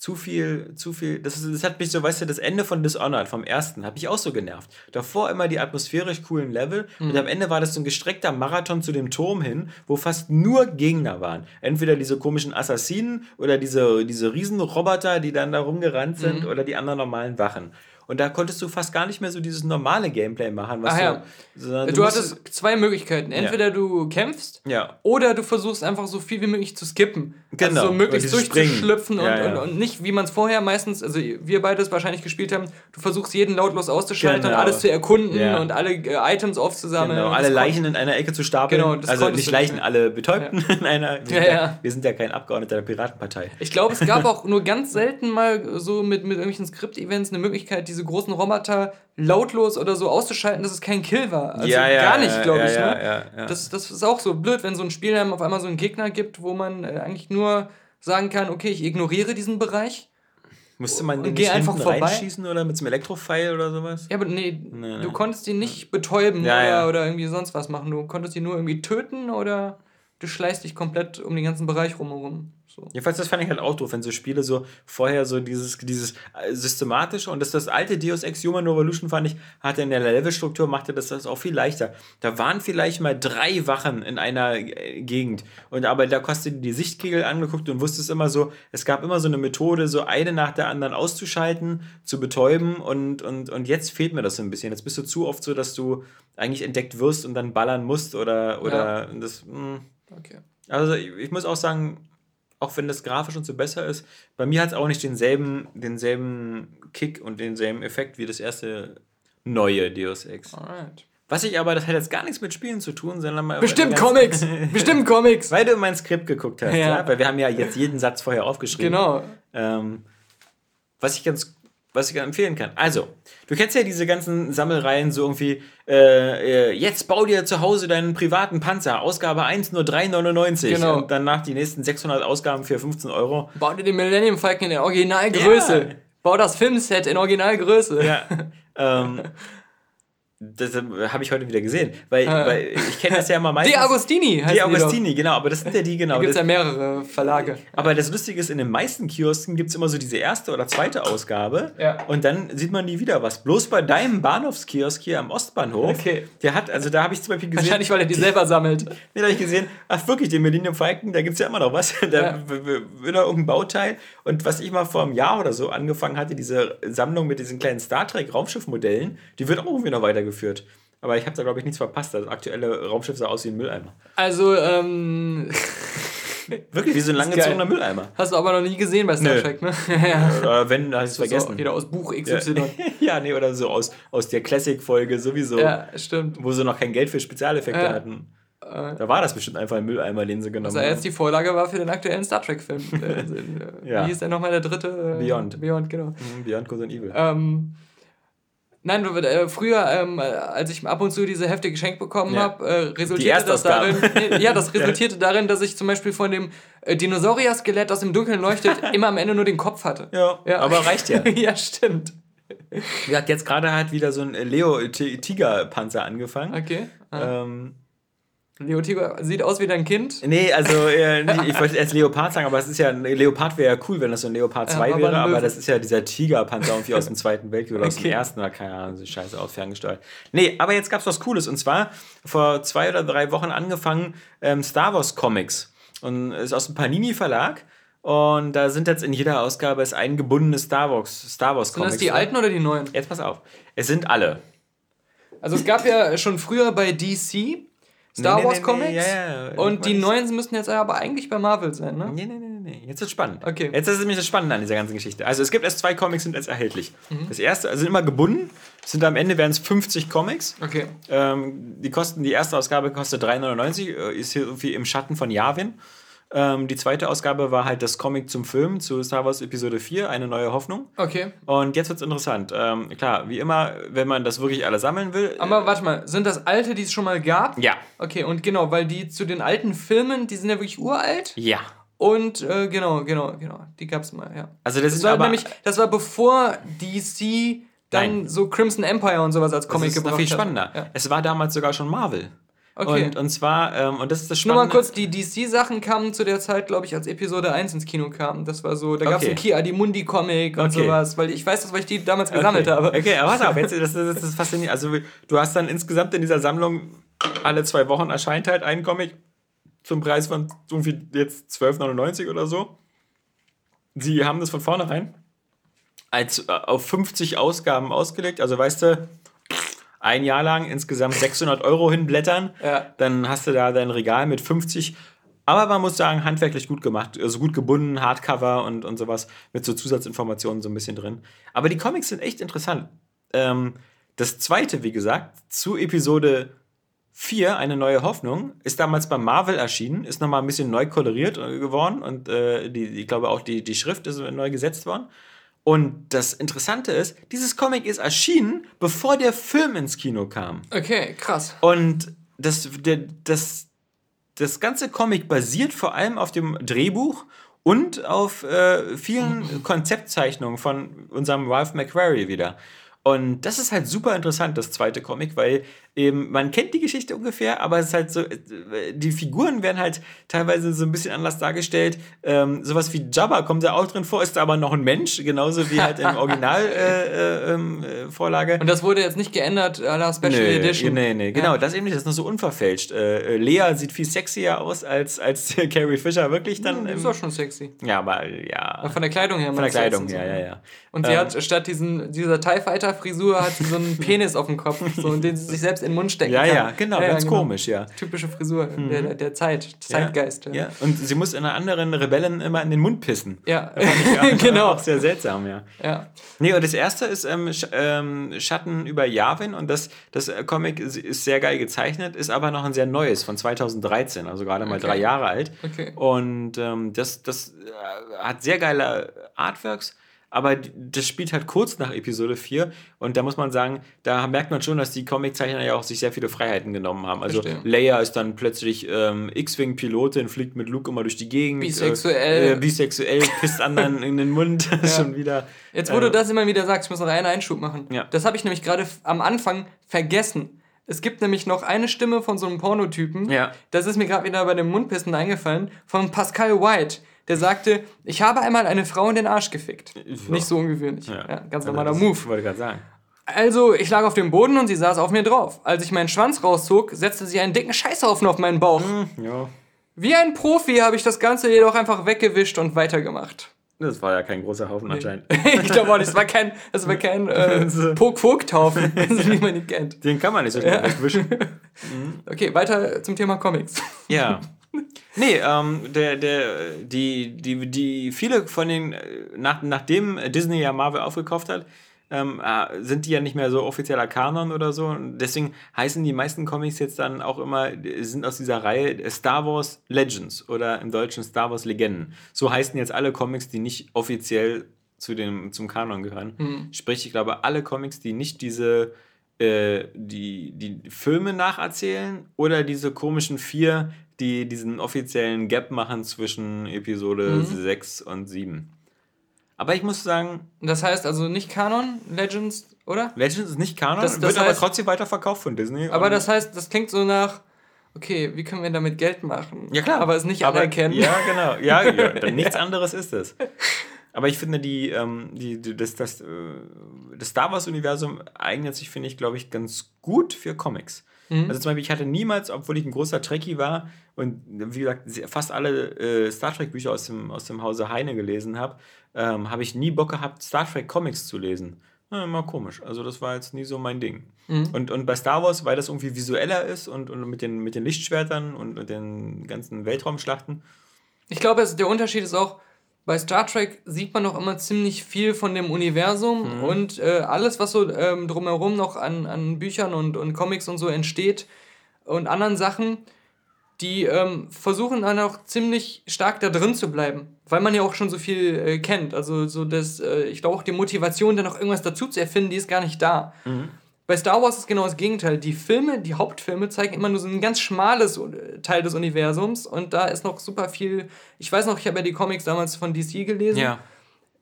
Speaker 2: zu viel, zu viel. Das, ist, das hat mich so, weißt du, das Ende von Dishonored, vom ersten, hat mich auch so genervt. Davor immer die atmosphärisch coolen Level und am Ende war das so ein gestreckter Marathon zu dem Turm hin, wo fast nur Gegner waren. Entweder diese komischen Assassinen oder diese, diese Riesenroboter, die dann da rumgerannt sind oder die anderen normalen Wachen. Und da konntest du fast gar nicht mehr so dieses normale Gameplay machen. Was
Speaker 1: Ach ja.
Speaker 2: du, sondern
Speaker 1: Du,
Speaker 2: musstest-
Speaker 1: hattest zwei Möglichkeiten. Entweder du kämpfst
Speaker 2: Ja.
Speaker 1: oder du versuchst einfach so viel wie möglich zu skippen.
Speaker 2: Genau,
Speaker 1: Also so möglichst durchzuschlüpfen und,
Speaker 2: Ja, ja.
Speaker 1: Und, und nicht, wie man es vorher meistens, also wir beide es wahrscheinlich gespielt haben, du versuchst jeden lautlos auszuschalten
Speaker 2: Genau.
Speaker 1: und alles zu erkunden
Speaker 2: Ja.
Speaker 1: und alle äh, Items aufzusammeln.
Speaker 2: Genau, alle Leichen in einer Ecke zu stapeln.
Speaker 1: Genau, das
Speaker 2: also nicht
Speaker 1: du
Speaker 2: Leichen,
Speaker 1: nicht.
Speaker 2: alle Betäubten in einer. Wir sind
Speaker 1: Ja,
Speaker 2: ja,
Speaker 1: ja.
Speaker 2: wir sind ja kein Abgeordneter der Piratenpartei.
Speaker 1: Ich glaube, es gab auch nur ganz selten mal so mit, mit irgendwelchen Skript-Events eine Möglichkeit, diese großen Roboter lautlos oder so auszuschalten, dass es kein Kill war. Also
Speaker 2: Ja, ja,
Speaker 1: gar nicht, glaube ich. ne? Das, das ist auch so blöd, wenn so ein Spiel einem auf einmal so einen Gegner gibt, wo man äh, eigentlich nur sagen kann, okay, ich ignoriere diesen Bereich.
Speaker 2: Musste man den nicht
Speaker 1: einfach vorbei?
Speaker 2: reinschießen oder mit so einem Elektropfeil oder sowas?
Speaker 1: Ja, aber nee,
Speaker 2: Nee,
Speaker 1: du
Speaker 2: nee.
Speaker 1: konntest ihn nicht betäuben
Speaker 2: Ja,
Speaker 1: oder,
Speaker 2: ja.
Speaker 1: oder irgendwie sonst was machen. Du konntest ihn nur irgendwie töten oder du schleißt dich komplett um den ganzen Bereich rumherum. So.
Speaker 2: Jedenfalls, das fand ich halt auch doof, wenn so Spiele so vorher so dieses, dieses äh, systematische und das, das alte Deus Ex Human Revolution fand ich, hatte in der Levelstruktur, machte das, das auch viel leichter. Da waren vielleicht mal drei Wachen in einer äh, Gegend und aber da kostet die Sichtkegel angeguckt und wusstest immer so, es gab immer so eine Methode, so eine nach der anderen auszuschalten, zu betäuben und, und, und jetzt fehlt mir das so ein bisschen. Jetzt bist du zu oft so, dass du eigentlich entdeckt wirst und dann ballern musst oder, oder das, mh.
Speaker 1: Okay.
Speaker 2: Also ich, ich muss auch sagen, auch wenn das grafisch und so besser ist, bei mir hat es auch nicht denselben, denselben Kick und denselben Effekt wie das erste neue Deus Ex.
Speaker 1: Alright.
Speaker 2: Was ich aber, das hat jetzt gar nichts mit Spielen zu tun, sondern mal.
Speaker 1: Bestimmt Comics! Bestimmt Comics!
Speaker 2: Weil du mein Skript geguckt hast, ja.
Speaker 1: Ja.
Speaker 2: Weil wir haben ja jetzt jeden Satz vorher aufgeschrieben.
Speaker 1: Genau.
Speaker 2: Ähm, was ich ganz was ich empfehlen kann. Also, du kennst ja diese ganzen Sammelreihen, so irgendwie, äh, äh, jetzt bau dir zu Hause deinen privaten Panzer, Ausgabe 1 nur 3,99
Speaker 1: Genau.
Speaker 2: und danach die nächsten 600 Ausgaben für 15 Euro.
Speaker 1: Bau dir den Millennium Falcon in der Originalgröße.
Speaker 2: Ja.
Speaker 1: Bau das Filmset in Originalgröße.
Speaker 2: Ja. ähm, Das äh, habe ich heute wieder gesehen. Weil, weil ich kenne das ja immer meistens.
Speaker 1: Die Agostini heißt
Speaker 2: Die. Agostini, genau. Aber das sind ja die, genau.
Speaker 1: Da gibt es ja mehrere Verlage.
Speaker 2: aber das Lustige ist, in den meisten Kiosken gibt es immer so diese erste oder zweite Ausgabe.
Speaker 1: Ja.
Speaker 2: Und dann sieht man nie wieder was. Bloß bei deinem Bahnhofskiosk hier am Ostbahnhof.
Speaker 1: Okay.
Speaker 2: Der hat, also da habe ich zum Beispiel gesehen.
Speaker 1: Wahrscheinlich, weil er die selber sammelt.
Speaker 2: Nee, da habe ich gesehen, ach wirklich, den Millennium Falcon, da gibt es ja immer noch was. Da
Speaker 1: Ja.
Speaker 2: w- w- wieder irgendein Bauteil. Und was ich mal vor einem Jahr oder so angefangen hatte, diese Sammlung mit diesen kleinen Star Trek Raumschiffmodellen, die wird auch irgendwie noch weitergeführt. Aber ich habe da, glaube ich, nichts verpasst. Das aktuelle Raumschiff sah aus wie ein Mülleimer.
Speaker 1: Also, ähm,
Speaker 2: Wirklich, wie so ein langgezogener Mülleimer.
Speaker 1: hast du aber noch nie gesehen bei Star. Trek, ne? ja.
Speaker 2: Oder wenn, da hast du es
Speaker 1: So,
Speaker 2: vergessen.
Speaker 1: wieder aus Buch
Speaker 2: ja.
Speaker 1: XY.
Speaker 2: ja, nee, oder so aus, aus der Classic-Folge sowieso,
Speaker 1: Ja, stimmt.
Speaker 2: wo sie noch kein Geld für Spezialeffekte
Speaker 1: Ja.
Speaker 2: hatten. Da war das bestimmt einfach ein Mülleimer, den sie genommen
Speaker 1: Was ja jetzt die Vorlage war für den aktuellen Star Trek-Film. Äh, äh,
Speaker 2: Ja.
Speaker 1: Wie hieß der nochmal der dritte? Äh,
Speaker 2: Beyond.
Speaker 1: Beyond, genau.
Speaker 2: haben. Beyond Good and Evil.
Speaker 1: Ähm, nein, äh, früher, ähm, äh, als ich ab und zu diese Hefte geschenkt bekommen
Speaker 2: Ja.
Speaker 1: habe, äh, resultierte das darin. Nee, ja, das resultierte darin, dass ich zum Beispiel von dem äh, Dinosaurier-Skelett aus dem Dunkeln leuchtet immer am Ende nur den Kopf hatte.
Speaker 2: Ja, aber reicht ja.
Speaker 1: ja, stimmt.
Speaker 2: Wir hat jetzt gerade halt wieder so ein Leo-Tiger-Panzer angefangen.
Speaker 1: Okay. Ah.
Speaker 2: Ähm,
Speaker 1: Leo Tiger sieht aus wie dein Kind.
Speaker 2: nee, also äh, ich wollte erst Leopard sagen, aber es ist ja, ein Leopard wäre ja cool, wenn das so ein Leopard
Speaker 1: Ja,
Speaker 2: 2
Speaker 1: aber
Speaker 2: wäre, aber
Speaker 1: Löwe.
Speaker 2: das ist ja dieser Tiger-Panzer irgendwie aus dem Zweiten Weltkrieg oder aus dem
Speaker 1: Okay.
Speaker 2: Ersten oder keine Ahnung, so scheiße aus, ferngesteuert. Nee, aber jetzt gab es was Cooles und zwar vor zwei oder drei Wochen angefangen ähm, Star Wars Comics und ist aus dem Panini Verlag. Und da sind jetzt in jeder Ausgabe ist ein gebundenes Star Wars, Star Wars
Speaker 1: Sind
Speaker 2: Comics.
Speaker 1: das die alten oder die neuen?
Speaker 2: Jetzt pass auf. Es sind alle.
Speaker 1: Also es gab ja schon früher bei DC Star
Speaker 2: Nee, nee,
Speaker 1: Wars
Speaker 2: nee, nee,
Speaker 1: Comics.
Speaker 2: ja, ja,
Speaker 1: und die neuen müssten jetzt aber eigentlich bei Marvel sein, ne?
Speaker 2: Nee, nee, nee, nee, nee. Jetzt ist spannend.
Speaker 1: Okay.
Speaker 2: Jetzt ist nämlich das Spannende an dieser ganzen Geschichte. Also es gibt erst zwei Comics, sind jetzt erhältlich.
Speaker 1: Mhm.
Speaker 2: Das erste, also sind immer gebunden, sind am Ende werden es 50 Comics.
Speaker 1: Okay.
Speaker 2: Ähm, die kosten, die erste Ausgabe kostet 3,99, äh, ist hier irgendwie im Schatten von Yavin. Ähm, die zweite Ausgabe war halt das Comic zum Film zu Star Wars Episode 4, eine neue Hoffnung.
Speaker 1: Okay.
Speaker 2: Und jetzt wird's interessant. Ähm, klar, wie immer, wenn man das wirklich alle sammeln will.
Speaker 1: Aber warte mal, sind das alte, die es schon mal gab?
Speaker 2: ja.
Speaker 1: Okay, und genau, weil die zu den alten Filmen, die sind ja wirklich uralt.
Speaker 2: Ja.
Speaker 1: Und äh, genau, genau, genau, die gab es mal, ja.
Speaker 2: Also das,
Speaker 1: Das
Speaker 2: ist
Speaker 1: war
Speaker 2: aber
Speaker 1: nämlich, das war bevor DC dann
Speaker 2: Nein.
Speaker 1: so Crimson Empire und sowas als
Speaker 2: das
Speaker 1: Comic
Speaker 2: ist noch
Speaker 1: gebracht
Speaker 2: viel
Speaker 1: hat.
Speaker 2: spannender.
Speaker 1: Ja.
Speaker 2: Es war damals sogar schon Marvel.
Speaker 1: Okay.
Speaker 2: Und, und zwar, ähm, und das ist das
Speaker 1: Nur
Speaker 2: Spannende.
Speaker 1: mal kurz, die DC-Sachen kamen zu der Zeit, glaube ich, als Episode 1 ins Kino kam. Das war so, da gab es
Speaker 2: Okay.
Speaker 1: einen Kia die Mundi-Comic und
Speaker 2: Okay.
Speaker 1: sowas, weil ich weiß das, weil ich die damals gesammelt
Speaker 2: okay.
Speaker 1: habe.
Speaker 2: Okay, aber pass auf, jetzt, das, das, das ist faszinierend. Also, du hast dann insgesamt in dieser Sammlung alle zwei Wochen erscheint halt ein Comic zum Preis von irgendwie jetzt 12,99 oder so. Sie haben das von vornherein als, äh, auf 50 Ausgaben ausgelegt. Also, weißt du, ein Jahr lang insgesamt 600 Euro hinblättern.
Speaker 1: Ja.
Speaker 2: Dann hast du da dein Regal mit 50. Aber man muss sagen, handwerklich gut gemacht. Also gut gebunden, Hardcover und, und sowas mit so Zusatzinformationen so ein bisschen drin. Aber die Comics sind echt interessant. Ähm, das zweite, wie gesagt, zu Episode 4, eine neue Hoffnung, ist damals bei Marvel erschienen, ist nochmal ein bisschen neu koloriert äh, geworden und äh, die, ich glaube auch die, die Schrift ist neu gesetzt worden. Und das Interessante ist, dieses Comic ist erschienen, bevor der Film ins Kino kam.
Speaker 1: Okay, krass.
Speaker 2: Und das, das, das ganze Comic basiert vor allem auf dem Drehbuch und auf äh, vielen Konzeptzeichnungen von unserem Ralph McQuarrie wieder. Und das ist halt super interessant, das zweite Comic, weil eben man kennt die Geschichte ungefähr, aber es ist halt so, äh, die Figuren werden halt teilweise so ein bisschen anders dargestellt. Ähm, sowas wie Jabba kommt da auch drin vor, ist aber noch ein Mensch, genauso wie halt im Original äh, äh, ähm, äh, Vorlage.
Speaker 1: Und das wurde jetzt nicht geändert à la Special
Speaker 2: Nee,
Speaker 1: Edition.
Speaker 2: nee, nee, genau,
Speaker 1: Ja.
Speaker 2: das eben nicht, das ist noch so unverfälscht. Äh, äh, Lea sieht viel sexier aus als, als Carrie Fisher wirklich dann. Im-
Speaker 1: ist auch schon sexy.
Speaker 2: ja, aber ja.
Speaker 1: Von der Kleidung her.
Speaker 2: Von der Kleidung, ja, ja, ja.
Speaker 1: Und sie
Speaker 2: Ähm.
Speaker 1: hat statt diesen, dieser TIE Fighter Frisur hat sie so einen Penis auf dem Kopf, so, den sie sich selbst in den Mund stecken
Speaker 2: Ja,
Speaker 1: kann.
Speaker 2: ja, genau, ganz komisch, ja.
Speaker 1: Typische Frisur der, der- der Zeit, Zeitgeist.
Speaker 2: Ja, ja. Und sie muss einer anderen Rebellen immer in den Mund pissen.
Speaker 1: ja.
Speaker 2: Ja,
Speaker 1: genau.
Speaker 2: Auch sehr seltsam, ja.
Speaker 1: Ja.
Speaker 2: Nee, und das erste ist ähm, Sch ähm, Schatten über Yavin und das, das äh, Comic ist, ist sehr geil gezeichnet, ist aber noch ein sehr neues von 2013, also gerade mal
Speaker 1: Okay.
Speaker 2: drei Jahre alt.
Speaker 1: Okay.
Speaker 2: Und ähm, das, das äh, hat sehr geile Artworks. Aber das spielt halt kurz nach Episode 4 und da muss man sagen, da merkt man schon, dass die Comiczeichner ja auch sich sehr viele Freiheiten genommen haben. Also Verstehe. Leia ist dann plötzlich ähm, X-Wing-Pilotin, fliegt mit Luke immer durch die Gegend. Bisexuell. Äh, äh, bisexuell, pisst anderen in den Mund ja. schon wieder.
Speaker 1: Jetzt, wo äh, du das immer wieder sagst, ich muss noch einen Einschub machen. Ja. Das habe ich nämlich gerade am Anfang vergessen. Es gibt nämlich noch eine Stimme von so einem Pornotypen. Ja. Das ist mir gerade wieder bei dem Mundpissen eingefallen. Von Pascal White der sagte, ich habe einmal eine Frau in den Arsch gefickt. Ja. Nicht so ungewöhnlich. Ja. Ja, ganz normaler das Move. Wollte gerade sagen. Also, ich lag auf dem Boden und sie saß auf mir drauf. Als ich meinen Schwanz rauszog, setzte sie einen dicken Scheißhaufen auf meinen Bauch. Mm, ja. Wie ein Profi habe ich das Ganze jedoch einfach weggewischt und weitergemacht.
Speaker 2: Das war ja kein großer Haufen anscheinend.
Speaker 1: ich glaube auch nicht, das war kein, das war kein äh, Pok-Vogt-Haufen, wie man ihn kennt.
Speaker 2: Den kann man nicht so schnell wegwischen.
Speaker 1: okay, weiter zum Thema Comics.
Speaker 2: Ja. Nee, ähm, der, der, die, die, die, viele von den, nach, nachdem Disney ja Marvel aufgekauft hat, ähm, äh, sind die ja nicht mehr so offizieller Kanon oder so. Und deswegen heißen die meisten Comics jetzt dann auch immer, sind aus dieser Reihe Star Wars Legends oder im Deutschen Star Wars Legenden. So heißen jetzt alle Comics, die nicht offiziell zu dem, zum Kanon gehören. Mhm. Sprich, ich glaube, alle Comics, die nicht diese äh, die, die Filme nacherzählen oder diese komischen vier die diesen offiziellen Gap machen zwischen Episode mhm. 6 und 7. Aber ich muss sagen.
Speaker 1: Das heißt also nicht Kanon, Legends, oder?
Speaker 2: Legends ist nicht Kanon, das, das wird heißt, aber trotzdem weiterverkauft von Disney.
Speaker 1: Aber das heißt, das klingt so nach. Okay, wie können wir damit Geld machen? Ja, klar. Aber es nicht aber, anerkennen.
Speaker 2: Ja, genau. Ja, ja nichts anderes ist es. Aber ich finde, die, ähm, die, die, das, das, äh, das Star Wars-Universum eignet sich, finde ich, glaube ich, ganz gut für Comics. Mhm. Also zum Beispiel, ich hatte niemals, obwohl ich ein großer Trekkie war und wie gesagt, fast alle äh, Star Trek-Bücher aus dem, aus dem Hause Heine gelesen habe, ähm, habe ich nie Bock gehabt, Star Trek-Comics zu lesen. Ja, immer komisch. Also das war jetzt nie so mein Ding. Mhm. Und, und bei Star Wars, weil das irgendwie visueller ist und, und mit, den, mit den Lichtschwertern und mit den ganzen Weltraumschlachten.
Speaker 1: Ich glaube, der Unterschied ist auch, bei Star Trek sieht man noch immer ziemlich viel von dem Universum mhm. und äh, alles, was so ähm, drumherum noch an, an Büchern und, und Comics und so entsteht und anderen Sachen, die ähm, versuchen dann auch ziemlich stark da drin zu bleiben, weil man ja auch schon so viel äh, kennt. Also so das, äh, ich glaube auch die Motivation, dann noch irgendwas dazu zu erfinden, die ist gar nicht da. Mhm. Bei Star Wars ist genau das Gegenteil. Die Filme, die Hauptfilme zeigen immer nur so ein ganz schmales Teil des Universums und da ist noch super viel. Ich weiß noch, ich habe ja die Comics damals von DC gelesen. Ja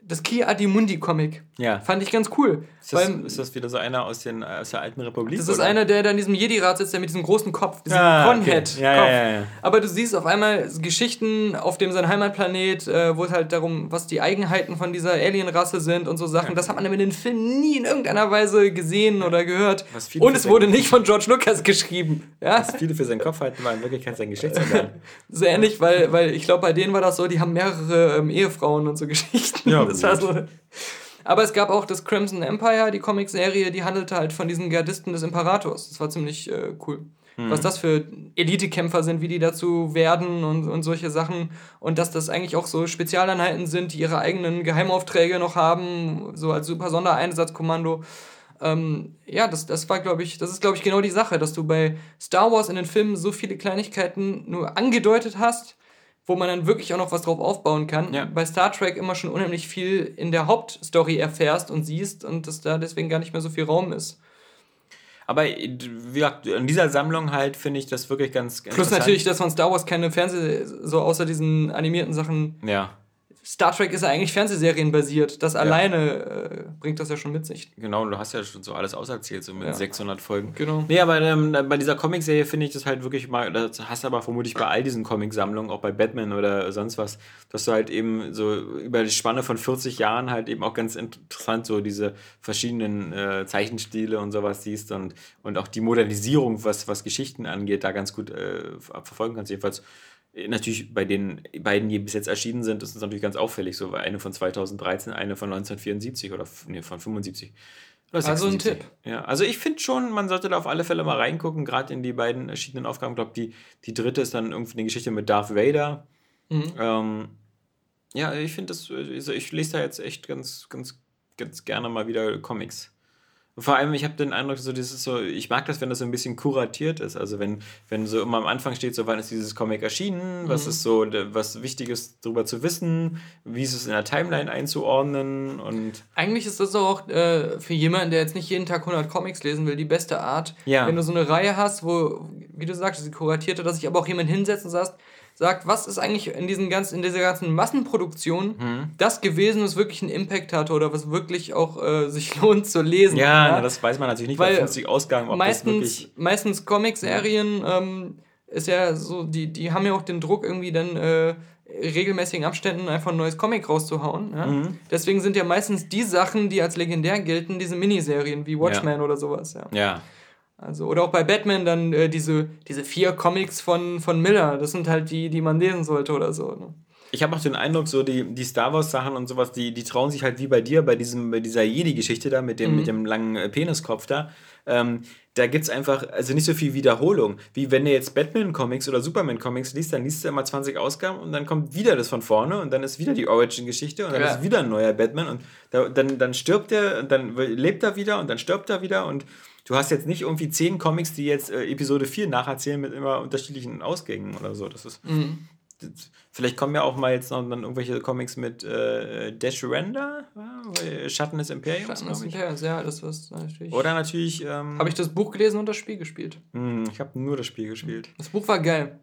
Speaker 1: das Ki Adimundi Comic. Ja. Fand ich ganz cool.
Speaker 2: Ist das, weil, ist das wieder so einer aus, den, aus der alten Republik?
Speaker 1: Das ist oder? einer, der da in diesem Jedi-Rat sitzt, der mit diesem großen Kopf, diesem ah, Conhead-Kopf. Okay. Ja, ja, ja, Aber du siehst auf einmal Geschichten auf dem sein Heimatplanet, äh, wo es halt darum, was die Eigenheiten von dieser Alien-Rasse sind und so Sachen. Das hat man in den Filmen nie in irgendeiner Weise gesehen oder gehört. Und es wurde nicht von George Lucas geschrieben. Ja?
Speaker 2: Was viele für seinen Kopf halten, war in Wirklichkeit sein Geschlechtsorgan.
Speaker 1: so ähnlich, weil, weil ich glaube, bei denen war das so, die haben mehrere ähm, Ehefrauen und so Geschichten. Ja, das war so. Aber es gab auch das Crimson Empire, die Comicserie, die handelte halt von diesen Gardisten des Imperators. Das war ziemlich äh, cool. Mhm. Was das für Elitekämpfer sind, wie die dazu werden und, und solche Sachen. Und dass das eigentlich auch so Spezialeinheiten sind, die ihre eigenen Geheimaufträge noch haben, so als super Sondereinsatzkommando. Ähm, ja, das, das war, glaube ich, das ist, glaube ich, genau die Sache, dass du bei Star Wars in den Filmen so viele Kleinigkeiten nur angedeutet hast, wo man dann wirklich auch noch was drauf aufbauen kann. Ja. Bei Star Trek immer schon unheimlich viel in der Hauptstory erfährst und siehst und dass da deswegen gar nicht mehr so viel Raum ist.
Speaker 2: Aber wie gesagt, in dieser Sammlung halt finde ich das wirklich ganz
Speaker 1: Plus natürlich, dass von Star Wars keine Fernseh, so außer diesen animierten Sachen. Ja Star Trek ist ja eigentlich fernsehserienbasiert. Das ja. alleine äh, bringt das ja schon mit sich.
Speaker 2: Genau, du hast ja schon so alles auserzählt, so mit ja. 600 Folgen. Genau. Nee, aber ähm, bei dieser Comicserie finde ich das halt wirklich mal, das hast du aber vermutlich bei all diesen Comicsammlungen, auch bei Batman oder sonst was, dass du halt eben so über die Spanne von 40 Jahren halt eben auch ganz interessant so diese verschiedenen äh, Zeichenstile und sowas siehst und, und auch die Modernisierung, was, was Geschichten angeht, da ganz gut äh, verfolgen kannst. Jedenfalls Natürlich bei den beiden, die bis jetzt erschienen sind, ist es natürlich ganz auffällig. So eine von 2013, eine von 1974 oder nee, von 75. also ein Tipp. Ja, also ich finde schon, man sollte da auf alle Fälle mal reingucken, gerade in die beiden erschienenen Aufgaben. Ich glaube, die, die dritte ist dann irgendwie eine Geschichte mit Darth Vader. Mhm. Ähm, ja, ich finde das, also ich lese da jetzt echt ganz, ganz, ganz gerne mal wieder Comics. Vor allem, ich habe den Eindruck, so dieses so, ich mag das, wenn das so ein bisschen kuratiert ist. Also wenn, wenn so immer am Anfang steht, so wann ist dieses Comic erschienen, was
Speaker 1: Mhm.
Speaker 2: ist so was Wichtiges darüber zu wissen, wie ist es in der Timeline einzuordnen und
Speaker 1: Eigentlich ist das auch äh, für jemanden, der jetzt nicht jeden Tag 100 Comics lesen will, die beste Art.
Speaker 2: Ja.
Speaker 1: Wenn du so eine Reihe hast, wo, wie du sagst, die kuratierte, dass sich aber auch jemand hinsetzt und sagt, sagt, was ist eigentlich in, diesen ganzen, in dieser ganzen Massenproduktion
Speaker 2: Mhm.
Speaker 1: das gewesen, was wirklich einen Impact hatte oder was wirklich auch äh, sich lohnt zu lesen.
Speaker 2: ja, Na, das weiß man natürlich nicht
Speaker 1: Weil
Speaker 2: bei 50 Ausgaben, ob das
Speaker 1: meistens,
Speaker 2: wirklich
Speaker 1: meistens Comic-Serien ähm, ist ja so, die, die haben ja auch den Druck, irgendwie dann äh, regelmäßigen Abständen einfach ein neues Comic rauszuhauen. Ja?
Speaker 2: Mhm.
Speaker 1: Deswegen sind ja meistens die Sachen, die als legendär gelten, diese Miniserien wie Watchmen oder sowas. Ja.
Speaker 2: ja.
Speaker 1: Also, oder auch bei Batman dann äh, diese, diese vier Comics von, von Miller. Das sind halt die, die man lesen sollte oder so. Ne?
Speaker 2: Ich habe auch den Eindruck, so die, die Star Wars Sachen und sowas, die, die trauen sich halt wie bei dir, bei, diesem, bei dieser Jedi-Geschichte da mit dem,
Speaker 1: Mhm.
Speaker 2: mit dem langen äh, Peniskopf da. Ähm, da gibt es einfach, also nicht so viel Wiederholung. Wie wenn du jetzt Batman-Comics oder Superman-Comics liest, dann liest du immer 20 Ausgaben und dann kommt wieder das von vorne und dann ist wieder die Origin-Geschichte und dann
Speaker 1: Ja.
Speaker 2: ist wieder ein neuer Batman und da, dann, dann stirbt er und dann lebt er wieder und dann stirbt er wieder und du hast jetzt nicht irgendwie 10 Comics, die jetzt äh, Episode 4 nacherzählen mit immer unterschiedlichen Ausgängen oder so. Das ist.
Speaker 1: Mhm.
Speaker 2: Das- Vielleicht kommen ja auch mal jetzt noch dann irgendwelche Comics mit äh, Dash Render, ja, Schatten des Imperiums,
Speaker 1: Schatten des. Imperiums, ja, das was natürlich.
Speaker 2: Oder natürlich. Ähm,
Speaker 1: Habe ich das Buch gelesen und das Spiel gespielt.
Speaker 2: Hm, ich habe nur das Spiel gespielt.
Speaker 1: Das Buch war geil.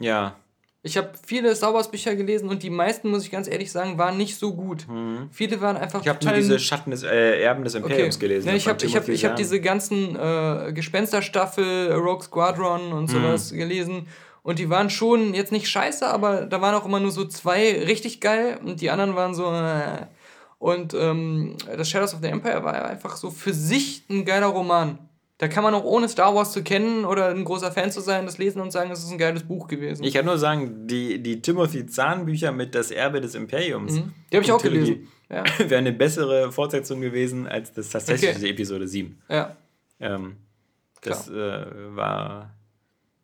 Speaker 2: Ja.
Speaker 1: Ich habe viele Star Wars Bücher gelesen und die meisten, muss ich ganz ehrlich sagen, waren nicht so gut. Viele waren einfach
Speaker 2: Mhm. Ich habe nur diese Schatten des äh, Erben des Imperiums gelesen.
Speaker 1: Ja, ich habe ich hab, ich hab diese ganzen äh, Gespensterstaffel, Rogue Squadron und sowas gelesen. Und die waren schon jetzt nicht scheiße, aber da waren auch immer nur so zwei richtig geil und die anderen waren so. Äh. Und ähm, das Shadows of the Empire war einfach so für sich ein geiler Roman. Da kann man auch ohne Star Wars zu kennen oder ein großer Fan zu sein, das lesen und sagen, es ist ein geiles Buch gewesen.
Speaker 2: Ich kann nur sagen, die, die Timothy Zahn-Bücher mit Das Erbe des Imperiums.
Speaker 1: Mhm. Die habe ich auch
Speaker 2: Trilogie,
Speaker 1: gelesen. Ja.
Speaker 2: Wäre eine bessere Fortsetzung gewesen als das tatsächliche
Speaker 1: Okay.
Speaker 2: Episode 7.
Speaker 1: ja.
Speaker 2: Ähm, das äh, war.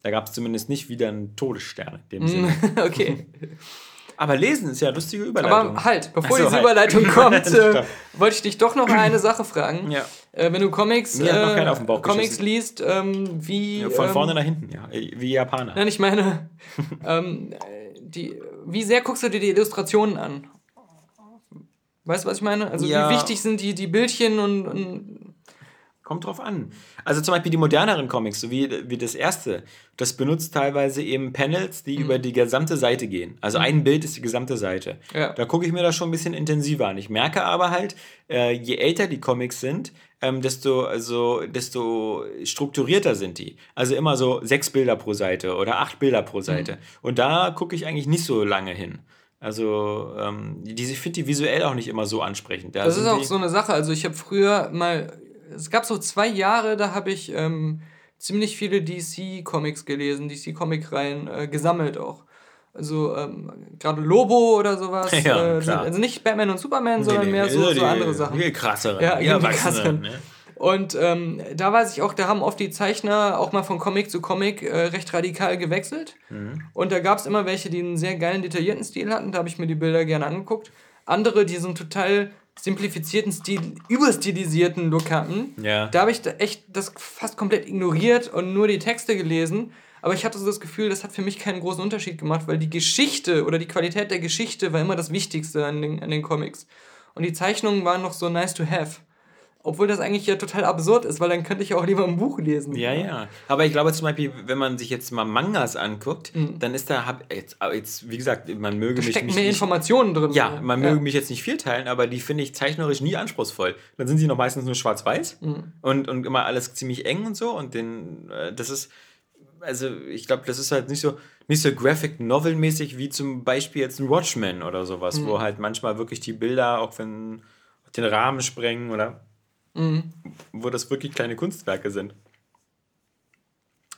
Speaker 2: Da gab es zumindest nicht wieder einen Todesstern in dem Sinne.
Speaker 1: okay.
Speaker 2: Aber lesen ist ja eine lustige Überleitung.
Speaker 1: Aber halt, bevor
Speaker 2: so,
Speaker 1: diese
Speaker 2: halt.
Speaker 1: Überleitung kommt, äh, wollte ich dich doch noch eine Sache fragen.
Speaker 2: Ja.
Speaker 1: Äh, wenn du Comics, äh, Comics liest, ähm, wie.
Speaker 2: Ja, Von
Speaker 1: ähm,
Speaker 2: vorne nach hinten, ja. Wie Japaner.
Speaker 1: Nein, ich meine, ähm, äh, die, wie sehr guckst du dir die Illustrationen an? Weißt du, was ich meine? Also,
Speaker 2: Ja.
Speaker 1: wie wichtig sind die, die Bildchen und. und
Speaker 2: Kommt drauf an. Also zum Beispiel die moderneren Comics, so wie, wie das erste, das benutzt teilweise eben Panels,
Speaker 1: Mhm.
Speaker 2: die über die gesamte Seite gehen. Also ein Bild ist die gesamte Seite.
Speaker 1: Ja.
Speaker 2: Da gucke ich mir das schon ein bisschen intensiver an. Ich merke aber halt, äh, je älter die Comics sind, ähm, desto, also, desto strukturierter sind die. Also immer so sechs Bilder pro Seite oder acht Bilder pro Seite.
Speaker 1: Mhm.
Speaker 2: Und da gucke ich eigentlich nicht so lange hin. Also ähm, die, ich finde die visuell auch nicht immer so ansprechend. Da
Speaker 1: das ist auch so eine Sache. Also, ich habe früher mal. Es gab so zwei Jahre, da habe ich ähm, ziemlich viele DC-Comics gelesen, DC-Comic-Reihen äh, gesammelt auch. Also ähm, gerade Lobo oder sowas.
Speaker 2: Ja,
Speaker 1: äh, sind, also nicht Batman und Superman, sondern
Speaker 2: Nee, nee,
Speaker 1: mehr so,
Speaker 2: die-
Speaker 1: so andere Sachen.
Speaker 2: Die krasseren.
Speaker 1: Ja,
Speaker 2: die
Speaker 1: genau, krasseren.
Speaker 2: ne?
Speaker 1: Und ähm, da weiß ich auch, da haben oft die Zeichner auch mal von Comic zu Comic äh, recht radikal gewechselt.
Speaker 2: Mhm.
Speaker 1: Und da gab es immer welche, die einen sehr geilen, detaillierten Stil hatten. Da habe ich mir die Bilder gerne angeguckt. Andere, die so einen total simplifizierten Stil, überstilisierten Look hatten.
Speaker 2: Ja.
Speaker 1: Da habe ich da echt das fast komplett ignoriert und nur die Texte gelesen. Aber ich hatte so das Gefühl, das hat für mich keinen großen Unterschied gemacht, weil die Geschichte oder die Qualität der Geschichte war immer das Wichtigste an den, an den Comics. Und die Zeichnungen waren noch so nice to have. Obwohl das eigentlich ja total absurd ist, weil dann könnte ich ja auch lieber ein Buch lesen.
Speaker 2: Ja, ja. Aber ich glaube zum Beispiel, wenn man sich jetzt mal Mangas anguckt, dann ist da, hab, jetzt, jetzt, wie gesagt, man möge
Speaker 1: Mhm. Da
Speaker 2: mich
Speaker 1: stecken mehr
Speaker 2: nicht
Speaker 1: Informationen drin.
Speaker 2: ja, man möge mich jetzt nicht viel teilen, aber die finde ich zeichnerisch nie anspruchsvoll. Dann sind sie noch meistens nur schwarz-weiß
Speaker 1: Mhm.
Speaker 2: und, und immer alles ziemlich eng und so. Und den, äh, das ist, also ich glaube, das ist halt nicht so, nicht so Graphic Novel-mäßig wie zum Beispiel jetzt ein Watchmen oder sowas,
Speaker 1: Mhm.
Speaker 2: wo halt manchmal wirklich die Bilder auch wenn den Rahmen sprengen oder
Speaker 1: Mhm.
Speaker 2: wo das wirklich kleine Kunstwerke sind.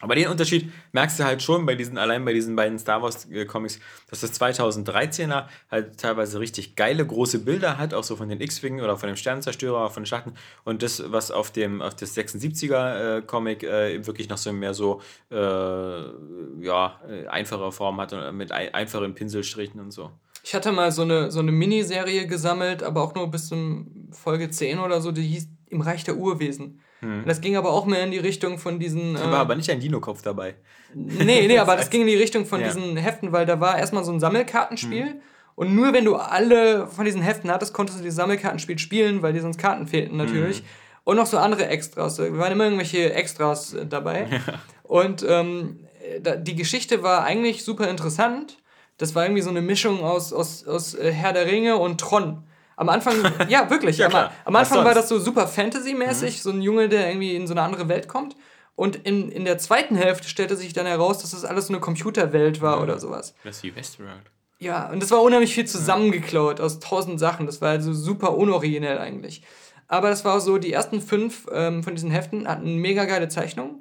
Speaker 2: Aber den Unterschied merkst du halt schon bei diesen, allein bei diesen beiden Star Wars äh, Comics, dass das 2013er halt teilweise richtig geile große Bilder hat, auch so von den X-Wing oder von dem Sternenzerstörer, von den Schatten. Und das, was auf dem auf das 76er äh, Comic äh, wirklich noch so mehr so äh, ja, äh, einfache Form hat und mit ein, einfachen Pinselstrichen und so.
Speaker 1: Ich hatte mal so eine, so eine Miniserie gesammelt, aber auch nur bis zum Folge 10 oder so, die hieß im Reich der Urwesen. Und das ging aber auch mehr in die Richtung von diesen. Äh,
Speaker 2: War aber nicht ein Dino-Kopf dabei.
Speaker 1: Nee, nee, aber das ging in die Richtung von
Speaker 2: Ja.
Speaker 1: diesen Heften, weil da war erstmal so ein Sammelkartenspiel. Und nur wenn du alle von diesen Heften hattest, konntest du dieses Sammelkartenspiel spielen, weil dir sonst Karten fehlten natürlich. Und noch so andere Extras. Da waren immer irgendwelche Extras äh, dabei. Und ähm, da, die Geschichte war eigentlich super interessant. Das war irgendwie so eine Mischung aus, aus, aus äh, Herr der Ringe und Tron. Am Anfang, ja, wirklich.
Speaker 2: Ja,
Speaker 1: am, am Anfang war das so super Fantasy-mäßig, so ein Junge, der irgendwie in so eine andere Welt kommt. Und in, in der zweiten Hälfte stellte sich dann heraus, dass das alles so eine Computerwelt war oder sowas.
Speaker 2: Das ist wie Westworld.
Speaker 1: Ja, und das war unheimlich viel zusammengeklaut aus tausend Sachen. Das war also super unoriginell eigentlich. Aber das war so, die ersten fünf ähm, von diesen Heften hatten mega geile Zeichnungen.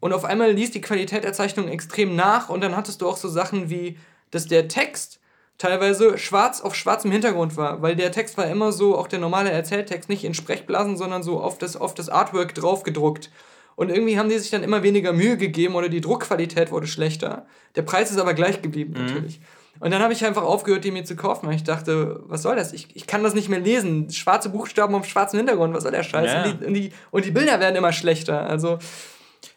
Speaker 1: Und auf einmal ließ die Qualität der Zeichnung extrem nach. Und dann hattest du auch so Sachen wie, dass der Text teilweise schwarz auf schwarzem Hintergrund war. Weil der Text war immer so, auch der normale Erzähltext, nicht in Sprechblasen, sondern so auf das, auf das Artwork draufgedruckt. Und irgendwie haben die sich dann immer weniger Mühe gegeben oder die Druckqualität wurde schlechter. Der Preis ist aber gleich geblieben, natürlich. Und dann habe ich einfach aufgehört, die mir zu kaufen, weil ich dachte, was soll das? Ich, ich kann das nicht mehr lesen. Schwarze Buchstaben auf schwarzem Hintergrund, was soll der Scheiß?
Speaker 2: Ja.
Speaker 1: Und, die, und, die, und die Bilder werden immer schlechter. Also,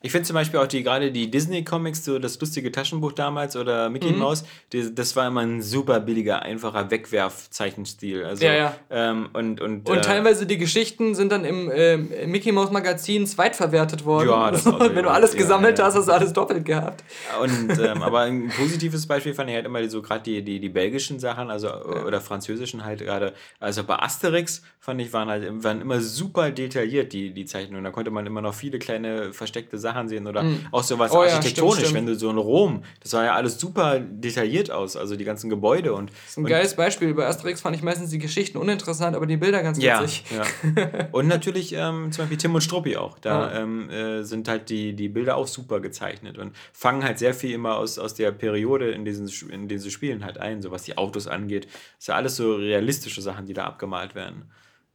Speaker 2: Ich finde zum Beispiel auch die gerade die Disney-Comics, so das lustige Taschenbuch damals oder Mickey
Speaker 1: Mhm.
Speaker 2: Mouse, die, das war immer ein super billiger, einfacher Wegwerf-Zeichenstil. Also,
Speaker 1: Ja, ja.
Speaker 2: Ähm, und und,
Speaker 1: und
Speaker 2: äh,
Speaker 1: teilweise die Geschichten sind dann im ähm, Mickey Mouse Magazin zweitverwertet worden.
Speaker 2: Ja, das
Speaker 1: So, Wenn du alles
Speaker 2: Ja,
Speaker 1: gesammelt hast, hast du alles doppelt gehabt.
Speaker 2: Und, ähm, aber ein positives Beispiel fand ich halt immer so gerade die, die, die belgischen Sachen, also oder französischen halt gerade. Also bei Asterix fand ich, waren halt waren immer super detailliert, die, die Zeichnungen. Da konnte man immer noch viele kleine versteckte Sachen sehen oder auch sowas
Speaker 1: Oh ja,
Speaker 2: architektonisch,
Speaker 1: stimmt, stimmt.
Speaker 2: wenn du so in Rom, das sah ja alles super detailliert aus, also die ganzen Gebäude und.
Speaker 1: Das ist ein geiles Beispiel. Bei Asterix fand ich meistens die Geschichten uninteressant, aber die Bilder ganz
Speaker 2: Ja,
Speaker 1: witzig.
Speaker 2: ja. Und natürlich ähm, zum Beispiel Tim und Struppi auch. Da
Speaker 1: Ja.
Speaker 2: ähm, äh, sind halt die, die Bilder auch super gezeichnet und fangen halt sehr viel immer aus, aus der Periode, in diesen, in denen sie spielen, halt ein, so was die Autos angeht. Ist ja alles so realistische Sachen, die da abgemalt werden.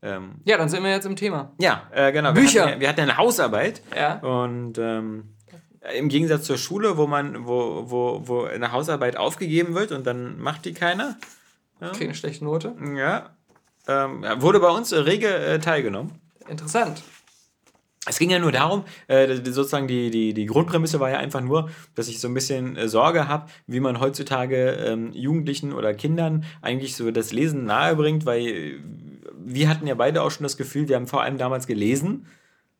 Speaker 2: Ähm,
Speaker 1: Ja, dann sind wir jetzt im Thema.
Speaker 2: ja, äh, genau.
Speaker 1: Bücher.
Speaker 2: Wir hatten, ja- wir hatten eine Hausarbeit
Speaker 1: Ja.
Speaker 2: und ähm, im Gegensatz zur Schule, wo man, wo, wo, wo eine Hausarbeit aufgegeben wird und dann macht die keiner.
Speaker 1: Kriege eine schlechte Note.
Speaker 2: Ja. Ähm, ja, wurde bei uns äh, rege äh, teilgenommen.
Speaker 1: Interessant.
Speaker 2: Es ging ja nur darum, äh, sozusagen die, die, die Grundprämisse war ja einfach nur, dass ich so ein bisschen äh, Sorge habe, wie man heutzutage ähm, Jugendlichen oder Kindern eigentlich so das Lesen nahebringt, weil wir hatten ja beide auch schon das Gefühl, wir haben vor allem damals gelesen,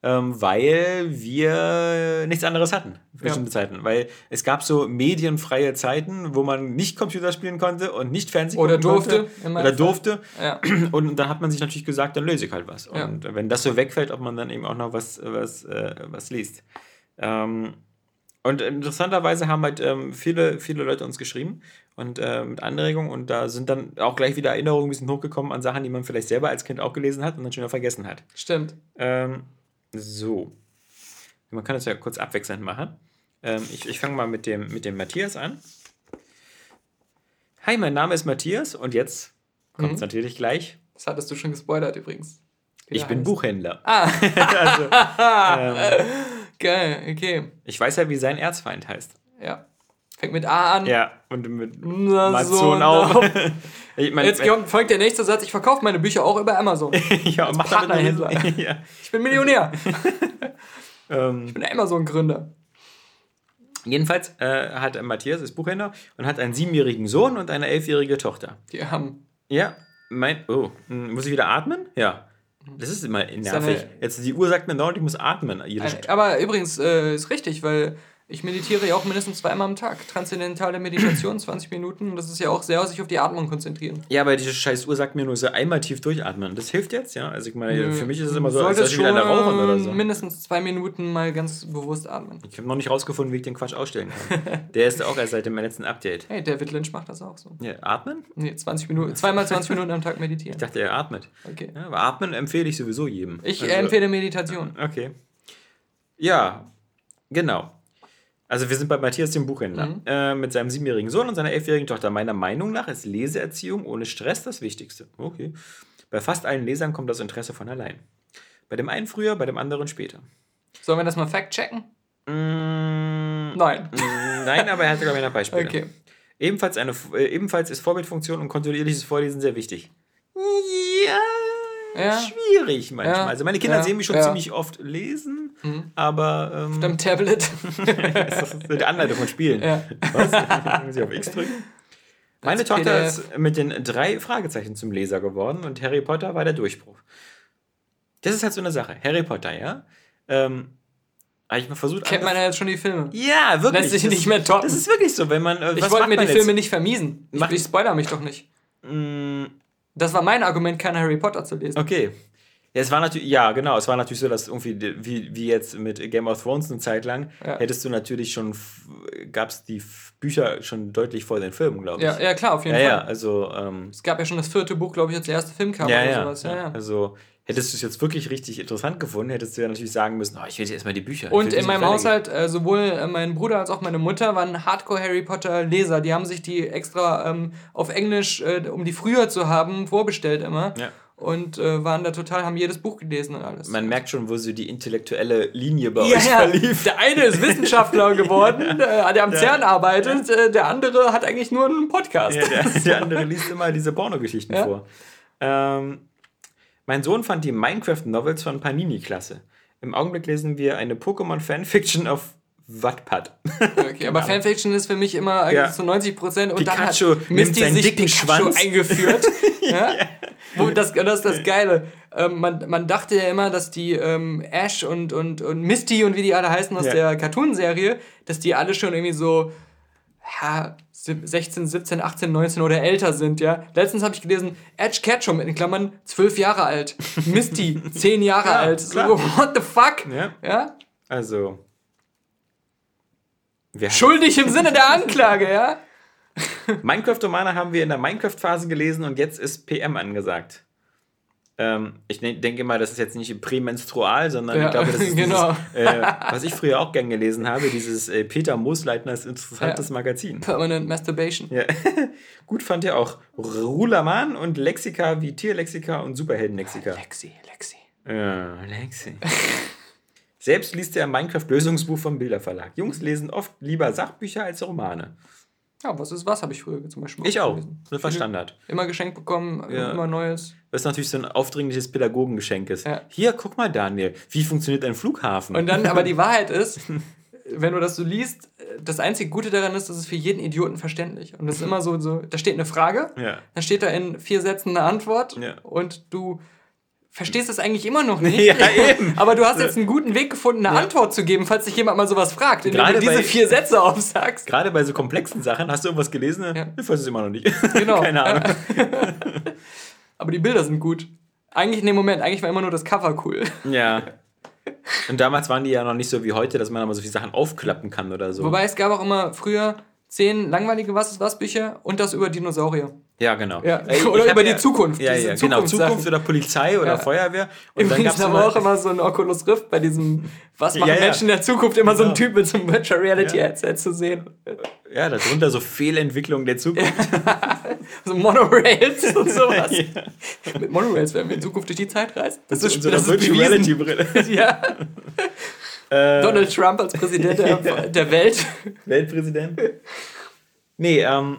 Speaker 2: ähm, weil wir nichts anderes hatten, für
Speaker 1: Ja.
Speaker 2: bestimmte Zeiten. Weil es gab so medienfreie Zeiten, wo man nicht Computer spielen konnte und nicht Fernsehen
Speaker 1: Oder durfte,
Speaker 2: konnte. Oder durfte.
Speaker 1: Ja.
Speaker 2: Und dann hat man sich natürlich gesagt, dann löse ich halt was.
Speaker 1: Ja.
Speaker 2: Und wenn das so wegfällt, ob man dann eben auch noch was, was, äh, was liest. Ähm, und interessanterweise haben halt ähm, viele, viele Leute uns geschrieben und äh, mit Anregungen und da sind dann auch gleich wieder Erinnerungen ein bisschen hochgekommen an Sachen, die man vielleicht selber als Kind auch gelesen hat und dann schon wieder vergessen hat.
Speaker 1: Stimmt.
Speaker 2: Ähm, so. Man kann das ja kurz abwechselnd machen. Ähm, ich ich fange mal mit dem, mit dem Matthias an. Hi, mein Name ist Matthias und jetzt kommt es natürlich gleich.
Speaker 1: Das hattest du schon gespoilert übrigens.
Speaker 2: Ich bin
Speaker 1: heißt.
Speaker 2: Buchhändler.
Speaker 1: Ah,
Speaker 2: also, ähm,
Speaker 1: geil, okay.
Speaker 2: ich weiß ja, wie sein Erzfeind heißt.
Speaker 1: Ja. Fängt mit A an.
Speaker 2: Ja, und mit
Speaker 1: Na,
Speaker 2: Amazon
Speaker 1: so,
Speaker 2: auch. ich mein,
Speaker 1: Jetzt kommt, folgt der nächste Satz, ich verkaufe meine Bücher auch über Amazon.
Speaker 2: ja, mach damit eine ja.
Speaker 1: Ich bin Millionär.
Speaker 2: ähm,
Speaker 1: Ich bin Amazon-Gründer.
Speaker 2: jedenfalls äh, hat Matthias, ist Buchhändler, und hat einen siebenjährigen Sohn und eine elfjährige Tochter.
Speaker 1: Die haben.
Speaker 2: Ja, mein. Oh, hm, muss ich wieder atmen? Ja. Das ist immer nervig.
Speaker 1: eine-
Speaker 2: Jetzt die Uhr sagt mir dauernd, ich muss atmen.
Speaker 1: Aber übrigens äh, ist richtig, weil ich meditiere ja auch mindestens zweimal am Tag. Transzendentale Meditation, 20 Minuten. Das ist ja auch sehr sich auf die Atmung konzentrieren.
Speaker 2: ja, aber diese scheiß Uhr sagt mir nur so einmal tief durchatmen. Das hilft jetzt, ja? Also ich meine, für mich ist es immer so, als
Speaker 1: Solltest
Speaker 2: würde ich wieder rauchen oder so.
Speaker 1: mindestens zwei Minuten mal ganz bewusst atmen.
Speaker 2: Ich habe noch nicht rausgefunden, wie ich den Quatsch ausstellen kann. Der ist auch erst seit dem letzten Update.
Speaker 1: Hey, David Lynch macht das auch so.
Speaker 2: Ja, atmen?
Speaker 1: Nee, 20 Minuten, zweimal 20 Minuten am Tag meditieren.
Speaker 2: Ich dachte, er atmet.
Speaker 1: Okay.
Speaker 2: Ja, aber atmen empfehle ich sowieso jedem.
Speaker 1: Ich
Speaker 2: Also-
Speaker 1: empfehle Meditation.
Speaker 2: Okay. Ja, genau. Also wir sind bei Matthias, dem Buchhändler,
Speaker 1: Mhm.
Speaker 2: äh, mit seinem siebenjährigen Sohn und seiner elfjährigen Tochter. Meiner Meinung nach ist Leseerziehung ohne Stress das Wichtigste. Okay. Bei fast allen Lesern kommt das Interesse von allein. Bei dem einen früher, bei dem anderen später.
Speaker 1: Sollen wir das mal fact-checken?
Speaker 2: Mm,
Speaker 1: Nein.
Speaker 2: mm, Nein, aber er hatte, glaube ich, noch Beispiele.
Speaker 1: Okay.
Speaker 2: Ebenfalls, eine, äh, ebenfalls ist Vorbildfunktion und kontinuierliches Vorlesen sehr wichtig. Ja.
Speaker 1: Ja.
Speaker 2: schwierig manchmal.
Speaker 1: Ja.
Speaker 2: Also meine Kinder
Speaker 1: Ja.
Speaker 2: sehen mich schon ziemlich oft lesen, aber ähm,
Speaker 1: Auf deinem Tablet.
Speaker 2: das ist die Anleitung von Spielen.
Speaker 1: Ja.
Speaker 2: Was? Muss ich auf X drücken? Meine Tochter
Speaker 1: PDF.
Speaker 2: ist mit den drei Fragezeichen zum Leser geworden und Harry Potter war der Durchbruch. Das ist halt so eine Sache. Harry Potter, ja. Ähm, habe ich mal versucht.
Speaker 1: Kennt man ja jetzt schon die Filme.
Speaker 2: ja, wirklich.
Speaker 1: Lässt sich
Speaker 2: das,
Speaker 1: nicht mehr toppen.
Speaker 2: Das ist wirklich so, wenn man. Äh,
Speaker 1: Ich wollte mir die
Speaker 2: man
Speaker 1: Filme
Speaker 2: jetzt?
Speaker 1: nicht vermiesen. Ich, ich spoiler mich doch nicht.
Speaker 2: Mm,
Speaker 1: Das war mein Argument, keine Harry Potter zu lesen.
Speaker 2: Okay. Ja, es war natürlich, ja, genau, es war natürlich so, dass irgendwie, wie, wie jetzt mit Game of Thrones eine Zeit lang,
Speaker 1: Ja.
Speaker 2: hättest du natürlich schon, gab es die Bücher schon deutlich vor den Filmen, glaube ich.
Speaker 1: Ja, ja, klar, auf jeden
Speaker 2: ja,
Speaker 1: Fall.
Speaker 2: ja, also, ähm,
Speaker 1: Es gab ja schon das vierte Buch, glaube ich, als der erste Film kam
Speaker 2: ja,
Speaker 1: oder
Speaker 2: ja,
Speaker 1: sowas. Ja, ja.
Speaker 2: Also, hättest du es jetzt wirklich richtig interessant gefunden, hättest du ja natürlich sagen müssen, oh, ich will jetzt erstmal die Bücher.
Speaker 1: Und in meinem. Haushalt, äh, sowohl äh, mein Bruder als auch meine Mutter waren Hardcore-Harry Potter-Leser. Die haben sich die extra ähm, auf Englisch, äh, um die früher zu haben, vorbestellt immer.
Speaker 2: Ja.
Speaker 1: Und äh, waren da total, haben jedes Buch gelesen und alles.
Speaker 2: Man merkt schon, wo so die intellektuelle Linie bei
Speaker 1: ja,
Speaker 2: euch
Speaker 1: ja.
Speaker 2: verlief.
Speaker 1: Der eine ist Wissenschaftler geworden, äh, der am CERN arbeitet, äh, der andere hat eigentlich nur einen Podcast.
Speaker 2: Ja, der, der andere liest immer diese Pornogeschichten
Speaker 1: Ja.
Speaker 2: vor. Ähm, mein Sohn fand die Minecraft-Novels von Panini klasse. Im Augenblick lesen wir eine Pokémon-Fanfiction auf Wattpad.
Speaker 1: Okay, aber Fanfiction ist für mich immer
Speaker 2: Ja.
Speaker 1: zu 90 Prozent und
Speaker 2: Pikachu
Speaker 1: dann hat Misty sich
Speaker 2: dicken
Speaker 1: Pikachu
Speaker 2: Schwanz.
Speaker 1: eingeführt. ja? Wo das, das ist das Geile. Ähm, man, man dachte ja immer, dass die ähm, Ash und, und, und Misty und wie die alle heißen aus
Speaker 2: Ja.
Speaker 1: der Cartoon-Serie, dass die alle schon irgendwie so ja, 16, 17, 18, 19 oder älter sind, ja. Letztens habe ich gelesen, Edge Ketchum in Klammern 12 Jahre alt, Misty 10 Jahre
Speaker 2: Ja,
Speaker 1: alt. So, what the fuck?
Speaker 2: Ja.
Speaker 1: ja?
Speaker 2: Also. Wir
Speaker 1: Schuldig im Sinne der Anklage, ja?
Speaker 2: Minecraft-Romane haben wir in der Minecraft-Phase gelesen und jetzt ist PM angesagt. Ähm, ich ne- denke mal, das ist jetzt nicht prämenstrual, sondern
Speaker 1: Ja,
Speaker 2: ich glaube, das ist
Speaker 1: genau.
Speaker 2: dieses, äh, was ich früher auch gern gelesen habe, dieses äh, Peter Moosleitners interessantes
Speaker 1: Ja.
Speaker 2: Magazin.
Speaker 1: Permanent Masturbation.
Speaker 2: Ja. Gut fand er auch Rulaman und Lexika wie Tierlexika und Superheldenlexika.
Speaker 1: Lexi, Lexi.
Speaker 2: Ja, Lexi. Selbst liest er ein Minecraft-Lösungsbuch vom Bilderverlag. Jungs lesen oft lieber Sachbücher als Romane.
Speaker 1: Ja, was ist was, habe ich früher zum Beispiel
Speaker 2: Ich auch.
Speaker 1: gelesen.
Speaker 2: War Standard.
Speaker 1: Immer geschenkt bekommen,
Speaker 2: Ja.
Speaker 1: immer Neues.
Speaker 2: Was natürlich so ein aufdringliches Pädagogengeschenk ist.
Speaker 1: Ja.
Speaker 2: Hier, guck mal, Daniel, wie funktioniert ein Flughafen?
Speaker 1: Und dann, aber die Wahrheit ist, wenn du das so liest, das einzige Gute daran ist, das ist für jeden Idioten verständlich. Und das ist immer so, so da steht eine Frage,
Speaker 2: ja.
Speaker 1: dann steht da in vier Sätzen eine Antwort und du verstehst es eigentlich immer noch nicht.
Speaker 2: Ja, eben.
Speaker 1: Aber du hast jetzt einen guten Weg gefunden, eine
Speaker 2: Ja.
Speaker 1: Antwort zu geben, falls dich jemand mal sowas fragt, indem
Speaker 2: Gerade
Speaker 1: du diese
Speaker 2: bei-
Speaker 1: vier Sätze aufsagst.
Speaker 2: Gerade bei so komplexen Sachen, hast du irgendwas gelesen?
Speaker 1: Ja.
Speaker 2: Ich weiß es immer noch nicht.
Speaker 1: Genau.
Speaker 2: Keine Ahnung.
Speaker 1: Aber die Bilder sind gut. Eigentlich, nee, Moment, eigentlich war immer nur das Cover cool.
Speaker 2: Ja. Und damals waren die ja noch nicht so wie heute, dass man aber so viele Sachen aufklappen kann oder so.
Speaker 1: Wobei es gab auch immer früher zehn langweilige Was ist was Bücher und das über Dinosaurier.
Speaker 2: Ja, genau.
Speaker 1: Ja.
Speaker 2: Ey,
Speaker 1: Oder über die Zukunft,
Speaker 2: Ja, ja, genau. Zukunft oder Polizei oder
Speaker 1: Ja.
Speaker 2: Feuerwehr. Und
Speaker 1: Übrigens
Speaker 2: gab's
Speaker 1: haben wir auch immer so ein Oculus Rift bei diesem Was machen
Speaker 2: Ja, ja.
Speaker 1: Menschen in der Zukunft immer so ein
Speaker 2: Genau.
Speaker 1: Typ mit so einem Virtual Reality
Speaker 2: Ja.
Speaker 1: Headset zu sehen.
Speaker 2: Ja, darunter so Fehlentwicklung der Zukunft.
Speaker 1: So Monorails und sowas.
Speaker 2: Ja.
Speaker 1: Mit Monorails werden wir in Zukunft durch die Zeit reisen. Das
Speaker 2: In
Speaker 1: ist,
Speaker 2: so
Speaker 1: das ist
Speaker 2: Virtual. Reality Brille.
Speaker 1: Ja.
Speaker 2: Äh,
Speaker 1: Donald Trump als Präsident der,
Speaker 2: Ja.
Speaker 1: der Welt.
Speaker 2: Weltpräsident. Nee, ähm.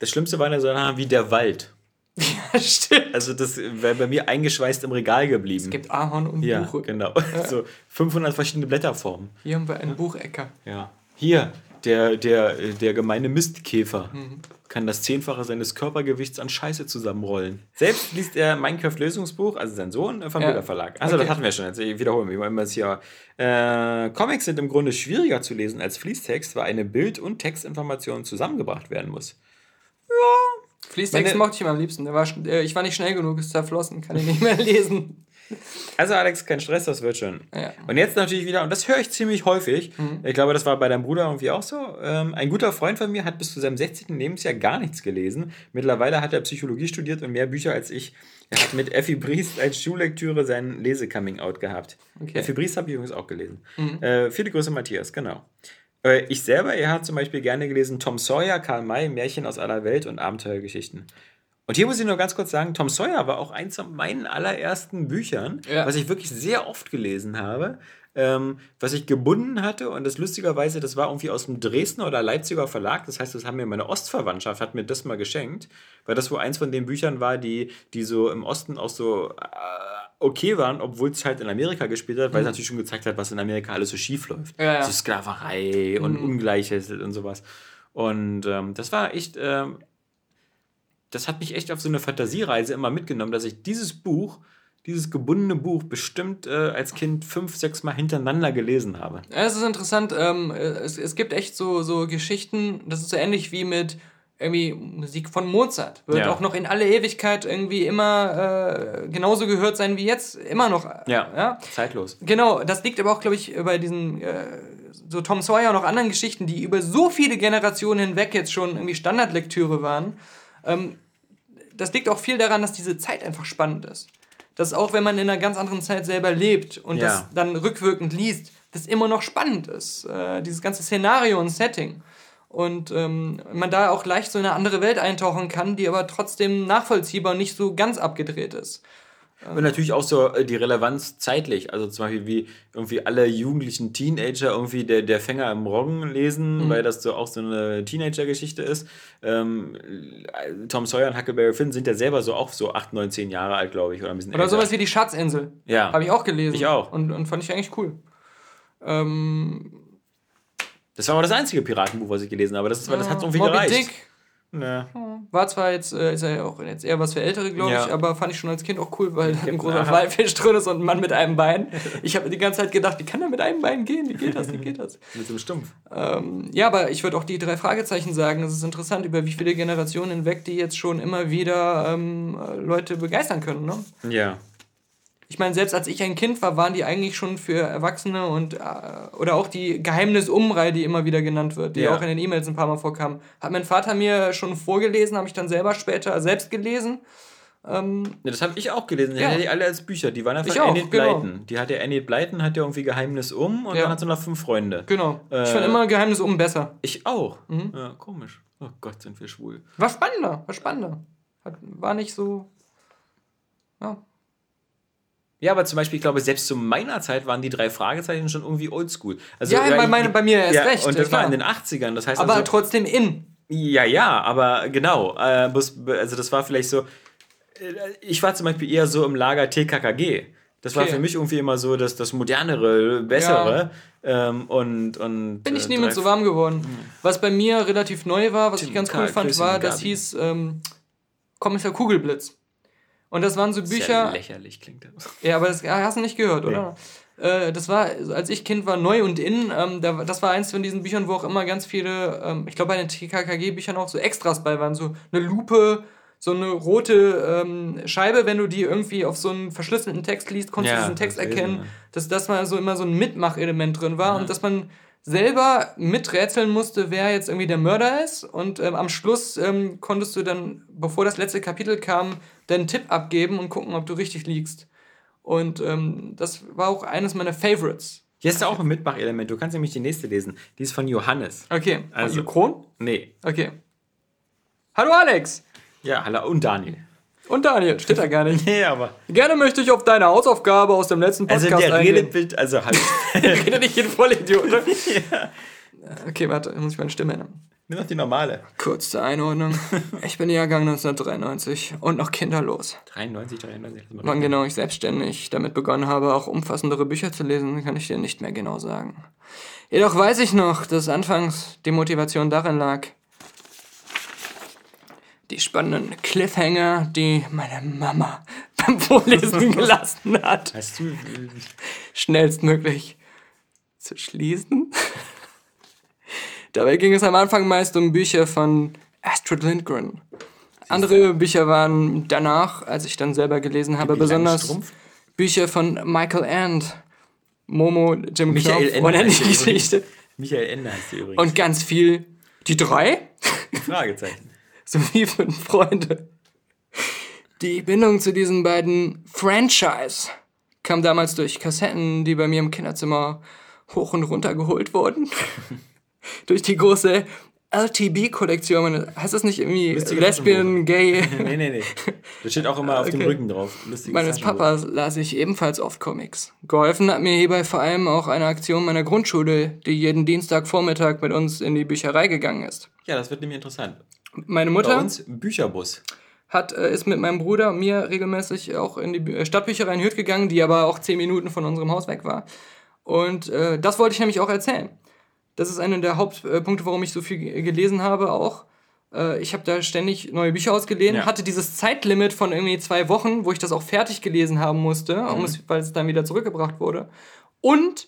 Speaker 2: Das Schlimmste war ja so nah wie der Wald.
Speaker 1: Ja, stimmt.
Speaker 2: Also das wäre bei mir eingeschweißt im Regal geblieben.
Speaker 1: Es gibt Ahorn und
Speaker 2: ja,
Speaker 1: Buche.
Speaker 2: genau. So 500 verschiedene Blätterformen.
Speaker 1: Hier haben wir einen Buchecker.
Speaker 2: Ja. Hier, der, der, der gemeine Mistkäfer
Speaker 1: Mhm.
Speaker 2: kann das Zehnfache seines Körpergewichts an Scheiße zusammenrollen. Selbst liest er Minecraft-Lösungsbuch, also sein Sohn, vom
Speaker 1: Ja.
Speaker 2: Bilder Verlag. Also
Speaker 1: Okay.
Speaker 2: das hatten wir schon, jetzt ich wiederhole mich mal immer hier. Äh, Comics sind im Grunde schwieriger zu lesen als Fließtext, weil eine Bild- und Textinformation zusammengebracht werden muss.
Speaker 1: Fließtext
Speaker 2: Meine-
Speaker 1: mochte ich immer am liebsten. Der war, ich war nicht schnell genug, ist zerflossen, kann ich nicht mehr lesen.
Speaker 2: Also Alex, kein Stress, das wird schon.
Speaker 1: Ja.
Speaker 2: Und jetzt natürlich wieder, und das höre ich ziemlich häufig,
Speaker 1: Mhm.
Speaker 2: ich glaube, das war bei deinem Bruder irgendwie auch so, ähm, ein guter Freund von mir hat bis zu seinem 16. Lebensjahr gar nichts gelesen. Mittlerweile hat er Psychologie studiert und mehr Bücher als ich. Er hat mit Effi Briest als Schullektüre sein Lese-Coming-out gehabt.
Speaker 1: Okay.
Speaker 2: Effi Briest habe ich übrigens auch gelesen.
Speaker 1: Mhm.
Speaker 2: Äh, viele Grüße, Matthias, genau. Äh, ich selber, er hat zum Beispiel gerne gelesen Tom Sawyer, Karl May, Märchen aus aller Welt und Abenteuergeschichten. Und hier muss ich nur ganz kurz sagen, Tom Sawyer war auch eins von meinen allerersten Büchern,
Speaker 1: Ja.
Speaker 2: was ich wirklich sehr oft gelesen habe. ähm, was ich gebunden hatte. Und das lustigerweise, das war irgendwie aus dem Dresdner oder Leipziger Verlag. Das heißt, das haben mir meine Ostverwandtschaft, hat mir das mal geschenkt. Weil das wohl eins von den Büchern war, die, die so im Osten auch so äh, okay waren, obwohl es halt in Amerika gespielt hat, weil es natürlich schon gezeigt hat, was in Amerika alles so schief läuft.
Speaker 1: Ja, ja.
Speaker 2: So Sklaverei und Ungleiches und sowas. Und ähm, das war echt, ähm, das hat mich echt auf so eine Fantasiereise immer mitgenommen, dass ich dieses Buch, dieses gebundene Buch bestimmt äh, als Kind fünf, sechs Mal hintereinander gelesen habe.
Speaker 1: Ja, es ist interessant. Ähm, es, es gibt echt so, so Geschichten, das ist so ähnlich wie mit irgendwie Musik von Mozart. Wird
Speaker 2: Ja.
Speaker 1: auch noch in alle Ewigkeit irgendwie immer äh, genauso gehört sein wie jetzt. Immer noch.
Speaker 2: Ja,
Speaker 1: ja?
Speaker 2: zeitlos.
Speaker 1: Genau, das liegt aber auch, glaube ich, bei diesen äh, so Tom Sawyer und auch anderen Geschichten, die über so viele Generationen hinweg jetzt schon irgendwie Standardlektüre waren. Ähm, das liegt auch viel daran, dass diese Zeit einfach spannend ist. Dass auch wenn man in einer ganz anderen Zeit selber lebt und
Speaker 2: Ja.
Speaker 1: das dann rückwirkend liest, das immer noch spannend ist. Äh, dieses ganze Szenario und Setting. Und ähm, man da auch leicht so in eine andere Welt eintauchen kann, die aber trotzdem nachvollziehbar und nicht so ganz abgedreht ist.
Speaker 2: Und natürlich auch so äh, die Relevanz zeitlich. Also zum Beispiel wie irgendwie alle jugendlichen Teenager irgendwie der, der Fänger im Roggen lesen,
Speaker 1: Mhm.
Speaker 2: weil das so auch so eine Teenager-Geschichte ist. Ähm, Tom Sawyer und Huckleberry Finn sind ja selber so auch so 8, 9, 10 Jahre alt, glaube ich. Oder ein bisschen
Speaker 1: Oder
Speaker 2: älter.
Speaker 1: sowas wie die Schatzinsel.
Speaker 2: Ja.
Speaker 1: Habe ich auch gelesen.
Speaker 2: Ich auch.
Speaker 1: Und, und fand ich eigentlich cool. Ähm,
Speaker 2: Das war aber das einzige Piratenbuch, was ich gelesen habe. Das, ist, das hat irgendwie
Speaker 1: Moby
Speaker 2: gereicht.
Speaker 1: Dick
Speaker 2: Ja.
Speaker 1: war zwar jetzt, äh, ist ja auch jetzt eher was für Ältere, glaube
Speaker 2: Ja.
Speaker 1: ich, aber fand ich schon als Kind auch cool, weil da ein großer
Speaker 2: Aha.
Speaker 1: Walfisch drin ist und ein Mann mit einem Bein. Ich habe die ganze Zeit gedacht, wie kann er mit einem Bein gehen? Wie geht das? Wie geht das?
Speaker 2: Mit so einem Stumpf.
Speaker 1: Ähm, ja, aber ich würde auch die drei Fragezeichen sagen. Es ist interessant, über wie viele Generationen hinweg die jetzt schon immer wieder ähm, äh, Leute begeistern können. Ne?
Speaker 2: Ja.
Speaker 1: Ich meine, selbst als ich ein Kind war, waren die eigentlich schon für Erwachsene und äh, oder auch die Geheimnis-Umreihe, die immer wieder genannt wird, die
Speaker 2: Ja.
Speaker 1: auch in den E-Mails ein paar Mal vorkam. Hat mein Vater mir schon vorgelesen, habe ich dann selber später selbst gelesen. Ähm,
Speaker 2: Ja, das habe ich auch gelesen. Die
Speaker 1: Ja.
Speaker 2: hatte ich alle als Bücher. Die waren einfach
Speaker 1: Ich auch,
Speaker 2: Enid
Speaker 1: genau.
Speaker 2: Blyton. Die hatte Enid Blyton, hat ja irgendwie Geheimnis um und
Speaker 1: Ja.
Speaker 2: dann hat sie noch fünf Freunde.
Speaker 1: genau.
Speaker 2: Äh,
Speaker 1: ich fand immer Geheimnis um besser.
Speaker 2: Ich auch.
Speaker 1: Mhm.
Speaker 2: Ja, komisch. Oh Gott, sind wir schwul.
Speaker 1: War spannender, war spannender. Hat, war nicht so. Ja.
Speaker 2: Ja, aber zum Beispiel, ich glaube, selbst zu meiner Zeit waren die drei Fragezeichen schon irgendwie oldschool. Also,
Speaker 1: Ja, bei
Speaker 2: ich-
Speaker 1: meine- bei mir erst
Speaker 2: ja,
Speaker 1: recht,
Speaker 2: Und das
Speaker 1: ja,
Speaker 2: war
Speaker 1: klar.
Speaker 2: in den 80ern. Das heißt
Speaker 1: Aber
Speaker 2: also,
Speaker 1: trotzdem in.
Speaker 2: Ja, ja, aber genau. Äh, also das war vielleicht so. äh, Ich war zum Beispiel eher so im Lager TKKG. Das war
Speaker 1: Okay.
Speaker 2: für mich irgendwie immer so das, das modernere, bessere. Ähm, und, und,
Speaker 1: Bin ich
Speaker 2: äh,
Speaker 1: nie mit so warm geworden. Was bei mir relativ neu war, was ich
Speaker 2: Tim,
Speaker 1: ganz
Speaker 2: Karl,
Speaker 1: cool fand, war, das hieß ähm, Kommissar Kugelblitz. Und das waren so
Speaker 2: ja
Speaker 1: Bücher.
Speaker 2: lächerlich klingt das.
Speaker 1: Ja, aber das ja, hast du nicht gehört, oder? Äh, das war, als ich Kind war, neu und in. Ähm, da, das war eins von diesen Büchern, wo auch immer ganz viele, ähm, ich glaube bei den TKKG-Büchern auch so Extras bei waren. So eine Lupe, so eine rote ähm, Scheibe, wenn du die irgendwie auf so einen verschlüsselten Text liest, konntest
Speaker 2: Ja,
Speaker 1: du diesen Text
Speaker 2: das
Speaker 1: erkennen.
Speaker 2: ja.
Speaker 1: Dass das mal so immer so ein Mitmachelement drin war und dass man selber miträtseln musste, wer jetzt irgendwie der Mörder ist. Und ähm, am Schluss ähm, konntest du dann, bevor das letzte Kapitel kam, deinen Tipp abgeben und gucken, ob du richtig liegst. Und ähm, das war auch eines meiner Favorites.
Speaker 2: Hier ist ja auch ein Mitmachelement. Du kannst nämlich die nächste lesen. Die ist von Johannes.
Speaker 1: Okay.
Speaker 2: Also-
Speaker 1: Also. Kron?
Speaker 2: Nee.
Speaker 1: Okay. Hallo Alex!
Speaker 2: Ja, hallo. Und Daniel.
Speaker 1: Und Daniel, steht da gar nicht.
Speaker 2: Nee, aber.
Speaker 1: Gerne möchte ich auf deine Hausaufgabe aus dem letzten
Speaker 2: Also
Speaker 1: Podcast
Speaker 2: der
Speaker 1: eingehen.
Speaker 2: Redebild, also halt.
Speaker 1: Redet nicht jeden Vollidiot, oder? Okay, warte, muss ich meine Stimme ändern.
Speaker 2: Nimm doch die normale.
Speaker 1: Kurz zur Einordnung. Ich bin Jahrgang 1993 und noch kinderlos.
Speaker 2: 93, 93. lass mal
Speaker 1: Wann genau ich selbstständig damit begonnen habe, auch umfassendere Bücher zu lesen, kann ich dir nicht mehr genau sagen. Jedoch weiß ich noch, dass anfangs die Motivation darin lag, die spannenden Cliffhanger, die meine Mama beim Vorlesen gelassen hat,
Speaker 2: Hast du.
Speaker 1: schnellstmöglich zu schließen. Dabei ging es am Anfang meist um Bücher von Astrid Lindgren. Andere Bücher waren danach, als ich dann selber gelesen habe, besonders? Bücher von Michael End, Momo, Jim
Speaker 2: Michael
Speaker 1: Knopf die
Speaker 2: der
Speaker 1: Geschichte.
Speaker 2: Michael Ende heißt der übrigens.
Speaker 1: Und ganz viel die drei
Speaker 2: Fragezeichen.
Speaker 1: Sowie fünf Freunde. Die Bindung zu diesen beiden Franchise kam damals durch Kassetten, die bei mir im Kinderzimmer hoch und runter geholt wurden. durch die große LTB-Kollektion. Heißt das nicht irgendwie
Speaker 2: Lustige
Speaker 1: Lesbian, Gay?
Speaker 2: nee, nee, nee. Das steht auch immer auf dem. Rücken drauf. Lustiges
Speaker 1: Meines. Papas las ich ebenfalls oft Comics. Geholfen hat mir hierbei vor allem auch eine Aktion meiner Grundschule, die jeden Dienstagvormittag mit uns in die Bücherei gegangen ist.
Speaker 2: Ja, das wird nämlich interessant.
Speaker 1: Meine
Speaker 2: Bei
Speaker 1: Mutter
Speaker 2: uns Bücherbus.
Speaker 1: hat, äh, ist mit meinem Bruder und mir regelmäßig auch in die äh, Stadtbücherei in Hürth gegangen, die aber auch zehn Minuten von unserem Haus weg war. Und äh, das wollte ich nämlich auch erzählen. Das ist einer der Hauptpunkte, warum ich so viel ge- gelesen habe auch. Äh, ich habe da ständig neue Bücher ausgeliehen,
Speaker 2: Ja.
Speaker 1: hatte dieses Zeitlimit von irgendwie zwei Wochen, wo ich das auch fertig gelesen haben musste,
Speaker 2: Mhm.
Speaker 1: weil es dann wieder zurückgebracht wurde. Und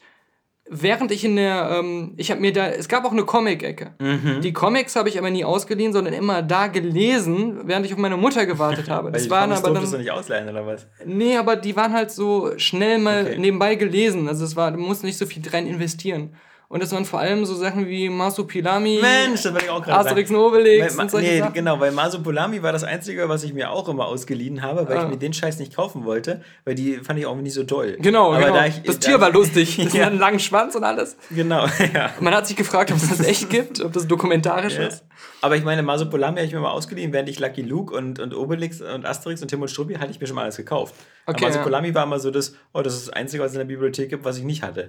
Speaker 1: während ich in der, ähm, ich habe mir da, es gab auch eine Comic-Ecke.
Speaker 2: Mhm.
Speaker 1: Die Comics habe ich aber nie ausgeliehen, sondern immer da gelesen, während ich auf meine Mutter gewartet habe. Das waren
Speaker 2: Comics
Speaker 1: aber
Speaker 2: durftest du
Speaker 1: dann,
Speaker 2: nicht ausleihen, oder was?
Speaker 1: nee, aber die waren halt so schnell mal
Speaker 2: Okay.
Speaker 1: nebenbei gelesen. Also es war, du musst nicht so viel rein investieren. Und das waren vor allem so Sachen wie Masupilami,
Speaker 2: Mensch, das ich auch gerade
Speaker 1: Asterix
Speaker 2: sagen.
Speaker 1: und Obelix
Speaker 2: Weil,
Speaker 1: und solche
Speaker 2: nee,
Speaker 1: Sachen.
Speaker 2: genau, weil Masopolami war das Einzige, was ich mir auch immer ausgeliehen habe, weil
Speaker 1: Ah.
Speaker 2: ich mir den Scheiß nicht kaufen wollte, weil die fand ich auch nicht so toll.
Speaker 1: Genau,
Speaker 2: Aber
Speaker 1: genau.
Speaker 2: da ich,
Speaker 1: das
Speaker 2: da,
Speaker 1: Tier war lustig. Das
Speaker 2: Ja.
Speaker 1: hat einen langen Schwanz und alles.
Speaker 2: Genau, ja.
Speaker 1: Man hat sich gefragt, ob es das echt gibt, ob das dokumentarisch
Speaker 2: Ja.
Speaker 1: ist.
Speaker 2: Aber ich meine, Masopolami habe ich mir mal ausgeliehen, während ich Lucky Luke und, und Obelix und Asterix und Tim und Struppi hatte ich mir schon mal alles gekauft.
Speaker 1: Okay,
Speaker 2: Aber Masopolami war immer so das, oh, das ist das Einzige, was es in der Bibliothek gibt, was ich nicht hatte.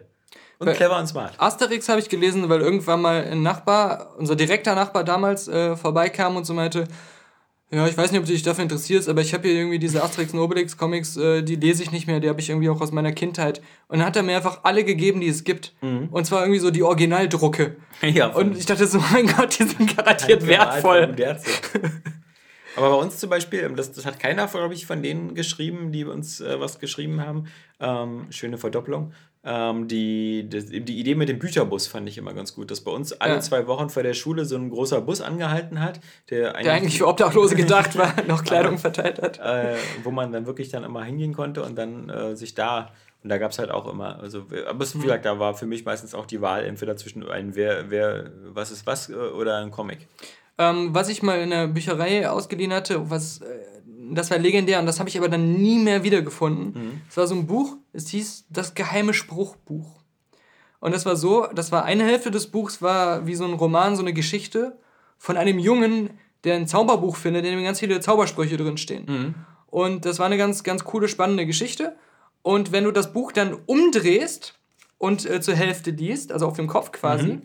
Speaker 2: Und
Speaker 1: Weil-
Speaker 2: clever und smart.
Speaker 1: Asterix habe ich gelesen, weil irgendwann mal ein Nachbar, unser direkter Nachbar damals, äh, vorbeikam und so meinte, ja, ich weiß nicht, ob du dich dafür interessierst, aber ich habe hier irgendwie diese Asterix und Obelix Comics, äh, die lese ich nicht mehr, die habe ich irgendwie auch aus meiner Kindheit. Und dann hat er mir einfach alle gegeben, die es gibt. Und zwar irgendwie so die Originaldrucke.
Speaker 2: ja,
Speaker 1: Und ich dachte so, mein Gott, die sind garantiert wertvoll.
Speaker 2: Aber bei uns zum Beispiel, ähm, das, das hat keiner, glaube ich, von denen geschrieben, die uns äh, was geschrieben haben. Ähm, schöne Verdopplung. Ähm, die, das, die Idee mit dem Bücherbus fand ich immer ganz gut, dass bei uns alle
Speaker 1: Ja.
Speaker 2: zwei Wochen vor der Schule so ein großer Bus angehalten hat, der eigentlich,
Speaker 1: Der eigentlich für Obdachlose gedacht war, noch Kleidung verteilt hat.
Speaker 2: äh, wo man dann wirklich dann immer hingehen konnte und dann äh, sich da und da gab es halt auch immer, also aber es, wie gesagt, da war für mich meistens auch die Wahl entweder zwischen ein wer, wer, was ist was äh, oder ein Comic.
Speaker 1: Ähm, was ich mal in der Bücherei ausgeliehen hatte, was, äh, das war legendär und das habe ich aber dann nie mehr wiedergefunden. Es war so ein Buch, es hieß Das geheime Spruchbuch. Und das war so, das war eine Hälfte des Buchs war wie so ein Roman, so eine Geschichte von einem Jungen, der ein Zauberbuch findet, in dem ganz viele Zaubersprüche drinstehen. Und das war eine ganz, ganz coole, spannende Geschichte. Und wenn du das Buch dann umdrehst und äh, zur Hälfte liest, also auf dem Kopf quasi,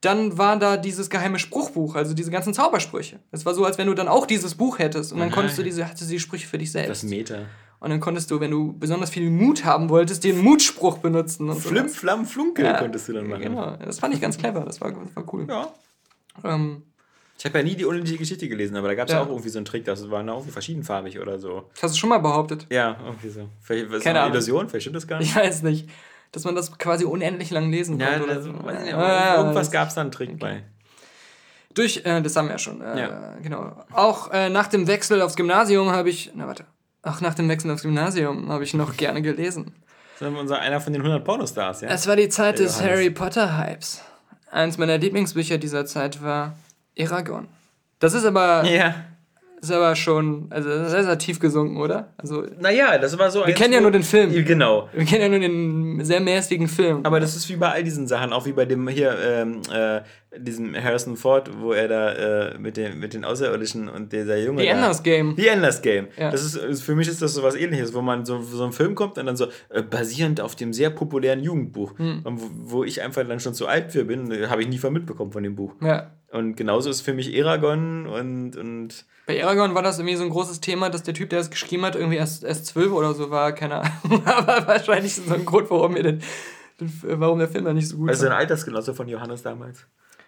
Speaker 1: dann war da dieses geheime Spruchbuch, also diese ganzen Zaubersprüche. Es war so, als wenn du dann auch dieses Buch hättest und dann
Speaker 2: Aha.
Speaker 1: konntest du diese, hattest die Sprüche für dich
Speaker 2: Das
Speaker 1: selbst.
Speaker 2: Meter.
Speaker 1: Und dann konntest du, wenn du besonders viel Mut haben wolltest, den Mutspruch benutzen und
Speaker 2: Flim,
Speaker 1: sowas.
Speaker 2: Flam, Flunkel
Speaker 1: Ja,
Speaker 2: konntest du dann machen.
Speaker 1: Genau, das fand ich ganz clever, das war, das war cool.
Speaker 2: Ja.
Speaker 1: Ähm,
Speaker 2: Ich habe ja nie die unendliche Geschichte gelesen, aber da gab es ja. Auch irgendwie so einen Trick, das war irgendwie verschiedenfarbig oder so.
Speaker 1: das hast du schon mal behauptet?
Speaker 2: Ja, irgendwie so. Vielleicht was
Speaker 1: Keine
Speaker 2: eine
Speaker 1: Ahnung.
Speaker 2: Illusion, vielleicht stimmt das gar nicht.
Speaker 1: Ich weiß nicht. Dass man das quasi unendlich lang lesen
Speaker 2: Ja,
Speaker 1: konnte. oder
Speaker 2: das,
Speaker 1: so.
Speaker 2: weiß ich nicht,
Speaker 1: Ja, ja,
Speaker 2: irgendwas gab es da einen Trick bei.
Speaker 1: Durch, äh, das haben wir ja schon. Äh,
Speaker 2: Ja.
Speaker 1: Genau. Auch äh, nach dem Wechsel aufs Gymnasium habe ich. Na, warte. Auch nach dem Wechsel aufs Gymnasium habe ich noch gerne gelesen.
Speaker 2: Das ist unser, einer von den 100 Pornostars, ja?
Speaker 1: Es war die Zeit des. Harry Potter-Hypes. Eins meiner Lieblingsbücher dieser Zeit war Eragon. Das ist aber,
Speaker 2: ja.
Speaker 1: Ist aber schon also sehr, sehr tief gesunken, oder? Also,
Speaker 2: Naja, das war so
Speaker 1: wir kennen ja nur den Film.
Speaker 2: Genau.
Speaker 1: Wir kennen ja nur den sehr mäßigen Film.
Speaker 2: Aber das ist wie bei all diesen Sachen, auch wie bei dem hier, ähm, äh, diesem Harrison Ford, wo er da äh, mit, dem, mit den Außerirdischen und dieser Junge. Da-
Speaker 1: Enders Game.
Speaker 2: The Enders Game.
Speaker 1: Ja.
Speaker 2: Das ist, ist, für mich ist das so was ähnliches, wo man so, so ein Film kommt und dann so äh, basierend auf dem sehr populären Jugendbuch.
Speaker 1: Hm.
Speaker 2: Wo, wo ich einfach dann schon zu alt für bin, habe ich nie mitbekommen von dem Buch.
Speaker 1: Ja.
Speaker 2: Und genauso ist für mich Eragon und, und
Speaker 1: Bei Eragon war das irgendwie so ein großes Thema, dass der Typ, der es geschrieben hat, irgendwie erst, erst zwölf oder so war, keine Ahnung. Aber wahrscheinlich so ein Grund, warum, mir den, warum der Film dann nicht so gut
Speaker 2: also ein. Altersgenosse von Johannes damals.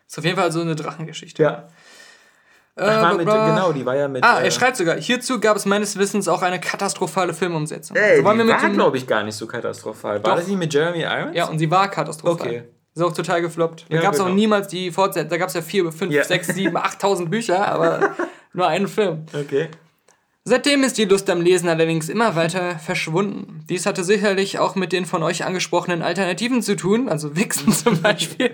Speaker 1: Ist auf jeden Fall so eine Drachengeschichte.
Speaker 2: Ja.
Speaker 1: Äh,
Speaker 2: Ach, war mit, genau, die war ja mit.
Speaker 1: Ah,
Speaker 2: äh,
Speaker 1: er schreibt sogar, hierzu gab es meines Wissens auch eine katastrophale Filmumsetzung.
Speaker 2: Ey,
Speaker 1: So wollen wir
Speaker 2: die
Speaker 1: mit
Speaker 2: war, glaube ich, gar nicht so katastrophal. War
Speaker 1: Doch.
Speaker 2: das nicht mit Jeremy Irons?
Speaker 1: Ja, und sie war katastrophal.
Speaker 2: Okay.
Speaker 1: Ist auch total gefloppt. Da
Speaker 2: Ja,
Speaker 1: gab es auch
Speaker 2: genau.
Speaker 1: niemals die Fortsetzung. Da gab es ja vier, fünf,
Speaker 2: Ja.
Speaker 1: sechs, sieben, achttausend Bücher, aber nur einen Film.
Speaker 2: Okay.
Speaker 1: Seitdem ist die Lust am Lesen allerdings immer weiter verschwunden. Dies hatte sicherlich auch mit den von euch angesprochenen Alternativen zu tun, also Wichsen zum Beispiel.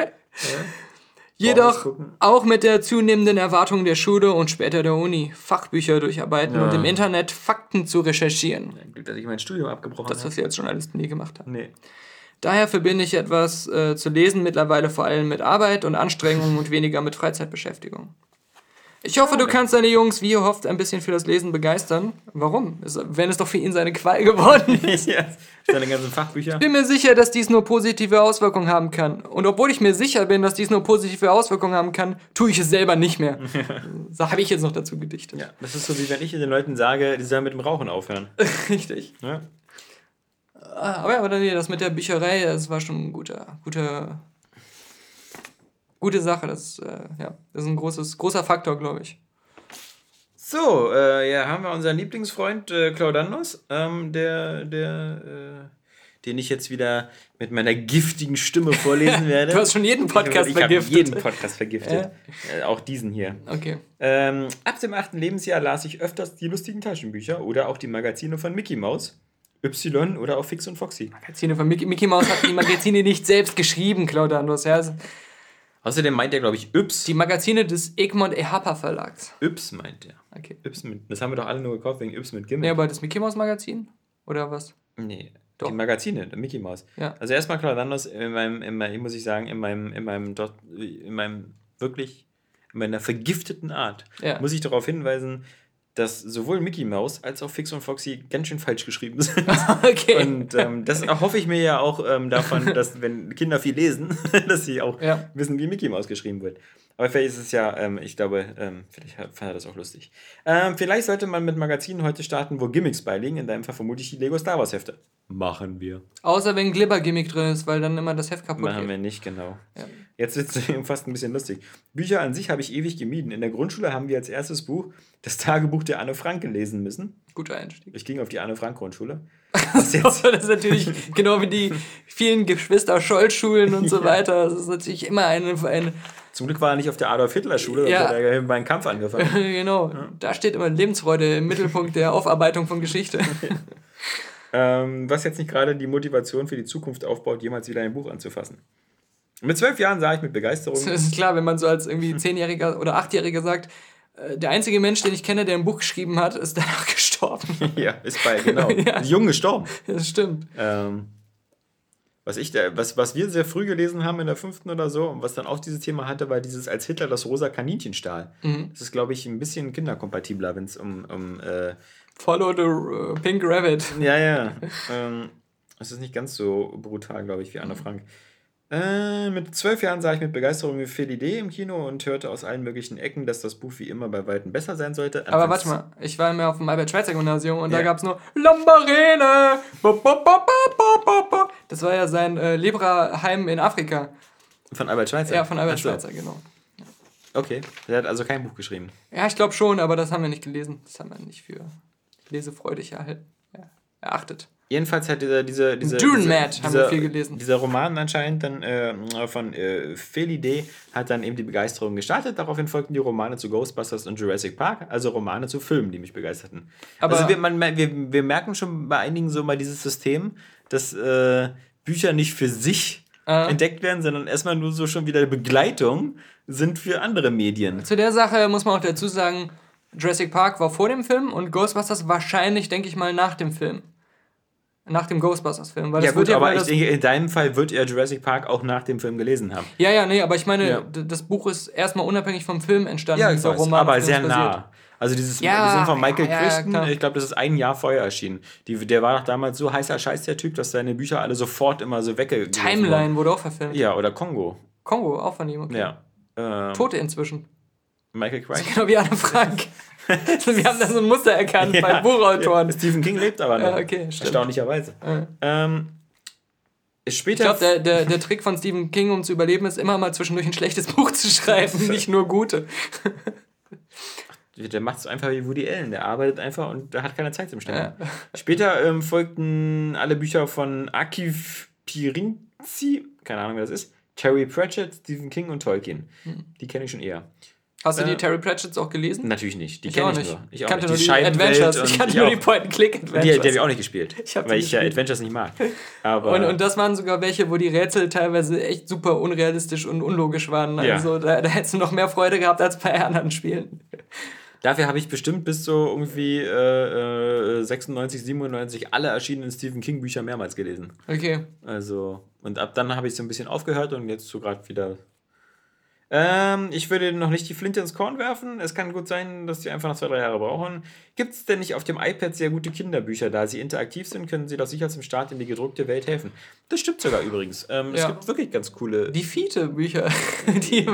Speaker 1: Jedoch
Speaker 2: gucken.
Speaker 1: auch mit der zunehmenden Erwartung der Schule und später der Uni, Fachbücher durcharbeiten
Speaker 2: Ja.
Speaker 1: und im Internet Fakten zu recherchieren.
Speaker 2: Glück, dass ich mein Studium abgebrochen
Speaker 1: Das,
Speaker 2: habe.
Speaker 1: was wir als Journalisten nie gemacht haben.
Speaker 2: Nee.
Speaker 1: Daher verbinde ich etwas äh, zu lesen mittlerweile vor allem mit Arbeit und Anstrengung und weniger mit Freizeitbeschäftigung. Ich hoffe, du kannst deine Jungs, wie erhofft, ein bisschen für das Lesen begeistern. Warum? Es- Wenn es doch für ihn seine Qual geworden ist.
Speaker 2: ja, seine ganzen Fachbücher.
Speaker 1: Ich bin mir sicher, dass dies nur positive Auswirkungen haben kann. Und obwohl ich mir sicher bin, dass dies nur positive Auswirkungen haben kann, tue ich es selber nicht mehr. So habe ich jetzt noch dazu gedichtet.
Speaker 2: Ja, das ist so, wie wenn ich den Leuten sage, die sollen mit dem Rauchen aufhören.
Speaker 1: Richtig.
Speaker 2: Ja?
Speaker 1: Ah, Aber ja, aber nee, das mit der Bücherei, das war schon ein guter, guter, gute Sache. Das, äh, ja, das ist ein großes, großer Faktor, glaube ich.
Speaker 2: So, äh, ja, haben wir unseren Lieblingsfreund äh, Claudandos, ähm, der, der, äh, den ich jetzt wieder mit meiner giftigen Stimme vorlesen werde.
Speaker 1: Du hast schon jeden Podcast
Speaker 2: ich, ich
Speaker 1: vergiftet.
Speaker 2: jeden Podcast vergiftet. Äh, auch diesen hier.
Speaker 1: Okay.
Speaker 2: Ähm, ab dem achten Lebensjahr las ich öfters die lustigen Taschenbücher oder auch die Magazine von Mickey Mouse, Y oder auch Fix und Foxy.
Speaker 1: Magazine von Mickey, Mickey Mouse hat die Magazine nicht selbst geschrieben, Claudandos. Ja,
Speaker 2: Außerdem meint er, glaube ich, Yps.
Speaker 1: die Magazine des Egmont Ehapa Verlags.
Speaker 2: Yps meint er.
Speaker 1: Okay.
Speaker 2: Yps mit, das haben wir doch alle nur gekauft wegen Yps mit
Speaker 1: Nee,
Speaker 2: Gimmick.
Speaker 1: aber das Mickey Mouse Magazin? Oder was?
Speaker 2: Nee,
Speaker 1: Doch.
Speaker 2: die Magazine, der Mickey Mouse.
Speaker 1: Ja.
Speaker 2: Also erstmal Claudandos, in meinem, in meinem, muss ich sagen, in meinem, in meinem, dort, in meinem wirklich, in meiner vergifteten Art,
Speaker 1: Ja.
Speaker 2: muss ich darauf hinweisen, dass sowohl Mickey Mouse als auch Fix und Foxy ganz schön falsch geschrieben sind.
Speaker 1: Okay.
Speaker 2: Und ähm, das erhoffe ich mir ja auch ähm, davon, dass wenn Kinder viel lesen, dass sie auch
Speaker 1: Ja.
Speaker 2: wissen, wie Mickey Mouse geschrieben wird. Aber vielleicht ist es ja, ähm, ich glaube, ähm, vielleicht fand er das auch lustig. Ähm, vielleicht sollte man mit Magazinen heute starten, wo Gimmicks beiliegen. In deinem Fall vermutlich die Lego Star Wars Hefte. Machen wir.
Speaker 1: Außer wenn ein Glibber-Gimmick drin ist, weil dann immer das Heft kaputt
Speaker 2: Machen
Speaker 1: geht.
Speaker 2: wir nicht, genau.
Speaker 1: Ja.
Speaker 2: Jetzt wird es fast ein bisschen lustig. Bücher an sich habe ich ewig gemieden. In der Grundschule haben wir als erstes Buch das Tagebuch der Anne Frank gelesen müssen.
Speaker 1: Guter Einstieg.
Speaker 2: Ich ging auf die Anne Frank Grundschule.
Speaker 1: Das ist natürlich genau wie die vielen Geschwister-Scholl-Schulen und so weiter. Das ist natürlich immer eine, eine
Speaker 2: Zum Glück war er nicht auf der Adolf Hitler Schule,
Speaker 1: Ja.
Speaker 2: da hat er beim Kampf angefangen.
Speaker 1: genau, da steht immer Lebensfreude im Mittelpunkt der Aufarbeitung von Geschichte.
Speaker 2: ähm, was jetzt nicht gerade die Motivation für die Zukunft aufbaut, jemals wieder ein Buch anzufassen. Mit zwölf Jahren sah ich mit Begeisterung.
Speaker 1: Das ist klar, wenn man so als irgendwie Zehnjähriger oder Achtjähriger sagt, der einzige Mensch, den ich kenne, der ein Buch geschrieben hat, ist danach gestorben.
Speaker 2: ja, ist bei, genau.
Speaker 1: Ja.
Speaker 2: Jung gestorben.
Speaker 1: Das stimmt.
Speaker 2: Ähm, was, ich da, was, was wir sehr früh gelesen haben in der fünften oder so und was dann auch dieses Thema hatte, war dieses als Hitler das rosa Kaninchen stahl.
Speaker 1: Mhm.
Speaker 2: Das ist, glaube ich, ein bisschen kinderkompatibler, wenn es um, um äh,
Speaker 1: Follow the äh, Pink Rabbit.
Speaker 2: ja, ja. ähm, es ist nicht ganz so brutal, glaube ich, wie Anne Frank. Äh, mit zwölf Jahren sah ich mit Begeisterung Felidee im Kino und hörte aus allen möglichen Ecken, dass das Buch wie immer bei Weitem besser sein sollte.
Speaker 1: Aber
Speaker 2: Anfangs-
Speaker 1: warte mal, ich war immer auf dem Albert-Schweitzer-Gymnasium und da
Speaker 2: Ja.
Speaker 1: gab es nur Lambarene. Bo. Das war ja sein äh, Lebraheim in Afrika.
Speaker 2: Von Albert Schweitzer?
Speaker 1: Ja, von Albert
Speaker 2: so,
Speaker 1: Schweitzer, genau.
Speaker 2: Okay, der hat also kein Buch geschrieben.
Speaker 1: Ja, ich glaube schon, aber das haben wir nicht gelesen. Das haben wir nicht für lesefreudig erhalten, ja, erachtet.
Speaker 2: Jedenfalls hat dieser, diese, diese,
Speaker 1: Dune
Speaker 2: diese,
Speaker 1: Mad haben
Speaker 2: dieser,
Speaker 1: wir viel gelesen.
Speaker 2: Dieser Roman anscheinend dann äh, von äh, Felidee hat dann eben die Begeisterung gestartet. Daraufhin folgten die Romane zu Ghostbusters und Jurassic Park, also Romane zu Filmen, die mich begeisterten.
Speaker 1: Aber-
Speaker 2: also wir, man, wir, wir merken schon bei einigen so mal dieses System, dass äh, Bücher nicht für sich
Speaker 1: Äh.
Speaker 2: entdeckt werden, sondern erstmal nur so schon wieder Begleitung sind für andere Medien.
Speaker 1: Zu der Sache muss man auch dazu sagen, Jurassic Park war vor dem Film und Ghostbusters wahrscheinlich, denke ich mal, nach dem Film. Nach dem Ghostbusters-Film. Weil
Speaker 2: Ja
Speaker 1: das
Speaker 2: gut,
Speaker 1: ja
Speaker 2: aber ich denke, in deinem Fall wird er Jurassic Park auch nach dem Film gelesen haben.
Speaker 1: Ja, ja, nee, aber ich meine,
Speaker 2: Ja.
Speaker 1: das Buch ist erstmal unabhängig vom Film entstanden.
Speaker 2: Ja, ich weiß,
Speaker 1: Roman,
Speaker 2: aber sehr nah. Also dieses
Speaker 1: Ja,
Speaker 2: sind von Michael
Speaker 1: ja, ja,
Speaker 2: Crichton,
Speaker 1: klar.
Speaker 2: ich glaube, das ist ein Jahr vorher erschienen. Die, der war doch damals so heißer Scheiß, der Typ, dass seine Bücher alle sofort immer so weggegangen
Speaker 1: Timeline wurde auch verfilmt.
Speaker 2: Ja, oder Kongo.
Speaker 1: Kongo, auch von ihm, okay.
Speaker 2: Ja. Ähm,
Speaker 1: Tote inzwischen.
Speaker 2: Michael Crichton.
Speaker 1: Genau wie Anne Frank. Wir haben da so ein Muster erkannt bei Buchautoren.
Speaker 2: Ja, Stephen King lebt aber noch.
Speaker 1: Ja, okay.
Speaker 2: Erstaunlicherweise.
Speaker 1: Ja.
Speaker 2: Ähm,
Speaker 1: Ich
Speaker 2: später.
Speaker 1: glaube, der, der, der Trick von Stephen King, um zu überleben, ist immer mal zwischendurch ein schlechtes Buch zu schreiben, nicht nur gute.
Speaker 2: Der macht es einfach wie Woody Allen. Der arbeitet einfach und hat keine Zeit zum Sterben.
Speaker 1: Ja.
Speaker 2: Später ähm, folgten alle Bücher von Akif Pirinzi, keine Ahnung, wer das ist, Terry Pratchett, Stephen King und Tolkien.
Speaker 1: Hm.
Speaker 2: Die kenne ich schon eher.
Speaker 1: Hast du die
Speaker 2: Äh,
Speaker 1: Terry Pratchetts auch gelesen?
Speaker 2: Natürlich nicht. Die kenne ich
Speaker 1: nicht.
Speaker 2: nur. Ich
Speaker 1: Ich kannte nur die
Speaker 2: Scheibenwelt
Speaker 1: Adventures. Ich kannte nur die Point-and-Click-Adventures.
Speaker 2: Die, die habe ich auch nicht gespielt,
Speaker 1: Ich die
Speaker 2: weil ich ja. Adventures nicht mag. Aber
Speaker 1: Und, und das waren sogar welche, wo die Rätsel teilweise echt super unrealistisch und unlogisch waren.
Speaker 2: Ja.
Speaker 1: Also da, da hättest du noch mehr Freude gehabt als bei anderen Spielen.
Speaker 2: Dafür habe ich bestimmt bis so irgendwie äh, äh, 96, 97 alle erschienenen Stephen King Bücher mehrmals gelesen.
Speaker 1: Okay.
Speaker 2: Also, und ab dann habe ich so ein bisschen aufgehört und jetzt so gerade wieder. Ähm, ich würde noch nicht die Flinte ins Korn werfen. Es kann gut sein, dass sie einfach noch zwei, drei Jahre brauchen. Gibt es denn nicht auf dem iPad sehr gute Kinderbücher? Da sie interaktiv sind, können sie doch sicher zum Start in die gedruckte Welt helfen. Das stimmt sogar übrigens. Ähm, Es
Speaker 1: Ja.
Speaker 2: gibt wirklich ganz coole.
Speaker 1: Die Fiete-Bücher. Die,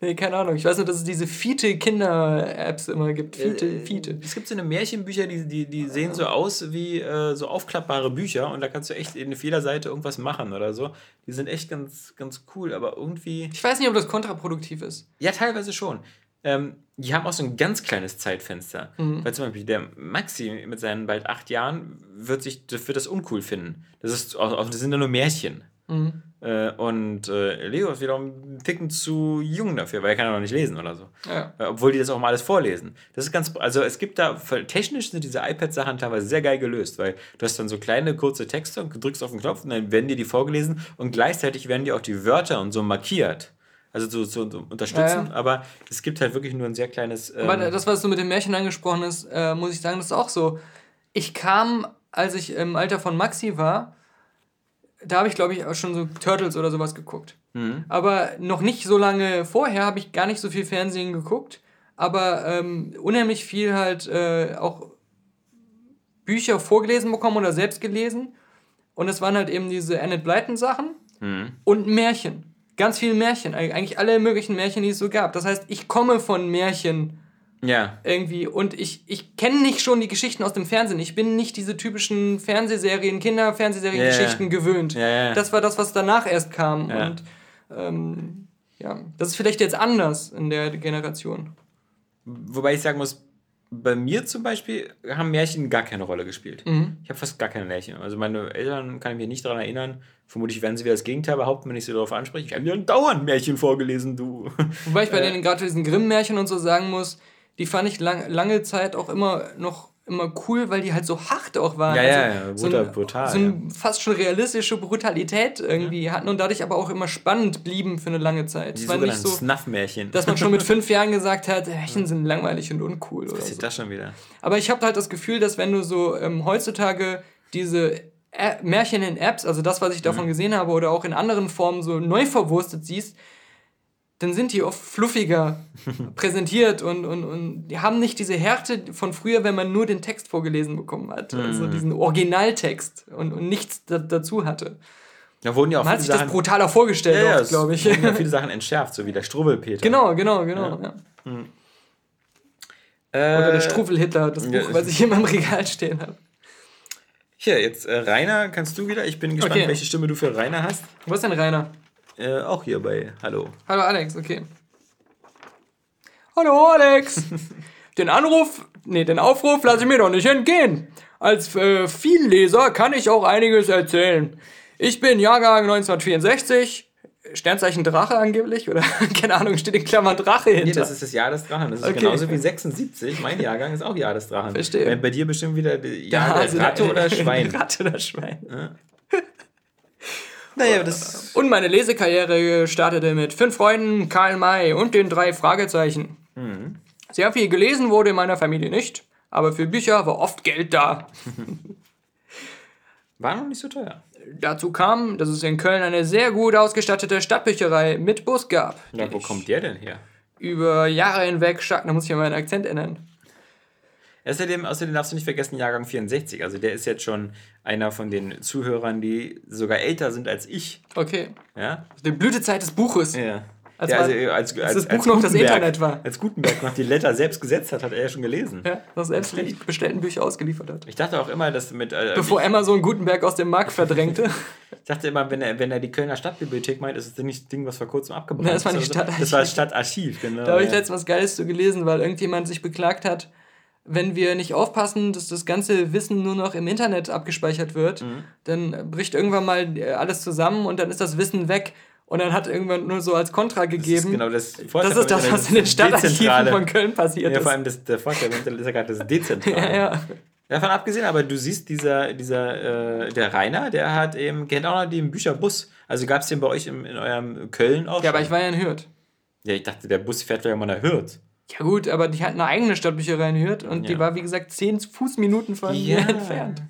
Speaker 1: nee, keine Ahnung. Ich weiß nur, dass es diese Fiete-Kinder-Apps immer gibt. Fiete,
Speaker 2: Äh,
Speaker 1: Fiete.
Speaker 2: Es gibt so eine Märchenbücher, die, die, die sehen so aus wie äh, so aufklappbare Bücher und da kannst du echt in jeder Seite irgendwas machen oder so. Die sind echt ganz, ganz cool, aber irgendwie.
Speaker 1: Ich weiß nicht, ob das kontraproduktiv ist.
Speaker 2: Ja, teilweise schon. Ähm, die haben auch so ein ganz kleines Zeitfenster. Weil zum Beispiel der Maxi mit seinen bald acht Jahren wird, sich, wird das uncool finden. Das, ist, das sind ja nur Märchen. Äh, und äh, Leo ist wiederum ein Ticken zu jung dafür, weil er kann ja noch nicht lesen oder so.
Speaker 1: Ja.
Speaker 2: Äh, Obwohl die das auch mal alles vorlesen. Das ist ganz, also es gibt da, technisch sind diese iPad-Sachen teilweise sehr geil gelöst, weil du hast dann so kleine, kurze Texte und drückst auf den Knopf und dann werden dir die vorgelesen und gleichzeitig werden dir auch die Wörter und so markiert. Also so, so, so unterstützen,
Speaker 1: Ja, ja.
Speaker 2: aber es gibt halt wirklich nur ein sehr kleines. Ähm,
Speaker 1: Aber das, was du mit dem Märchen angesprochen hast, äh, muss ich sagen, das ist auch so. Ich kam, als ich im Alter von Maxi war, da habe ich, glaube ich, auch schon so Turtles oder sowas geguckt. Aber noch nicht so lange vorher habe ich gar nicht so viel Fernsehen geguckt, aber ähm, unheimlich viel halt äh, auch Bücher vorgelesen bekommen oder selbst gelesen. Und es waren halt eben diese Annette Blyton Sachen und Märchen. Ganz viele Märchen, Eig- eigentlich alle möglichen Märchen, die es so gab. Das heißt, ich komme von Märchen
Speaker 2: ja.
Speaker 1: irgendwie und ich, ich kenne nicht schon die Geschichten aus dem Fernsehen. Ich bin nicht diese typischen Fernsehserien, Kinder-Fernsehserien-Geschichten
Speaker 2: ja.
Speaker 1: gewöhnt.
Speaker 2: Ja.
Speaker 1: Das war das, was danach erst kam.
Speaker 2: Ja.
Speaker 1: Und ähm, ja, das ist vielleicht jetzt anders in der Generation.
Speaker 2: Wobei ich sagen muss, bei mir zum Beispiel haben Märchen gar keine Rolle gespielt.
Speaker 1: Mhm.
Speaker 2: Ich habe fast gar keine Märchen. Also meine Eltern kann ich mich nicht daran erinnern. Vermutlich werden sie wieder das Gegenteil behaupten, wenn ich sie darauf anspreche. Ich habe dir dauernd Märchen vorgelesen, du.
Speaker 1: Wobei ich bei
Speaker 2: Äh.
Speaker 1: denen gerade diesen Grimm-Märchen und so sagen muss, die fand ich lang, lange Zeit auch immer noch immer cool, weil die halt so hart auch waren.
Speaker 2: Ja,
Speaker 1: Also
Speaker 2: ja, ja,
Speaker 1: so,
Speaker 2: brutal,
Speaker 1: ein,
Speaker 2: brutal,
Speaker 1: so ein fast schon realistische Brutalität irgendwie hatten und dadurch aber auch immer spannend blieben für eine lange Zeit.
Speaker 2: Die
Speaker 1: Es war nicht
Speaker 2: sogenannten
Speaker 1: so,
Speaker 2: Snuff-Märchen.
Speaker 1: dass man schon mit fünf Jahren gesagt hat, Märchen sind langweilig und uncool oder
Speaker 2: Was ist
Speaker 1: so.
Speaker 2: das schon wieder?
Speaker 1: Aber ich habe halt das Gefühl, dass wenn du so ähm, heutzutage diese Märchen in Apps, also das, was ich davon
Speaker 2: Mhm.
Speaker 1: gesehen habe, oder auch in anderen Formen so neu verwurstet siehst, dann sind die oft fluffiger präsentiert und, und, und die haben nicht diese Härte von früher, wenn man nur den Text vorgelesen bekommen hat. Also
Speaker 2: Mhm.
Speaker 1: diesen Originaltext und, und nichts da, dazu hatte.
Speaker 2: Da wurden ja auch
Speaker 1: Man hat sich das
Speaker 2: Sachen,
Speaker 1: brutaler vorgestellt,
Speaker 2: ja, ja,
Speaker 1: glaube ich.
Speaker 2: wurden ja viele Sachen entschärft, so wie der Struwwelpeter.
Speaker 1: genau, genau, genau. Ja.
Speaker 2: Äh,
Speaker 1: Oder der Struwwel-Hitler, das Buch, was ich immer im Regal stehen habe.
Speaker 2: Hier, jetzt äh, Rainer, kannst du wieder? Ich bin gespannt,
Speaker 1: Okay.
Speaker 2: welche Stimme du für Rainer hast.
Speaker 1: Wo ist denn Rainer?
Speaker 2: Äh, auch hier bei Hallo.
Speaker 1: Hallo Alex, okay. Hallo Alex! den Anruf, nee, den Aufruf lasse ich mir doch nicht entgehen. Als äh, Vielleser kann ich auch einiges erzählen. Ich bin Jahrgang 1964, Sternzeichen Drache angeblich, oder keine Ahnung, steht in Klammern Drache
Speaker 2: Nee,
Speaker 1: hinter.
Speaker 2: das ist das Jahr des Drachen. Das ist
Speaker 1: Okay.
Speaker 2: genauso wie 76. Mein Jahrgang ist auch Jahr des Drachen.
Speaker 1: Verstehe.
Speaker 2: Bei, bei dir bestimmt wieder die
Speaker 1: Ja,
Speaker 2: Jahr
Speaker 1: also
Speaker 2: Ratte
Speaker 1: der-
Speaker 2: oder Schwein.
Speaker 1: Ratte oder Schwein.
Speaker 2: Naja, das.
Speaker 1: Und meine Lesekarriere startete mit fünf Freunden, Karl May und den drei Fragezeichen. Sehr viel gelesen wurde in meiner Familie nicht, aber für Bücher war oft Geld da.
Speaker 2: War noch nicht so teuer.
Speaker 1: Dazu kam, dass es in Köln eine sehr gut ausgestattete Stadtbücherei mit Bus gab.
Speaker 2: Ja,
Speaker 1: die
Speaker 2: wo kommt der denn her?
Speaker 1: Über Jahre hinweg stark, da muss ich ja meinen Akzent ändern.
Speaker 2: Außerdem, außerdem darfst du nicht vergessen, Jahrgang 64. Also der ist jetzt schon einer von den Zuhörern, die sogar älter sind als ich.
Speaker 1: Okay.
Speaker 2: Ja?
Speaker 1: Die Blütezeit des Buches.
Speaker 2: Ja.
Speaker 1: Als
Speaker 2: ja, also, als, als,
Speaker 1: das Buch
Speaker 2: als
Speaker 1: noch das Internet war.
Speaker 2: Als Gutenberg noch die Letter selbst gesetzt hat, hat er ja schon gelesen.
Speaker 1: Ja, das selbst die bestellten Bücher ausgeliefert hat.
Speaker 2: Ich dachte auch immer, dass mit. Äh,
Speaker 1: Bevor Amazon Gutenberg aus dem Markt verdrängte.
Speaker 2: ich dachte immer, wenn er, wenn er die Kölner Stadtbibliothek meint, ist es nicht das Ding, was vor kurzem abgebrannt
Speaker 1: Ja, das war
Speaker 2: ist.
Speaker 1: die. Stadtarchiv.
Speaker 2: Das war das Stadtarchiv, genau.
Speaker 1: Da habe ich letztens was Geiles zu gelesen, weil irgendjemand sich beklagt hat, wenn wir nicht aufpassen, dass das ganze Wissen nur noch im Internet abgespeichert wird,
Speaker 2: Mhm.
Speaker 1: dann bricht irgendwann mal alles zusammen und dann ist das Wissen weg. Und dann hat irgendwann nur so als Kontra
Speaker 2: das ist
Speaker 1: gegeben.
Speaker 2: genau das
Speaker 1: das
Speaker 2: Vorteil
Speaker 1: ist das, was in den
Speaker 2: das
Speaker 1: Stadtarchiven von Köln passiert
Speaker 2: Ja,
Speaker 1: ist.
Speaker 2: vor allem das, der Vorteil Internet ist ja gerade das Dezentrale.
Speaker 1: ja, ja.
Speaker 2: Davon abgesehen, aber du siehst, dieser, dieser äh, der Rainer, der hat eben, kennt auch noch den Bücherbus. Also gab es den bei euch im, in eurem Köln auch
Speaker 1: ja, aber
Speaker 2: schon?
Speaker 1: ich war ja in Hürth.
Speaker 2: Ja, ich dachte, der Bus fährt ja immer nach Hürth.
Speaker 1: Ja gut, aber die hat eine eigene Stadtbücherei in Hürth und
Speaker 2: Ja.
Speaker 1: die war, wie gesagt, zehn Fußminuten von
Speaker 2: Ja.
Speaker 1: mir entfernt.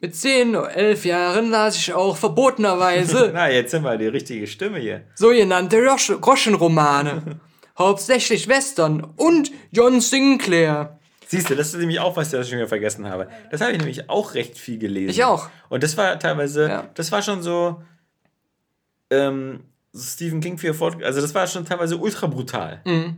Speaker 1: Mit zehn, elf Jahren las ich auch verbotenerweise
Speaker 2: Na, jetzt sind wir die richtige Stimme hier.
Speaker 1: sogenannte Grosch- Groschenromane. Hauptsächlich Western und John Sinclair.
Speaker 2: Siehst du, das ist nämlich auch was, das ich schon wieder vergessen habe. Das habe ich nämlich auch recht viel gelesen.
Speaker 1: Ich auch.
Speaker 2: Und das war teilweise,
Speaker 1: Ja.
Speaker 2: das war schon so, ähm, so Stephen King für Fort, also das war schon teilweise ultra brutal.
Speaker 1: Mhm.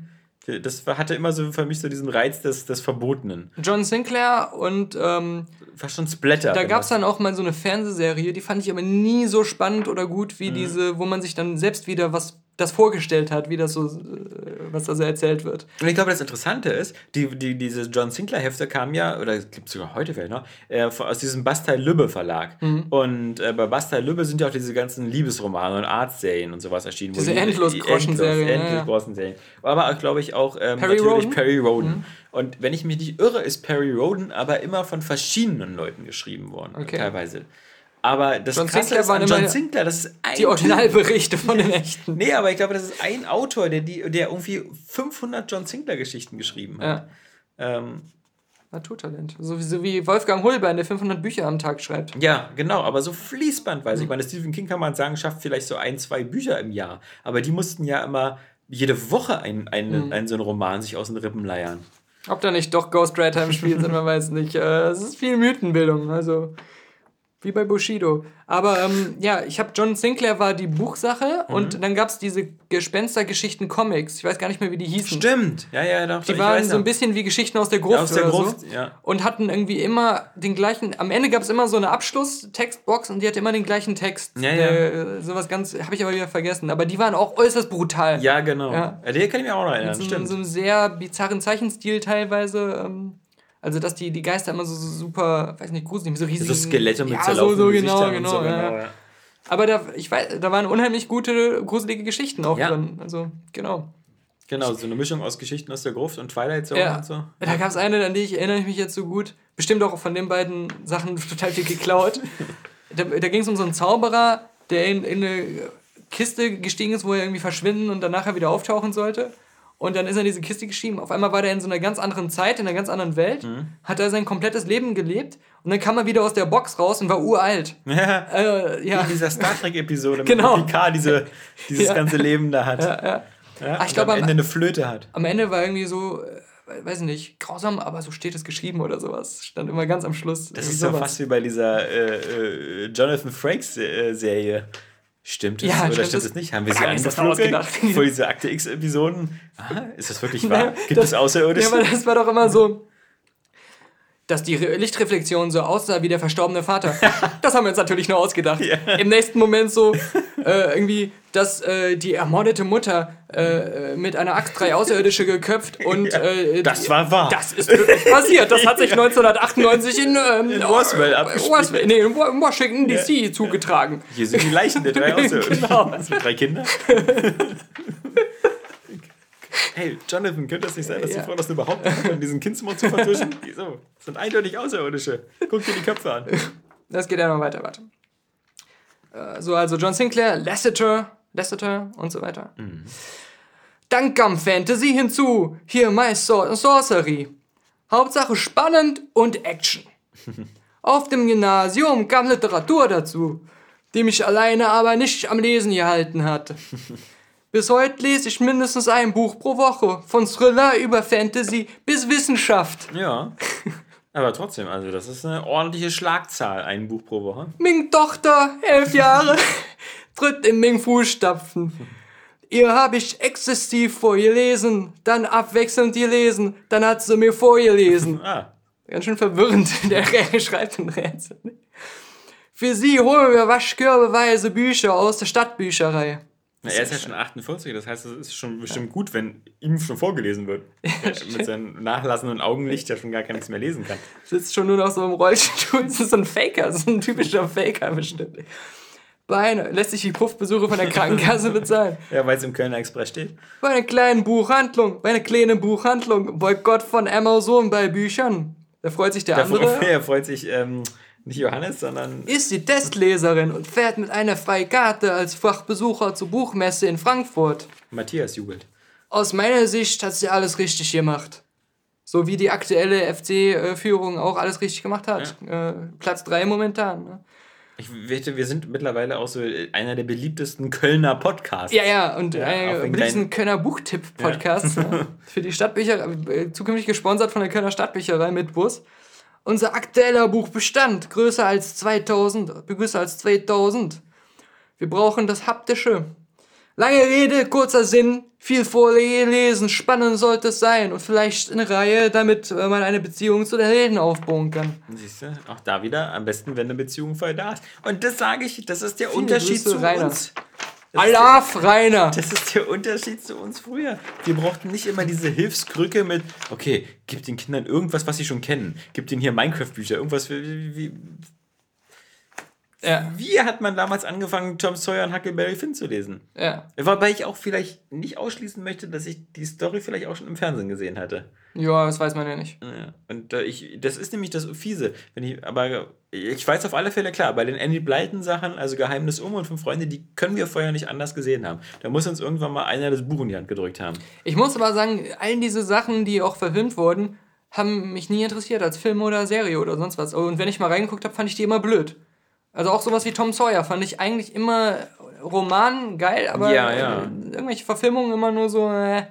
Speaker 2: Das hatte immer so für mich so diesen Reiz des, des Verbotenen.
Speaker 1: John Sinclair und ähm,
Speaker 2: War schon Splatter.
Speaker 1: da gab es dann auch mal so eine Fernsehserie, die fand ich aber nie so spannend oder gut
Speaker 2: Mhm.
Speaker 1: wie diese, wo man sich dann selbst wieder was das vorgestellt hat, wie das so, äh, was da so erzählt wird.
Speaker 2: Und ich glaube, das Interessante ist, die, die, diese John Sinclair-Hefte kamen ja, oder es gibt sogar heute vielleicht noch, äh, aus diesem Bastei-Lübbe-Verlag.
Speaker 1: Mhm.
Speaker 2: Und äh, bei Bastei-Lübbe sind ja auch diese ganzen Liebesromane und Artserien und sowas erschienen.
Speaker 1: Diese
Speaker 2: die-
Speaker 1: Endlos-Groschen-Serien,
Speaker 2: Endlos,
Speaker 1: ja, ja.
Speaker 2: Endlos-Groschen-Serien. Aber auch, glaube ich, auch ähm,
Speaker 1: Perry
Speaker 2: natürlich
Speaker 1: Roden? Mhm.
Speaker 2: Perry Roden. Und wenn ich mich nicht irre, ist Perry Roden aber immer von verschiedenen Leuten geschrieben worden,
Speaker 1: Okay.
Speaker 2: teilweise. Aber das
Speaker 1: John
Speaker 2: Krasse
Speaker 1: Sinclair
Speaker 2: ist an John Sinclair, das ist ein
Speaker 1: Die Originalberichte von den echten.
Speaker 2: Nee, aber ich glaube, das ist ein Autor, der, die, der irgendwie 500 John Sinclair-Geschichten geschrieben hat.
Speaker 1: Ja.
Speaker 2: Ähm,
Speaker 1: Naturtalent. So wie, so wie Wolfgang Holbein, der 500 Bücher am Tag schreibt.
Speaker 2: ja, genau, aber so fließbandweise.
Speaker 1: Mhm.
Speaker 2: Ich meine, Stephen King kann man sagen, schafft vielleicht so ein, zwei Bücher im Jahr. Aber die mussten ja immer jede Woche ein, ein,
Speaker 1: Mhm.
Speaker 2: ein, so einen Roman sich aus den Rippen leiern.
Speaker 1: Ob da nicht doch Ghostwriter im Spiel sind, man weiß nicht. Äh, Es ist viel Mythenbildung, also wie bei Bushido. Aber ähm, ja, ich habe John Sinclair war die Buchsache
Speaker 2: Mhm.
Speaker 1: und dann gab es diese Gespenstergeschichten-Comics. Ich weiß gar nicht mehr, wie die hießen.
Speaker 2: Stimmt, ja, ja, doch.
Speaker 1: Die waren so ein bisschen wie Geschichten aus der Gruft,
Speaker 2: Aus der
Speaker 1: oder
Speaker 2: Gruft,
Speaker 1: so.
Speaker 2: ja.
Speaker 1: Und hatten irgendwie immer den gleichen. Am Ende gab es immer so eine Abschluss-Textbox und die hatte immer den gleichen Text.
Speaker 2: Ja, ja.
Speaker 1: Der, sowas ganz, habe ich aber wieder vergessen. Aber die waren auch äußerst brutal.
Speaker 2: Ja, genau.
Speaker 1: Ja.
Speaker 2: Ja. Der kann ich mir auch noch erinnern,
Speaker 1: so,
Speaker 2: stimmt.
Speaker 1: so einem sehr bizarren Zeichenstil teilweise. Ähm, also, dass die, die Geister immer so, so super, weiß nicht, gruselig, so riesig.
Speaker 2: so Skelette mit
Speaker 1: ja, so,
Speaker 2: zerlaufenden
Speaker 1: so genau,
Speaker 2: Gesichtern
Speaker 1: genau.
Speaker 2: so, genau, ja.
Speaker 1: Aber da, ich weiß, da waren unheimlich gute, gruselige Geschichten auch drin. Also, genau.
Speaker 2: Genau, so eine Mischung aus Geschichten aus der Gruft und Twilight Zone
Speaker 1: Ja.
Speaker 2: und so.
Speaker 1: Da gab es eine, an die ich erinnere ich mich jetzt so gut. Bestimmt auch von den beiden Sachen total viel geklaut. da da ging es um so einen Zauberer, der in, in eine Kiste gestiegen ist, wo er irgendwie verschwinden und dann nachher wieder auftauchen sollte. Und dann ist er in diese Kiste gestiegen. Auf einmal war der in so einer ganz anderen Zeit, in einer ganz anderen Welt.
Speaker 2: Mhm.
Speaker 1: Hat er sein komplettes Leben gelebt. Und dann kam er wieder aus der Box raus und war uralt.
Speaker 2: Ja.
Speaker 1: Äh, ja.
Speaker 2: In dieser Star Trek-Episode,
Speaker 1: Genau.
Speaker 2: mit Picard diese, dieses
Speaker 1: Ja.
Speaker 2: ganze Leben da hat.
Speaker 1: Ja, ja.
Speaker 2: Ja,
Speaker 1: Ah, ich
Speaker 2: und
Speaker 1: glaub,
Speaker 2: am Ende eine Flöte hat.
Speaker 1: Am Ende war irgendwie so, äh, weiß ich nicht, grausam, aber so steht es geschrieben oder sowas. Stand immer ganz am Schluss.
Speaker 2: Das ist
Speaker 1: sowas.
Speaker 2: fast wie bei dieser äh, äh, Jonathan Frakes-Serie. Stimmt es
Speaker 1: Ja,
Speaker 2: oder
Speaker 1: stimmt
Speaker 2: stimmt
Speaker 1: es.
Speaker 2: nicht? Haben wir sie
Speaker 1: ausgedacht?
Speaker 2: Vor diese Akte X-Episoden? Ah, ist das wirklich
Speaker 1: Naja,
Speaker 2: wahr? Gibt es
Speaker 1: Ja,
Speaker 2: Außerirdische?
Speaker 1: aber das war doch immer so, dass die Re- Lichtreflexion so aussah wie der verstorbene Vater. Das haben wir uns natürlich nur ausgedacht.
Speaker 2: Ja.
Speaker 1: Im nächsten Moment so äh, irgendwie, dass äh, die ermordete Mutter äh, äh, mit einer Axt drei Außerirdische geköpft und äh,
Speaker 2: das war wahr.
Speaker 1: Das ist wirklich passiert. Das hat sich 1998 in, ähm,
Speaker 2: In Roswell abgespielt.
Speaker 1: Roswell, nee, in Wa- in Washington DC zugetragen.
Speaker 2: Hier sind die Leichen der drei Außerirdischen.
Speaker 1: Genau.
Speaker 2: Was mit drei Kindern? Hey, Jonathan, könnte das nicht sein, dass
Speaker 1: Ja.
Speaker 2: die Frau das nur behauptet hat, um diesen Kindsmord zu vertuschen? Wieso? Das sind eindeutig Außerirdische. Guck dir die Köpfe an.
Speaker 1: Das geht ja noch weiter, warte. Äh, So, also John Sinclair, Lasseter, Lasseter und so weiter. Dann kam Fantasy hinzu. Hier My Sword and Sorcery. Hauptsache spannend und Action. Auf dem Gymnasium kam Literatur dazu, die mich alleine aber nicht am Lesen gehalten hat. Bis heute lese ich mindestens ein Buch pro Woche, von Thriller über Fantasy bis Wissenschaft.
Speaker 2: Ja. Aber trotzdem, also das ist eine ordentliche Schlagzahl, ein Buch pro Woche.
Speaker 1: Ming Tochter, elf Jahre, tritt in Ming Fußstapfen. Ihr habe ich exzessiv vorgelesen, dann abwechselnd gelesen, dann hat sie mir vorgelesen.
Speaker 2: Ah,
Speaker 1: Ganz schön verwirrend, der schreibt ein Rätsel. Für sie holen wir waschkörbeweise Bücher aus der Stadtbücherei.
Speaker 2: Na, er ist ja schon 48, das heißt, es ist schon bestimmt gut, wenn ihm schon vorgelesen wird. Mit seinem nachlassenden Augenlicht ja schon gar nichts mehr lesen kann.
Speaker 1: Sitzt schon nur noch so im Rollstuhl, das ist so ein Faker, so ein typischer Faker bestimmt. Beine, lässt sich die Puffbesuche von der Krankenkasse bezahlen.
Speaker 2: Ja, weil es im Kölner Express steht.
Speaker 1: Bei einer kleinen Buchhandlung, bei einer kleinen Buchhandlung, Boykott von Amazon bei Büchern. Da freut sich der
Speaker 2: Da
Speaker 1: andere.
Speaker 2: er freut sich ähm, nicht Johannes, sondern
Speaker 1: Ist die Testleserin und fährt mit einer Freikarte als Fachbesucher zur Buchmesse in Frankfurt.
Speaker 2: Matthias jubelt.
Speaker 1: aus meiner Sicht hat sie alles richtig gemacht. So wie die aktuelle FC-Führung auch alles richtig gemacht hat. Ja. Äh, Platz 3 momentan. Ne?
Speaker 2: Ich wette, wir sind mittlerweile auch so einer der beliebtesten Kölner Podcasts.
Speaker 1: Ja, ja, und ja, der beliebtesten Kölner Buchtipp-Podcasts. Ja. Ne? Für die Stadtbücherei, äh, zukünftig gesponsert von der Kölner Stadtbücherei mit Bus. Unser aktueller Buchbestand, größer als 2000, größer als 2000. Wir brauchen das Haptische. Lange Rede, kurzer Sinn, viel vorlesen, spannend sollte es sein und vielleicht eine Reihe, damit äh, man eine Beziehung zu den Helden aufbauen kann.
Speaker 2: Siehst du, auch da wieder, am besten, wenn eine Beziehung vorher da ist. Und das sage ich, das ist der Viele Unterschied Grüße, zu Rainer. uns. Alaf, Rainer! Das ist der Unterschied zu uns früher. Wir brauchten nicht immer diese Hilfskrücke mit, okay, gib den Kindern irgendwas, was sie schon kennen. Gib denen hier Minecraft-Bücher, irgendwas wie, wie ja. Wie hat man damals angefangen, Tom Sawyer und Huckleberry Finn zu lesen? Ja. Wobei ich auch vielleicht nicht ausschließen möchte, dass ich die Story vielleicht auch schon im Fernsehen gesehen hatte.
Speaker 1: Ja, das weiß man ja nicht.
Speaker 2: Ja. Und äh, ich, das ist nämlich das Fiese. Wenn ich, aber ich weiß auf alle Fälle klar, bei den Andy Blyton Sachen, also Geheimnis um und fünf Freunde, die können wir vorher nicht anders gesehen haben. Da muss uns irgendwann mal einer das Buch in die Hand gedrückt haben.
Speaker 1: Ich muss aber sagen, all diese Sachen, die auch verfilmt wurden, haben mich nie interessiert als Film oder Serie oder sonst was. Und wenn ich mal reingeguckt habe, fand ich die immer blöd. Also auch sowas wie Tom Sawyer fand ich eigentlich immer Roman geil, aber ja, ja. irgendwelche Verfilmungen immer nur so. Äh,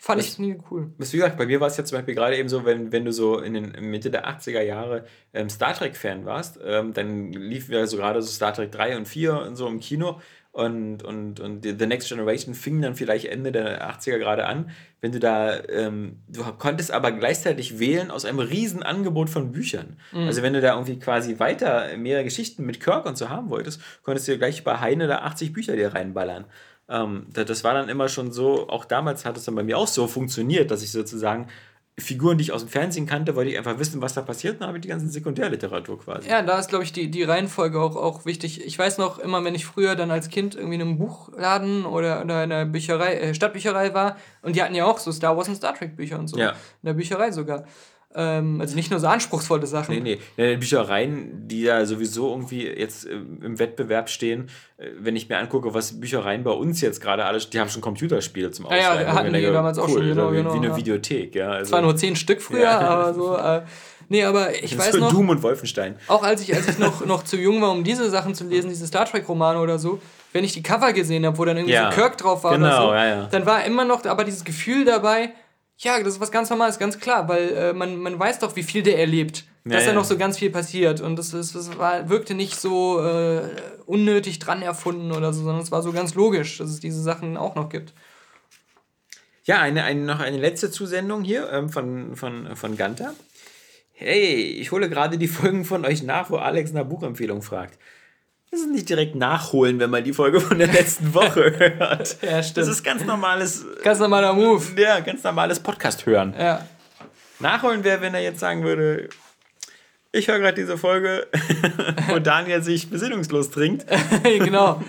Speaker 1: fand das, ich nie cool.
Speaker 2: Wie gesagt, bei mir war es ja zum Beispiel gerade eben so, wenn, wenn du so in den Mitte der 80er Jahre ähm, Star Trek-Fan warst, ähm, dann lief ja so gerade so Star Trek 3 und 4 und so im Kino und, und, und The Next Generation fing dann vielleicht Ende der 80er gerade an, wenn du da, ähm, du konntest aber gleichzeitig wählen aus einem riesen Angebot von Büchern. Mhm. Also wenn du da irgendwie quasi weiter mehrere Geschichten mit Kirk und so haben wolltest, konntest du gleich bei Heine da 80 Bücher dir reinballern. Ähm, das war dann immer schon so, auch damals hat es dann bei mir auch so funktioniert, dass ich sozusagen Figuren, die ich aus dem Fernsehen kannte, wollte ich einfach wissen, was da passiert, dann habe ich die ganze Sekundärliteratur quasi.
Speaker 1: Ja, da ist, glaube ich, die, die Reihenfolge auch, auch wichtig. Ich weiß noch immer, wenn ich früher dann als Kind irgendwie in einem Buchladen oder, oder in einer Bücherei, äh, Stadtbücherei war, und die hatten ja auch so Star Wars und Star Trek Bücher und so. Ja. In der Bücherei sogar. Ähm, also nicht nur so anspruchsvolle Sachen.
Speaker 2: Nee, nee. Ja, Büchereien, die ja sowieso irgendwie jetzt äh, im Wettbewerb stehen, äh, wenn ich mir angucke, was Büchereien bei uns jetzt gerade alles, die haben schon Computerspiele zum Ausleihen. Ja, ja hatten die damals cool, auch schon, genau, genau. Wie eine
Speaker 1: Videothek, ja. Also, Zwar nur zehn Stück früher, ja. aber so. Äh, nee, aber ich weiß noch.
Speaker 2: Doom und Wolfenstein.
Speaker 1: Auch als ich, als ich noch, noch zu jung war, um diese Sachen zu lesen, diese Star Trek-Romane oder so, wenn ich die Cover gesehen habe, wo dann irgendwie ja. so Kirk drauf war genau, oder so, ja, ja. dann war immer noch aber dieses Gefühl dabei, ja, das ist was ganz Normales, ganz klar, weil äh, man, man weiß doch, wie viel der erlebt. Ja, dass ja. da noch so ganz viel passiert. Und das, ist, das war, wirkte nicht so äh, unnötig dran erfunden oder so, sondern es war so ganz logisch, dass es diese Sachen auch noch gibt.
Speaker 2: Ja, eine, eine, noch eine letzte Zusendung hier ähm, von, von, von Ganter. Hey, ich hole gerade die Folgen von euch nach, wo Alex nach Buchempfehlung fragt. Das ist nicht direkt nachholen, wenn man die Folge von der letzten Woche hört. ja, stimmt. Das ist ganz normales.
Speaker 1: Ganz normaler Move.
Speaker 2: Ja, ganz normales Podcast hören. Ja. Nachholen wäre, wenn er jetzt sagen würde, ich höre gerade diese Folge, wo Daniel sich besinnungslos trinkt.
Speaker 1: genau.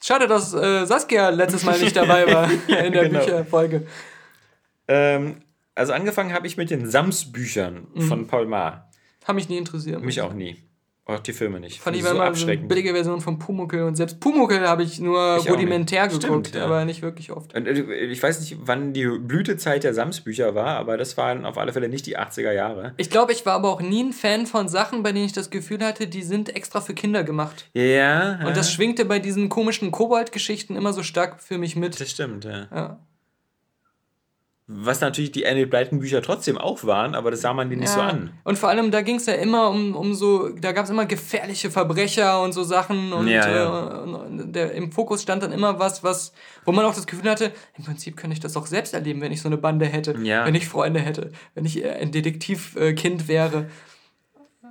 Speaker 1: Schade, dass äh, Saskia letztes Mal nicht dabei war in der genau. Bücherfolge.
Speaker 2: Ähm, also angefangen habe ich mit den Sams-Büchern mhm. von Paul Maar.
Speaker 1: Haben mich nie interessiert.
Speaker 2: Mich auch nie. Auch die Filme nicht.
Speaker 1: Fand ich so immer so eine billige Version von Pumuckel und selbst Pumuckel habe ich nur ich rudimentär geguckt, Stimmt, ja. aber nicht wirklich oft.
Speaker 2: Und äh, ich weiß nicht, wann die Blütezeit der Sams-Bücher war, aber das waren auf alle Fälle nicht die 80er Jahre.
Speaker 1: Ich glaube, ich war aber auch nie ein Fan von Sachen, bei denen ich das Gefühl hatte, die sind extra für Kinder gemacht. Ja. Und das schwingte bei diesen komischen Kobold-Geschichten immer so stark für mich mit.
Speaker 2: Das stimmt, ja. ja. Was natürlich die Annie Blyton Bücher trotzdem auch waren, aber das sah man ja. nicht so an.
Speaker 1: Und vor allem, da ging es ja immer um, um so, da gab es immer gefährliche Verbrecher und so Sachen und, ja, ja. Äh, und der, im Fokus stand dann immer was, was, wo man auch das Gefühl hatte, im Prinzip könnte ich das auch selbst erleben, wenn ich so eine Bande hätte, wenn ich Freunde hätte, wenn ich ein Detektivkind wäre.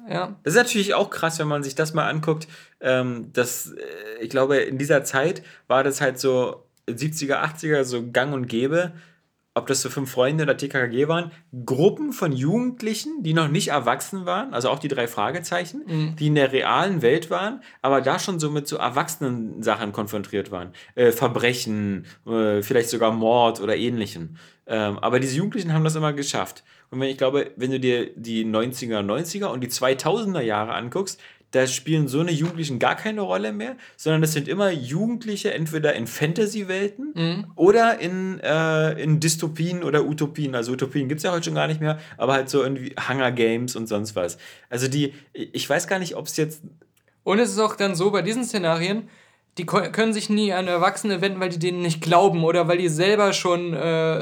Speaker 1: Ja.
Speaker 2: Das ist natürlich auch krass, wenn man sich das mal anguckt. Ähm, das, äh, ich glaube, in dieser Zeit war das halt so 70er, 80er so gang und gäbe, ob das so fünf Freunde oder TKKG waren, Gruppen von Jugendlichen, die noch nicht erwachsen waren, also auch die drei Fragezeichen, mhm. die in der realen Welt waren, aber da schon so mit so erwachsenen Sachen konfrontiert waren. Äh, Verbrechen, äh, vielleicht sogar Mord oder ähnlichem. Ähm, aber diese Jugendlichen haben das immer geschafft. Und wenn ich glaube, wenn du dir die 90er, 90er und die 2000er Jahre anguckst, da spielen so eine Jugendlichen gar keine Rolle mehr, sondern es sind immer Jugendliche entweder in Fantasy-Welten
Speaker 1: Mhm.
Speaker 2: oder in, äh, in Dystopien oder Utopien. Also Utopien gibt es ja heute schon gar nicht mehr, aber halt so irgendwie Hunger Games und sonst was. Also die, ich weiß gar nicht, ob es jetzt
Speaker 1: Und es ist auch dann so bei diesen Szenarien, die können sich nie an Erwachsene wenden, weil die denen nicht glauben oder weil die selber schon äh,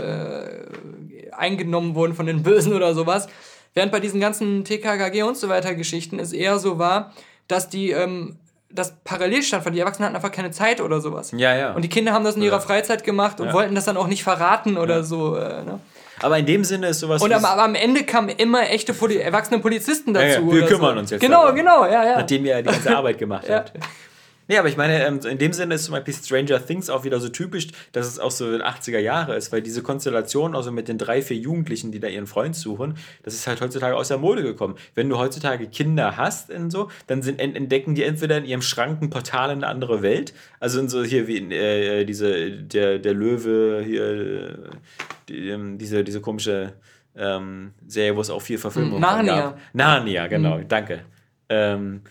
Speaker 1: äh, eingenommen wurden von den Bösen oder sowas. Während bei diesen ganzen TKKG und so weiter Geschichten es eher so war, dass die ähm, das parallel stattfand. Die Erwachsenen hatten einfach keine Zeit oder sowas.
Speaker 2: Ja, ja.
Speaker 1: Und die Kinder haben das in ihrer
Speaker 2: Ja.
Speaker 1: Freizeit gemacht und
Speaker 2: Ja.
Speaker 1: wollten das dann auch nicht verraten oder so. Äh, ne?
Speaker 2: aber in dem Sinne ist sowas.
Speaker 1: Und am, aber am Ende kamen immer echte Poli erwachsene Polizisten dazu.
Speaker 2: Ja, ja, wir kümmern
Speaker 1: so.
Speaker 2: uns jetzt
Speaker 1: Genau,
Speaker 2: darum.
Speaker 1: genau, ja, ja.
Speaker 2: nachdem ihr die ganze Arbeit gemacht
Speaker 1: Ja.
Speaker 2: habt. Nee, aber ich meine, ähm, in dem Sinne ist zum Beispiel Stranger Things auch wieder so typisch, dass es auch so in 80er Jahre ist, weil diese Konstellation, also mit den drei, vier Jugendlichen, die da ihren Freund suchen, das ist halt heutzutage aus der Mode gekommen. Wenn du heutzutage Kinder hast und so, dann sind, ent- entdecken die entweder in ihrem Schrank ein Portal in eine andere Welt, also in so hier wie in, äh, diese, der, der Löwe, hier, die, ähm, diese, diese komische ähm, Serie, wo es auch vier Verfilmungen von
Speaker 1: Narnia.
Speaker 2: gab. Narnia, genau, danke. Ähm,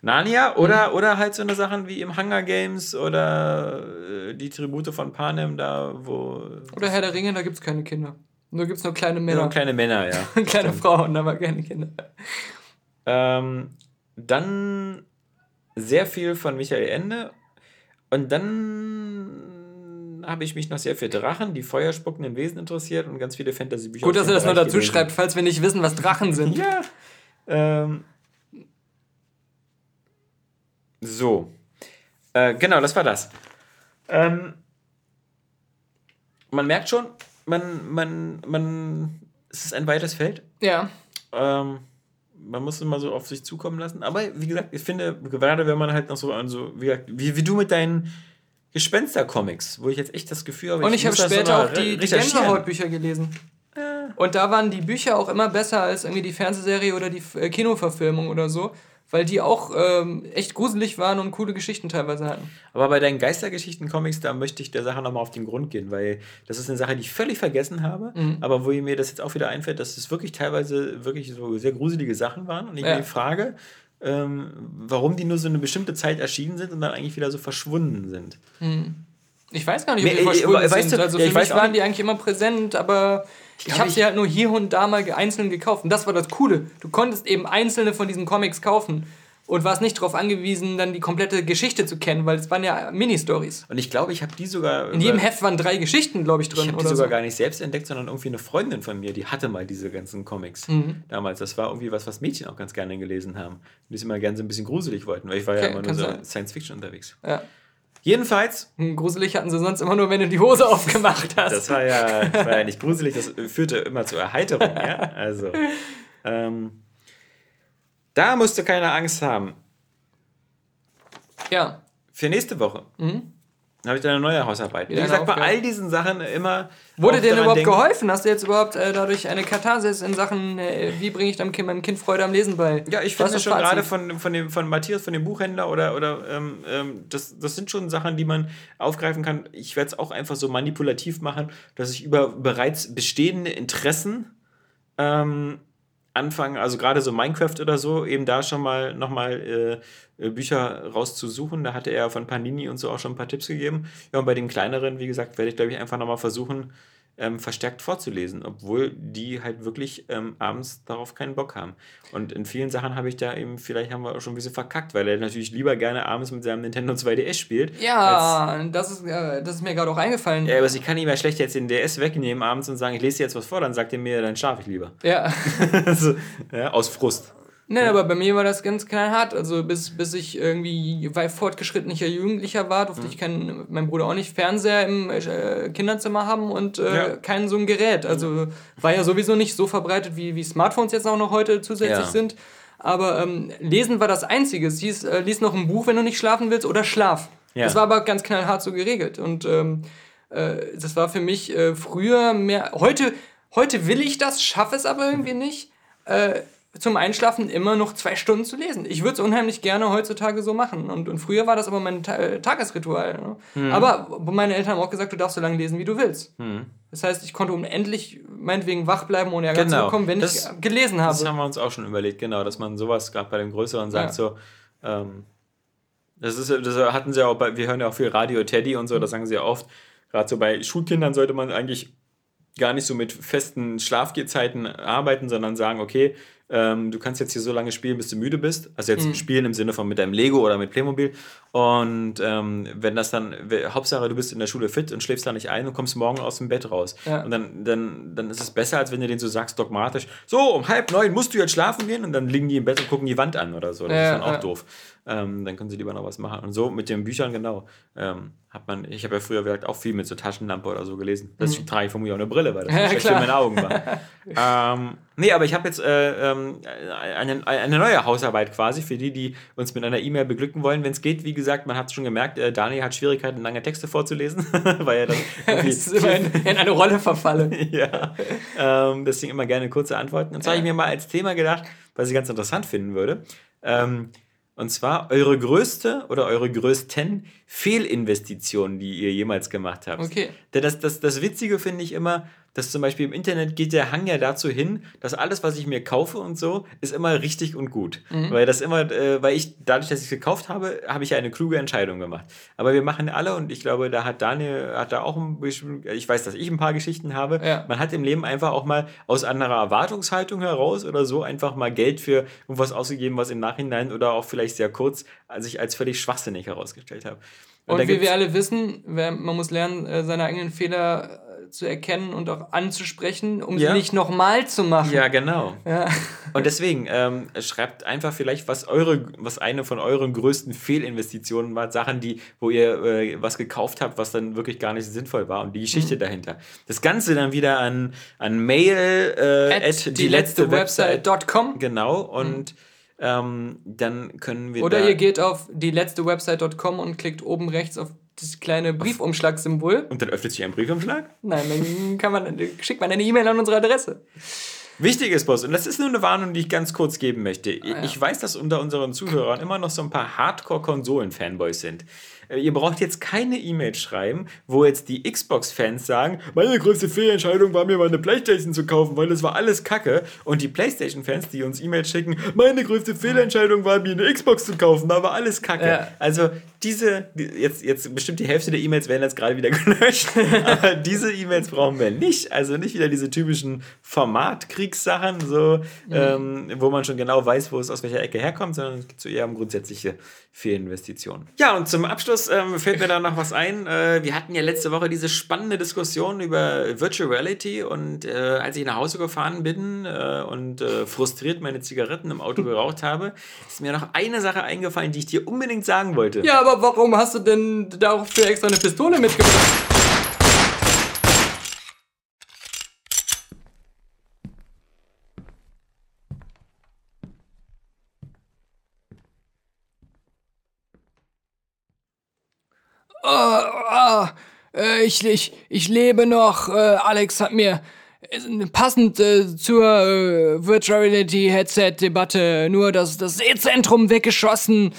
Speaker 2: Narnia oder, oder halt so eine Sachen wie im Hunger Games oder äh, die Tribute von Panem, da wo.
Speaker 1: Oder Herr der Ringe, da gibt es keine Kinder. Nur gibt es nur kleine Männer.
Speaker 2: kleine Männer, ja.
Speaker 1: kleine Frauen, aber keine Kinder.
Speaker 2: Ähm, dann sehr viel von Michael Ende. Und dann habe ich mich noch sehr für Drachen, die feuerspuckenden Wesen interessiert und ganz viele Fantasy-Bücher.
Speaker 1: Gut, dass er
Speaker 2: dem
Speaker 1: das noch
Speaker 2: Bereich
Speaker 1: dazu schreibt, falls wir nicht wissen, was Drachen sind.
Speaker 2: Ja. Ähm, so. Äh, genau, das war das. Ähm, man merkt schon, man, man, man, es ist ein weites Feld.
Speaker 1: Ja.
Speaker 2: Ähm, man muss es mal so auf sich zukommen lassen. Aber wie gesagt, ich finde, gerade wenn man halt noch so an so, wie, gesagt, wie, wie du mit deinen Gespenster-Comics, wo ich jetzt echt das Gefühl habe,
Speaker 1: Und ich habe
Speaker 2: muss das
Speaker 1: später auch die, die. Gänsehautbücher gelesen. Und da waren die Bücher auch immer besser als irgendwie die Fernsehserie oder die äh, Kinoverfilmung oder so, weil die auch ähm, echt gruselig waren und coole Geschichten teilweise hatten.
Speaker 2: Aber bei deinen Geistergeschichten-Comics, da möchte ich der Sache nochmal auf den Grund gehen, weil das ist eine Sache, die ich völlig vergessen habe,
Speaker 1: Mhm.
Speaker 2: aber wo mir das jetzt auch wieder einfällt, dass es wirklich teilweise wirklich so sehr gruselige Sachen waren und ich
Speaker 1: Ja.
Speaker 2: mir frage, ähm, warum die nur so eine bestimmte Zeit erschienen sind und dann eigentlich wieder so verschwunden sind.
Speaker 1: Ich weiß gar nicht, ob die
Speaker 2: äh,
Speaker 1: verschwunden
Speaker 2: äh, weißt
Speaker 1: sind.
Speaker 2: du,
Speaker 1: also
Speaker 2: ja,
Speaker 1: für
Speaker 2: ich
Speaker 1: mich waren die eigentlich immer präsent, aber ich, habe
Speaker 2: ich-
Speaker 1: sie halt nur hier und da mal einzeln gekauft. Und das war das Coole. Du konntest eben einzelne von diesen Comics kaufen und warst nicht darauf angewiesen, dann die komplette Geschichte zu kennen, weil es waren ja Mini-Stories.
Speaker 2: Und ich glaube, ich habe die sogar.
Speaker 1: In jedem Heft waren drei Geschichten, glaube ich,
Speaker 2: Ich
Speaker 1: drin.
Speaker 2: habe die sogar
Speaker 1: so.
Speaker 2: gar nicht selbst entdeckt, sondern irgendwie eine Freundin von mir, die hatte mal diese ganzen Comics
Speaker 1: Mhm.
Speaker 2: damals. Das war irgendwie was, was Mädchen auch ganz gerne gelesen haben. Die es immer gerne so ein bisschen gruselig wollten, weil ich war ja
Speaker 1: Okay,
Speaker 2: immer nur so
Speaker 1: sein.
Speaker 2: Science Fiction unterwegs.
Speaker 1: Ja.
Speaker 2: Jedenfalls,
Speaker 1: Hm, Gruselig hatten sie sonst immer nur, wenn du die Hose aufgemacht hast.
Speaker 2: das war ja, das war ja nicht gruselig, das führte immer zur Erheiterung, ja. Also, ähm, da musst du keine Angst haben.
Speaker 1: ja.
Speaker 2: Für nächste Woche
Speaker 1: Mhm.
Speaker 2: Habe ich dann eine neue Hausarbeit. Wie gesagt, bei
Speaker 1: Aufgabe.
Speaker 2: all diesen Sachen immer.
Speaker 1: Wurde dir denn überhaupt
Speaker 2: denken-
Speaker 1: geholfen? Hast du jetzt überhaupt äh, dadurch eine Katharsis in Sachen, äh, wie bringe ich deinem kind, meinem Kind Freude am Lesen bei?
Speaker 2: Ja, ich finde schon gerade von, von, dem, von Matthias, von dem Buchhändler oder, oder ähm, ähm, das, das sind schon Sachen, die man aufgreifen kann. Ich werde es auch einfach so manipulativ machen, dass ich über bereits bestehende Interessen ähm, anfange, also gerade so Minecraft oder so, eben da schon mal nochmal äh, äh, Bücher rauszusuchen. Da hatte er von Panini und so auch schon ein paar Tipps gegeben. Ja, und bei den kleineren, wie gesagt, werde ich, glaube ich, einfach nochmal versuchen, ähm, verstärkt vorzulesen, obwohl die halt wirklich ähm, abends darauf keinen Bock haben. Und in vielen Sachen habe ich da eben, vielleicht haben wir auch schon ein bisschen verkackt, weil er natürlich lieber gerne abends mit seinem Nintendo 2DS spielt.
Speaker 1: Ja, das ist, äh, das ist mir gerade auch eingefallen.
Speaker 2: ja, aber ich kann ihm ja schlecht jetzt den DS wegnehmen abends und sagen, ich lese dir jetzt was vor, dann sagt er mir, dann schlafe ich lieber.
Speaker 1: Ja.
Speaker 2: also, ja, aus Frust.
Speaker 1: Nee, aber bei mir war das ganz knallhart. Also bis, bis ich irgendwie weit fortgeschrittener Jugendlicher war,
Speaker 2: Mhm.
Speaker 1: durfte ich keinen, mein Bruder auch nicht Fernseher im äh, Kinderzimmer haben und äh,
Speaker 2: Ja.
Speaker 1: kein so ein Gerät. Also war ja sowieso nicht so verbreitet, wie, wie Smartphones jetzt auch noch heute zusätzlich
Speaker 2: Ja.
Speaker 1: sind. Aber ähm, Lesen war das Einzige. Es hieß, äh, lies noch ein Buch, wenn du nicht schlafen willst, oder schlaf.
Speaker 2: Ja.
Speaker 1: Das war aber ganz knallhart so geregelt. Und ähm, äh, das war für mich äh, früher mehr. Heute, heute will ich das, schaffe es aber irgendwie nicht. Zum Einschlafen immer noch zwei Stunden zu lesen. Ich würde es unheimlich gerne heutzutage so machen. Und, und früher war das aber mein Ta äh, Tagesritual. Ne?
Speaker 2: Mhm.
Speaker 1: Aber meine Eltern haben auch gesagt, du darfst so lange lesen, wie du willst. Das heißt, ich konnte unendlich meinetwegen wach bleiben, ohne Ärger
Speaker 2: Genau.
Speaker 1: zu bekommen, wenn
Speaker 2: Das-
Speaker 1: ich gelesen
Speaker 2: Das
Speaker 1: habe.
Speaker 2: haben wir uns auch schon überlegt, genau, dass man sowas gerade bei dem Größeren sagt,
Speaker 1: Ja.
Speaker 2: so, Ähm, das, ist, das hatten sie auch bei, wir hören ja auch viel Radio Teddy und so, das sagen sie ja oft. Gerade so bei Schulkindern sollte man eigentlich gar nicht so mit festen Schlafgezeiten arbeiten, sondern sagen, okay, ähm, du kannst jetzt hier so lange spielen, bis du müde bist. Also jetzt mhm. spielen im Sinne von mit deinem Lego oder mit Playmobil. Und ähm, wenn das dann, Hauptsache du bist in der Schule fit und schläfst da nicht ein und kommst morgen aus dem Bett raus. Ja. Und dann, dann, dann ist es besser, als wenn du den so sagst dogmatisch, so um halb neun musst du jetzt schlafen gehen und dann liegen die im Bett und gucken die Wand an oder so. Das ja, ist dann auch ja. doof. Ähm, dann können sie lieber noch was machen. Und so mit den Büchern, genau. Ähm, hat man, ich habe ja früher auch viel mit so Taschenlampe oder so gelesen. Das mhm. trage ich von mir auch eine Brille, weil das ja, schlecht für meine Augen war. ähm, nee, aber ich habe jetzt äh, ähm, eine, eine neue Hausarbeit quasi für die, die uns mit einer E-Mail beglücken wollen. Wenn es geht, wie gesagt, man hat es schon gemerkt, äh, Daniel hat Schwierigkeiten, lange Texte vorzulesen, weil er dann
Speaker 1: in, in, eine Rolle verfallen.
Speaker 2: ja, ähm, deswegen immer gerne kurze Antworten. Und zwar ja. habe ich mir mal als Thema gedacht, was ich ganz interessant finden würde. Ähm, und zwar eure größte oder eure größten Fehlinvestitionen, die ihr jemals gemacht habt. Okay. Das, das, das Witzige finde ich immer, dass zum Beispiel im Internet geht der Hang ja dazu hin, dass alles, was ich mir kaufe und so, ist immer richtig und gut. Mhm. Weil das immer, äh, weil ich, dadurch, dass ich es gekauft habe, habe ich ja eine kluge Entscheidung gemacht. Aber wir machen alle, und ich glaube, da hat Daniel, hat da auch ein bisschen, ich weiß, dass ich ein paar Geschichten habe. Ja. Man hat im Leben einfach auch mal aus einer Erwartungshaltung heraus oder so einfach mal Geld für irgendwas ausgegeben, was im Nachhinein oder auch vielleicht sehr kurz sich als völlig schwachsinnig herausgestellt hat.
Speaker 1: Und, und wie wir alle wissen, man muss lernen, äh, seine eigenen Fehler zu erkennen und auch anzusprechen, um ja. sie nicht nochmal zu machen.
Speaker 2: Ja, genau. Ja. Und deswegen ähm, schreibt einfach vielleicht, was eure, was eine von euren größten Fehlinvestitionen war, Sachen, die, wo ihr äh, was gekauft habt, was dann wirklich gar nicht sinnvoll war und die Geschichte mhm. dahinter. Das Ganze dann wieder an, an Mail äh, at, at die letzte Website.com. Genau. Und mhm. Ähm, dann können wir.
Speaker 1: Oder ihr geht auf die letzte Website.com und klickt oben rechts auf das kleine Briefumschlagsymbol.
Speaker 2: Und dann öffnet sich ein Briefumschlag?
Speaker 1: Nein, dann kann man, schickt man eine E-Mail an unsere Adresse.
Speaker 2: Wichtig ist, Boss, und das ist nur eine Warnung, die ich ganz kurz geben möchte. Ah, ja. Ich weiß, dass unter unseren Zuhörern immer noch so ein paar Hardcore-Konsolen-Fanboys sind. Äh, ihr braucht jetzt keine E-Mail schreiben, wo jetzt die Xbox-Fans sagen, meine größte Fehlentscheidung war mir mal eine Playstation zu kaufen, weil das war alles Kacke. Und die Playstation-Fans, die uns E-Mails schicken, meine größte Fehlentscheidung war mir eine Xbox zu kaufen, da war alles Kacke. Ja. Also diese, jetzt, jetzt bestimmt die Hälfte der E-Mails werden jetzt gerade wieder gelöscht, aber diese E-Mails brauchen wir nicht. Also nicht wieder diese typischen Formatkriegssachen, so, mhm. ähm, wo man schon genau weiß, wo es aus welcher Ecke herkommt, sondern es geht zu eher um grundsätzliche Fehlinvestitionen. Ja, und zum Abschluss ähm, fällt mir da noch was ein. Äh, wir hatten ja letzte Woche diese spannende Diskussion über Virtual Reality und äh, als ich nach Hause gefahren bin äh, und äh, frustriert meine Zigaretten im Auto geraucht habe, ist mir noch eine Sache eingefallen, die ich dir unbedingt sagen wollte.
Speaker 1: Ja, aber warum hast du denn dafür extra eine Pistole mitgebracht? Oh, oh, ich, ich, ich lebe noch. Äh, Alex hat mir passend zur Virtual Reality Headset Debatte nur das, das Sehzentrum weggeschossen.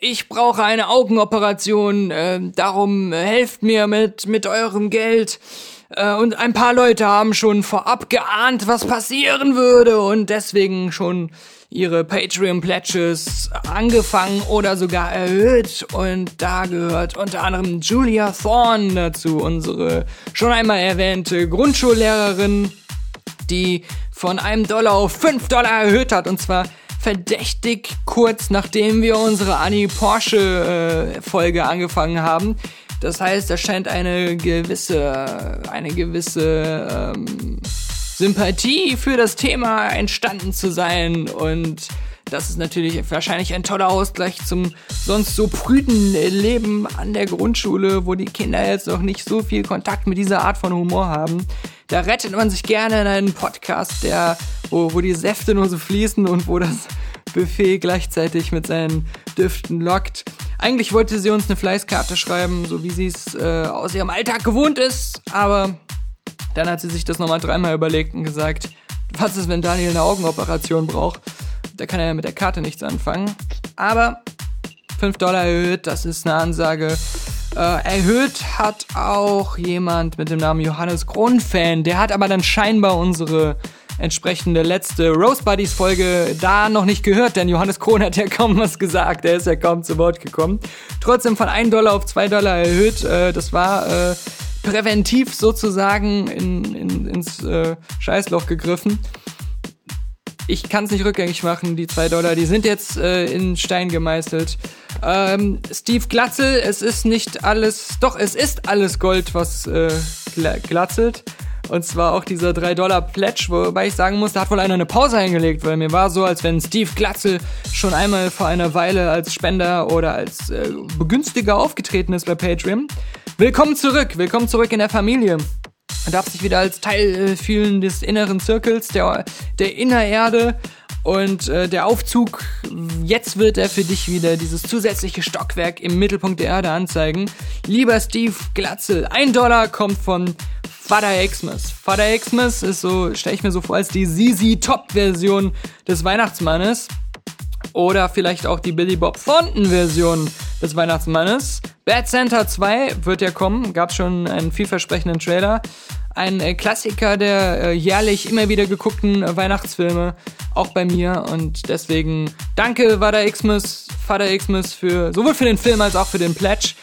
Speaker 1: Ich brauche eine Augenoperation, darum helft mir mit, mit eurem Geld. Und ein paar Leute haben schon vorab geahnt, was passieren würde und deswegen schon ihre Patreon-Pledges angefangen oder sogar erhöht. Und da gehört unter anderem Julia Thorne dazu, unsere schon einmal erwähnte Grundschullehrerin, die von einem Dollar auf fünf Dollar erhöht hat. Und zwar verdächtig kurz nachdem wir unsere Annie Porsche äh, Folge angefangen haben. Das heißt, da scheint eine gewisse, eine gewisse ähm, Sympathie für das Thema entstanden zu sein und das ist natürlich wahrscheinlich ein toller Ausgleich zum sonst so prüden Leben an der Grundschule, wo die Kinder jetzt noch nicht so viel Kontakt mit dieser Art von Humor haben. Da rettet man sich gerne in einen Podcast, der, wo, wo die Säfte nur so fließen und wo das Buffet gleichzeitig mit seinen Düften lockt. Eigentlich wollte sie uns eine Fleißkarte schreiben, so wie sie es äh, aus ihrem Alltag gewohnt ist, aber dann hat sie sich das nochmal dreimal überlegt und gesagt, was ist, wenn Daniel eine Augenoperation braucht? Da kann er ja mit der Karte nichts anfangen. Aber 5 Dollar erhöht, das ist eine Ansage. Äh, erhöht hat auch jemand mit dem Namen Johannes Kronfan. Der hat aber dann scheinbar unsere entsprechende letzte Rose Buddies Folge da noch nicht gehört, denn Johannes Krohn hat ja kaum was gesagt. Er ist ja kaum zu Wort gekommen. Trotzdem von 1 Dollar auf 2 Dollar erhöht. Äh, das war äh, präventiv sozusagen in, in, ins äh, Scheißloch gegriffen ich kann es nicht rückgängig machen, die zwei Dollar, die sind jetzt äh, in Stein gemeißelt. Ähm, Steve Glatzel, es ist nicht alles, doch, es ist alles Gold, was äh, glatzelt. Und zwar auch dieser 3-Dollar-Pledge, wobei ich sagen muss, da hat wohl einer eine Pause eingelegt, weil mir war so, als wenn Steve Glatzel schon einmal vor einer Weile als Spender oder als äh, Begünstiger aufgetreten ist bei Patreon. Willkommen zurück, willkommen zurück in der Familie. Man darf sich wieder als Teil äh, fühlen des inneren Zirkels, der, der Innererde. Und äh, der Aufzug, jetzt wird er für dich wieder dieses zusätzliche Stockwerk im Mittelpunkt der Erde anzeigen. Lieber Steve Glatzel, ein Dollar kommt von Father Xmas. Father Xmas ist so, stelle ich mir so vor, als die ZZ Top-Version des Weihnachtsmannes. Oder vielleicht auch die Billy Bob Thornton-Version des Weihnachtsmannes. Bad Santa 2 wird ja kommen, gab schon einen vielversprechenden Trailer. Ein äh, Klassiker der äh, jährlich immer wieder geguckten äh, Weihnachtsfilme, auch bei mir. Und deswegen danke Vater Xmas, Vater Xmas für sowohl für den Film als auch für den Pledge.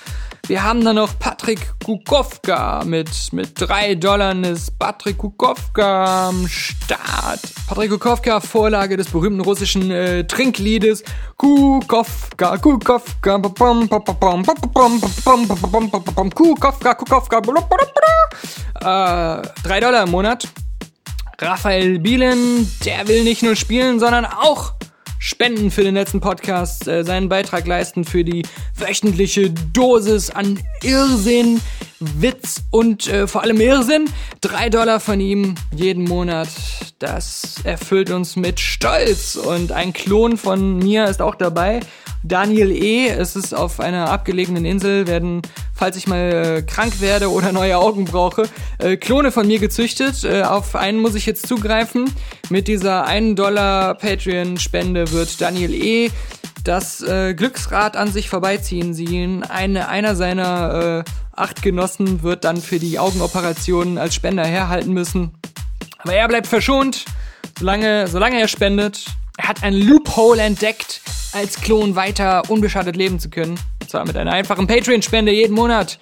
Speaker 1: Wir haben dann noch Patrick Kukowka mit, mit drei Dollar ist Patrick Kukowka am Start. Patrick Kukowka, Vorlage des berühmten russischen äh, Trinkliedes Kukowka, Kukowka, Kukowka, Kukowka, äh, drei Dollar im Monat. Raphael Bielen, der will nicht nur spielen, sondern auch Spenden für den letzten Podcast, äh, seinen Beitrag leisten für die wöchentliche Dosis an Irrsinn, Witz und äh, vor allem Irrsinn. Drei Dollar von ihm jeden Monat. Das erfüllt uns mit Stolz. Und ein Klon von mir ist auch dabei. Daniel E. Es ist auf einer abgelegenen Insel, werden, falls ich mal äh, krank werde oder neue Augen brauche, äh, Klone von mir gezüchtet. Äh, auf einen muss ich jetzt zugreifen. Mit dieser 1 Dollar Patreon-Spende wird Daniel E. das äh, Glücksrad an sich vorbeiziehen sehen. Eine, einer seiner äh, acht Genossen wird dann für die Augenoperation als Spender herhalten müssen. Aber er bleibt verschont, solange, solange er spendet. Er hat ein Loophole entdeckt als Klon weiter unbeschadet leben zu können. Und zwar mit einer einfachen Patreon-Spende jeden Monat.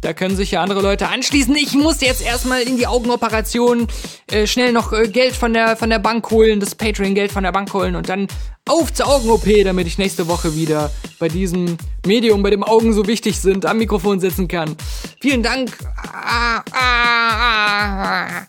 Speaker 1: Da können sich ja andere Leute anschließen. Ich muss jetzt erstmal in die Augenoperation äh, schnell noch äh, Geld von der, von der Bank holen, das Patreon-Geld von der Bank holen und dann auf zur Augen-OP, damit ich nächste Woche wieder bei diesem Medium, bei dem Augen so wichtig sind, am Mikrofon sitzen kann. Vielen Dank. Ah, ah.